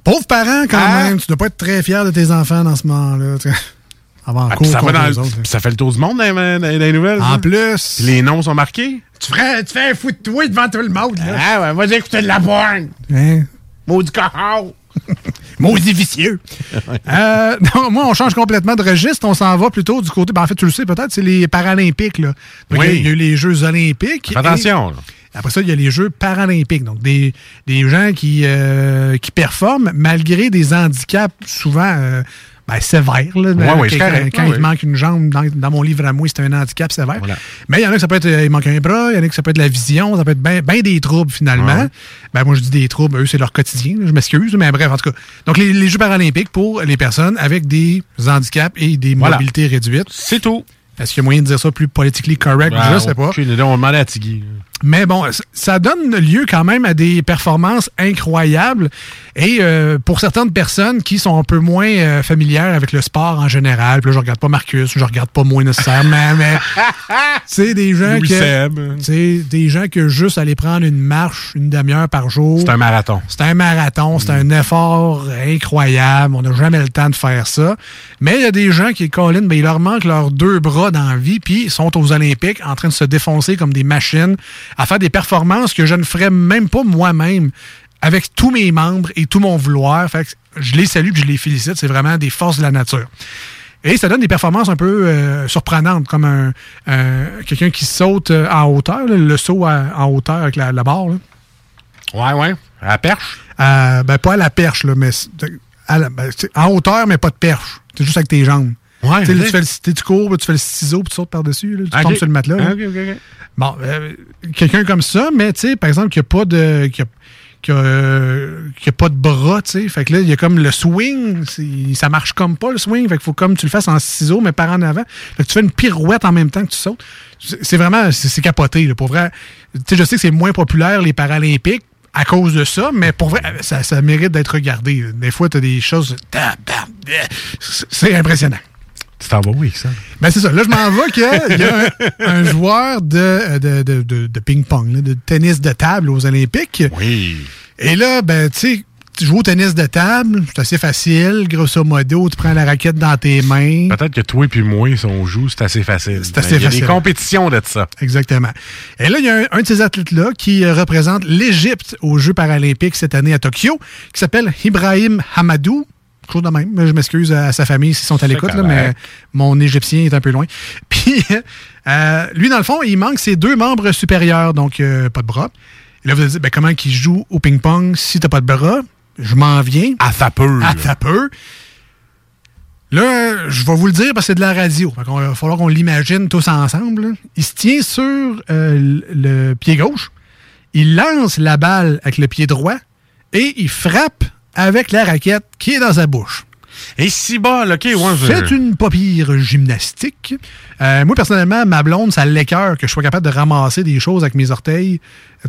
Pauvre parent, quand Ah. même. Tu dois pas être très fier de tes enfants dans ce moment-là. Avant Ah, cours ça, dans, autres. ça fait le tour du monde dans, les- dans les nouvelles. En ça. plus. Les noms sont marqués. Tu, ferais, tu fais un fou de toi devant tout le monde. Là. Ah ouais, vas-y écouter de la porn. Hein? Maudit cahao. Maudit vicieux. Euh, non, moi, on change complètement de registre. On s'en va plutôt du côté. ben, en fait, tu le sais peut-être, c'est les Paralympiques. Là. Donc, Oui. il, y a, il y a eu les Jeux Olympiques. Attention, Et là. Après ça, il y a les Jeux Paralympiques. Donc, des, des gens qui, euh, qui performent malgré des handicaps souvent euh, ben. Là, Ouais, ouais, correct. quand Ouais, il manque une jambe, dans, dans mon livre à moi, c'est un handicap sévère. Voilà. Mais il y en a que ça peut être, euh, il manque un bras, il y en a que ça peut être la vision, ça peut être bien des troubles finalement. Ben, moi, je dis des troubles, eux, c'est leur quotidien, je m'excuse, mais bref, en tout cas. Donc, les, les Jeux paralympiques pour les personnes avec des handicaps et des Voilà. mobilités réduites. C'est tout. Est-ce qu'il y a moyen de dire ça plus politically correct? Ah, je sais pas. idée, on demandait à Tiggy. Mais bon, ça donne lieu quand même à des performances incroyables. Et euh, pour certaines personnes qui sont un peu moins euh, familières avec le sport en général, puis là, je regarde pas Marcus, je regarde pas moi nécessairement, mais c'est des gens Louis que c'est des gens que juste aller prendre une marche une demi-heure par jour. C'est un marathon. C'est un marathon, c'est un effort incroyable. On n'a jamais le temps de faire ça. Mais il y a des gens qui, Colin, ben, il leur manque leurs deux bras dans la vie, puis ils sont aux Olympiques en train de se défoncer comme des machines à faire des performances que je ne ferais même pas moi-même avec tous mes membres et tout mon vouloir. Fait que je les salue puis je les félicite. C'est vraiment des forces de la nature. Et ça donne des performances un peu euh, surprenantes, comme un, un- quelqu'un qui saute euh, en hauteur, là, le saut à- en hauteur avec la, la barre. là. Ouais, ouais. À la perche? Euh, ben, pas à la perche, là, mais c'est- à la- ben, en hauteur, mais pas de perche. C'est juste avec tes jambes. Ouais, Tu fais le, tu cours, tu fais le ciseau, puis tu sautes par-dessus, tu tombes sur le matelas. Bon, euh, quelqu'un comme ça, mais tu sais, par exemple, qui a pas de. qui a, qui a, qui a pas de bras, tu sais. Fait que là, il y a comme le swing, ça marche comme pas le swing. Fait qu'il faut comme tu le fasses en ciseaux, mais par en avant. Fait que tu fais une pirouette en même temps que tu sautes. C'est vraiment, c'est capoté, là, pour vrai. Tu sais, je sais que c'est moins populaire, les Paralympiques, à cause de ça, mais pour vrai, ça, ça mérite d'être regardé. Des fois, tu as des choses. C'est impressionnant. Tu t'en vas où avec ça? Ben c'est ça. Là, je m'en vais qu'il y a un, un joueur de, de, de, de- de ping-pong, de tennis de table aux Olympiques. Oui. Et là, ben, tu sais, tu joues au tennis de table, c'est assez facile. Grosso modo, tu prends la raquette dans tes mains. Peut-être que toi et moi, si on joue, c'est assez facile. C'est assez Mais Il y a facile. des compétitions de ça. Exactement. Et là, il y a un, un de ces athlètes-là qui euh, représente l'Égypte aux Jeux paralympiques cette année à Tokyo, qui s'appelle Ibrahim Hamadou. Quelque chose de même. Je m'excuse à sa famille s'ils sont à l'écoute, mais mon égyptien est un peu loin. Puis, euh, lui, dans le fond, il manque ses deux membres supérieurs, donc euh, pas de bras. Et là, vous allez dire, ben, comment qu'il joue au ping-pong si t'as pas de bras? Je m'en viens. À ta peu. À ta peu. Là, je vais vous le dire parce que c'est de la radio. Il va falloir qu'on l'imagine tous ensemble. Il se tient sur euh, le pied gauche. Il lance la balle avec le pied droit et il frappe avec la raquette qui est dans sa bouche. Et si bas, OK, ouais, je- C'est une pas pire gymnastique. Euh, moi, personnellement, ma blonde, ça l'écœure que je sois capable de ramasser des choses avec mes orteils.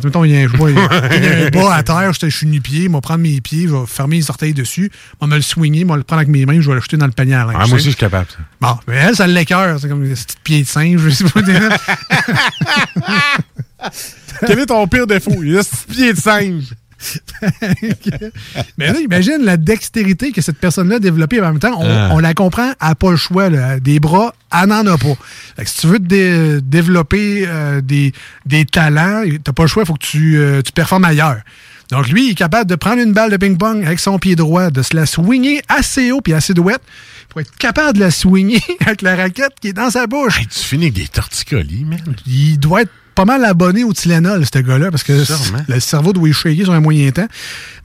Mettons, il y a un, je vois, il y a- un bas à terre, je suis nu-pied, je vais prendre mes pieds, je vais fermer les orteils dessus, je vais me le swinguer, je vais le prendre avec mes mains, je vais le jeter dans le panier à linge. Ah, moi aussi, je suis capable. ça. Bon, mais elle, ça l'écœure. C'est comme des petits pieds de singe, je sais pas. Quel est ton pire défaut? Il a ce pied de singe. Mais là, imagine la dextérité que cette personne-là a développée. En même temps, on, Ah. on la comprend, elle n'a pas le choix. là. Des bras, elle n'en a pas. Fait que si tu veux dé- développer euh, des, des talents, tu n'as pas le choix, il faut que tu, euh, tu performes ailleurs. Donc, lui, il est capable de prendre une balle de ping-pong avec son pied droit, de se la swinger assez haut puis assez douette pour être capable de la swinger avec la raquette qui est dans sa bouche. tu finis avec des torticolis, man. Il doit être pas mal abonné au Tylenol, ce gars-là, parce que Sûrement. le cerveau doit shaker sur un moyen temps.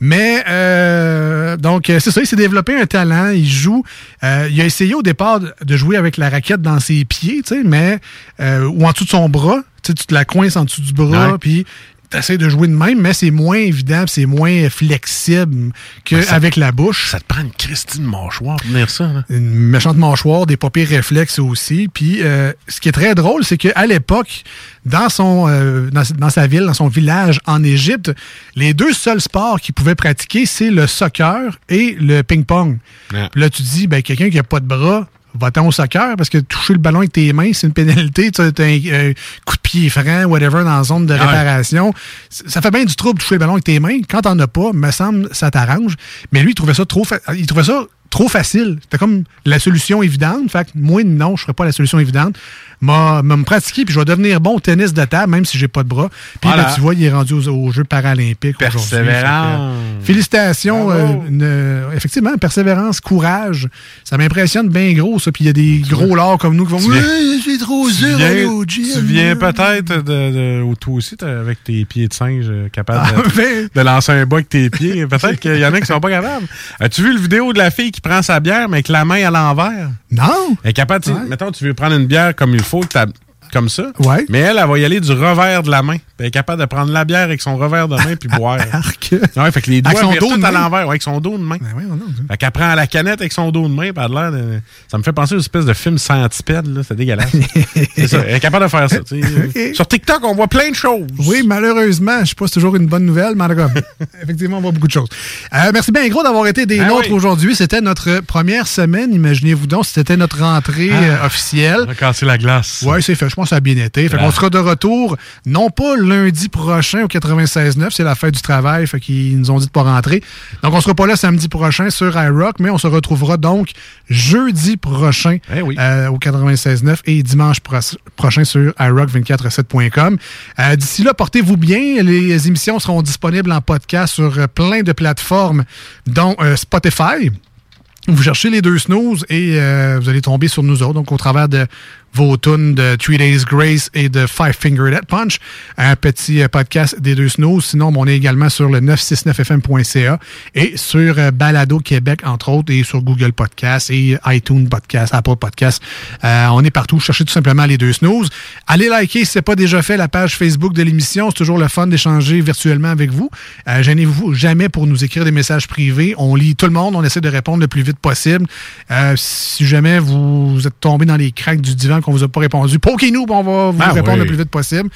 Mais, euh, donc, euh, c'est ça, il s'est développé un talent, il joue. euh, il a essayé au départ de- jouer avec la raquette dans ses pieds, tu sais, mais, euh, ou en dessous de son bras. Tu sais, tu te la coinces en dessous du bras, puis tu essaies de jouer de même, mais c'est moins évident, c'est moins flexible qu'avec la bouche. Ça te prend une Christine mâchoire pour venir ça, là. Une méchante mâchoire, des papiers réflexes aussi. Puis, euh, ce qui est très drôle, c'est qu'à l'époque, dans, son, euh, dans, dans sa ville, dans son village en Égypte, les deux seuls sports qu'il pouvait pratiquer, c'est le soccer et le ping-pong. Ouais. Là, tu dis, ben, quelqu'un qui n'a pas de bras, va-t'en au soccer parce que toucher le ballon avec tes mains, c'est une pénalité. Tu as un, un coup de pied franc, whatever, dans la zone de ouais. réparation. Ça fait bien du trouble de toucher le ballon avec tes mains. Quand t'en as pas, me semble, ça t'arrange. Mais lui, il trouvait ça trop, fa- il trouvait ça trop facile. C'était comme la solution évidente. Fait que moi, non, je ferais pas la solution évidente. M'a m'a me pratiquer, puis je vais devenir bon au tennis de table, même si j'ai pas de bras. Puis Voilà. ben, tu vois, il est rendu aux, aux Jeux paralympiques que, Persévérance. Félicitations. euh, une, effectivement, persévérance, courage. Ça m'impressionne bien gros, ça. Puis il y a des gros lards comme nous qui vont Ouais, j'ai trop dur au gym. tu viens peut-être de, de- toi aussi, avec tes pieds de singe, euh, capable Ah, de, ben. de lancer un bas avec tes pieds. Peut-être qu'il y en a qui sont pas capables. As-tu vu le vidéo de la fille qui prend sa bière, mais avec la main à l'envers? Non! Elle est capable, sais, Ouais. mettons, tu veux prendre une bière comme il faut, que comme ça. Ouais. Mais elle, elle va y aller du revers de la main. Elle est capable de prendre la bière avec son revers de main puis boire. Ouais, fait que les doigts Avec son dos de à main? l'envers, ouais, avec son dos de main. Ben Fait qu'elle prend la canette avec son dos de main, a l'air de- Ça me fait penser aux espèces de films centipèdes, là. C'est dégueulasse. c'est ça. Elle est capable de faire ça. Sur TikTok, on voit plein de choses. Oui, malheureusement, je sais pas si c'est toujours une bonne nouvelle, mais en tout cas, effectivement, on voit beaucoup de choses. Euh, merci bien gros d'avoir été des Ah nôtres oui. aujourd'hui. C'était notre première semaine. Imaginez-vous donc, c'était notre rentrée Ah. euh, officielle. On a cassé la glace. Oui, c'est fait. Je pense que ça a bien été. Fait qu'on sera de retour, non pas lundi prochain au 96.9, c'est la fête du travail, fait qu'ils nous ont dit de pas rentrer. Donc, on sera pas là samedi prochain sur iRock, mais on se retrouvera donc jeudi prochain Eh euh, au 96.9 et dimanche pro- prochain sur iRock247.com. Euh, D'ici là, portez-vous bien. Les émissions seront disponibles en podcast sur euh, plein de plateformes, dont euh, Spotify. Vous cherchez les deux snooze et euh, vous allez tomber sur nous autres. Donc, au travers de vos tunes de Three Days Grace et de Five Finger Death Punch. Un petit euh, podcast des deux snows. Sinon, on est également sur le 969fm.ca et sur euh, Balado Québec, entre autres, et sur Google Podcast et iTunes Podcast, Apple Podcast. Euh, on est partout. Cherchez tout simplement les deux snooze. Allez liker si ce n'est pas déjà fait la page Facebook de l'émission. C'est toujours le fun d'échanger virtuellement avec vous. Euh, Gênez-vous jamais pour nous écrire des messages privés. On lit tout le monde. On essaie de répondre le plus vite possible. Euh, si jamais vous êtes tombé dans les craques du divan qu'on vous a pas répondu, poquez-nous, on va vous Ah répondre oui. le plus vite possible.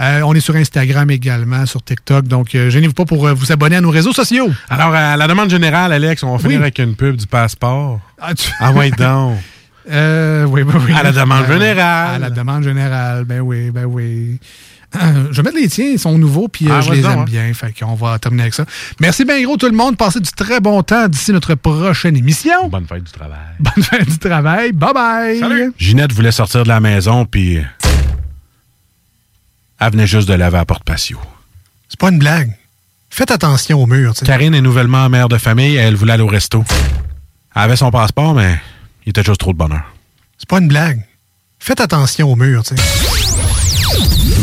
Euh, on est sur Instagram également, sur TikTok. Donc, euh, gênez-vous pas pour euh, vous abonner à nos réseaux sociaux. Alors, à la demande générale, Alex, on va finir Oui. avec une pub du passeport. Ah, tu- Ah ouais, donc. Euh, oui, oui, oui. À la demande Euh, générale. À la demande générale, ben oui, ben oui. Euh, je vais mettre les tiens, ils sont nouveaux, puis euh, Ah, je les aime hein. bien. Fait qu'on va terminer avec ça. Merci bien gros tout le monde. Passez du très bon temps d'ici notre prochaine émission. Bonne fête du travail. Bonne fête du travail. Bye bye. Salut. Ginette voulait sortir de la maison, puis elle venait juste de laver à porte patio. C'est pas une blague. Faites attention au mur. tu sais. Karine est nouvellement mère de famille, elle voulait aller au resto. Elle avait son passeport, mais il était juste trop de bonheur. C'est pas une blague. Faites attention au mur. tu sais.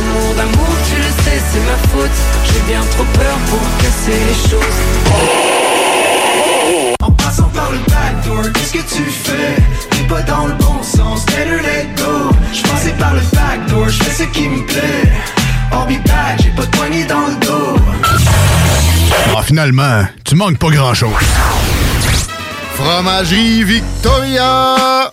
Amour d'amour, tu le sais, c'est ma faute J'ai bien trop peur pour casser les choses en passant par le backdoor, qu'est-ce que tu fais? T'es pas dans le bon sens, better let go Je passais par le backdoor, je fais ce qui me plaît I'll be back, j'ai pas de poignée dans le dos Ah, finalement, tu manques pas grand-chose. Fromagerie Victoria!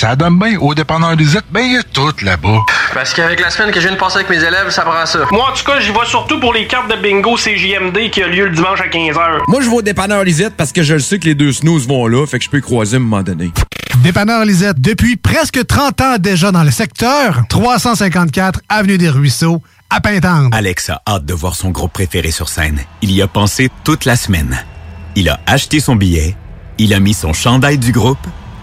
Ça donne bien au dépanneur Lisette, ben il y a tout là-bas. Parce qu'avec la semaine que je viens de passer avec mes élèves, ça prend ça. Moi, en tout cas, j'y vais surtout pour les cartes de bingo CJMD qui a lieu le dimanche à 15h. Moi, je vais au dépanneur Lisette parce que je le sais que les deux snooze vont là, fait que je peux y croiser à un moment donné. Dépanneur Lisette, depuis presque 30 ans déjà dans le secteur, 354 Avenue des Ruisseaux, à Pintendre. Alex a hâte de voir son groupe préféré sur scène. Il y a pensé toute la semaine. Il a acheté son billet, il a mis son chandail du groupe,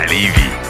à Lévis.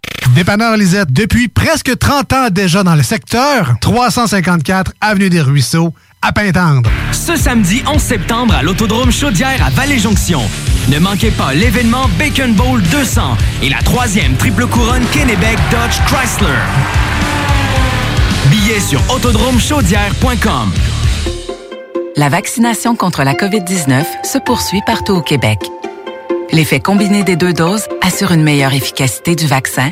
Dépanneur Lisette, depuis presque 30 ans déjà dans le secteur, 354 Avenue des Ruisseaux, à Pintendre. Ce samedi 11 septembre à l'Autodrome Chaudière à Vallée-Jonction. Ne manquez pas l'événement Bacon Bowl 200 et la troisième triple couronne Kennebec Dodge Chrysler. Billets sur autodromechaudière.com. La vaccination contre la COVID-19 se poursuit partout au Québec. L'effet combiné des deux doses assure une meilleure efficacité du vaccin,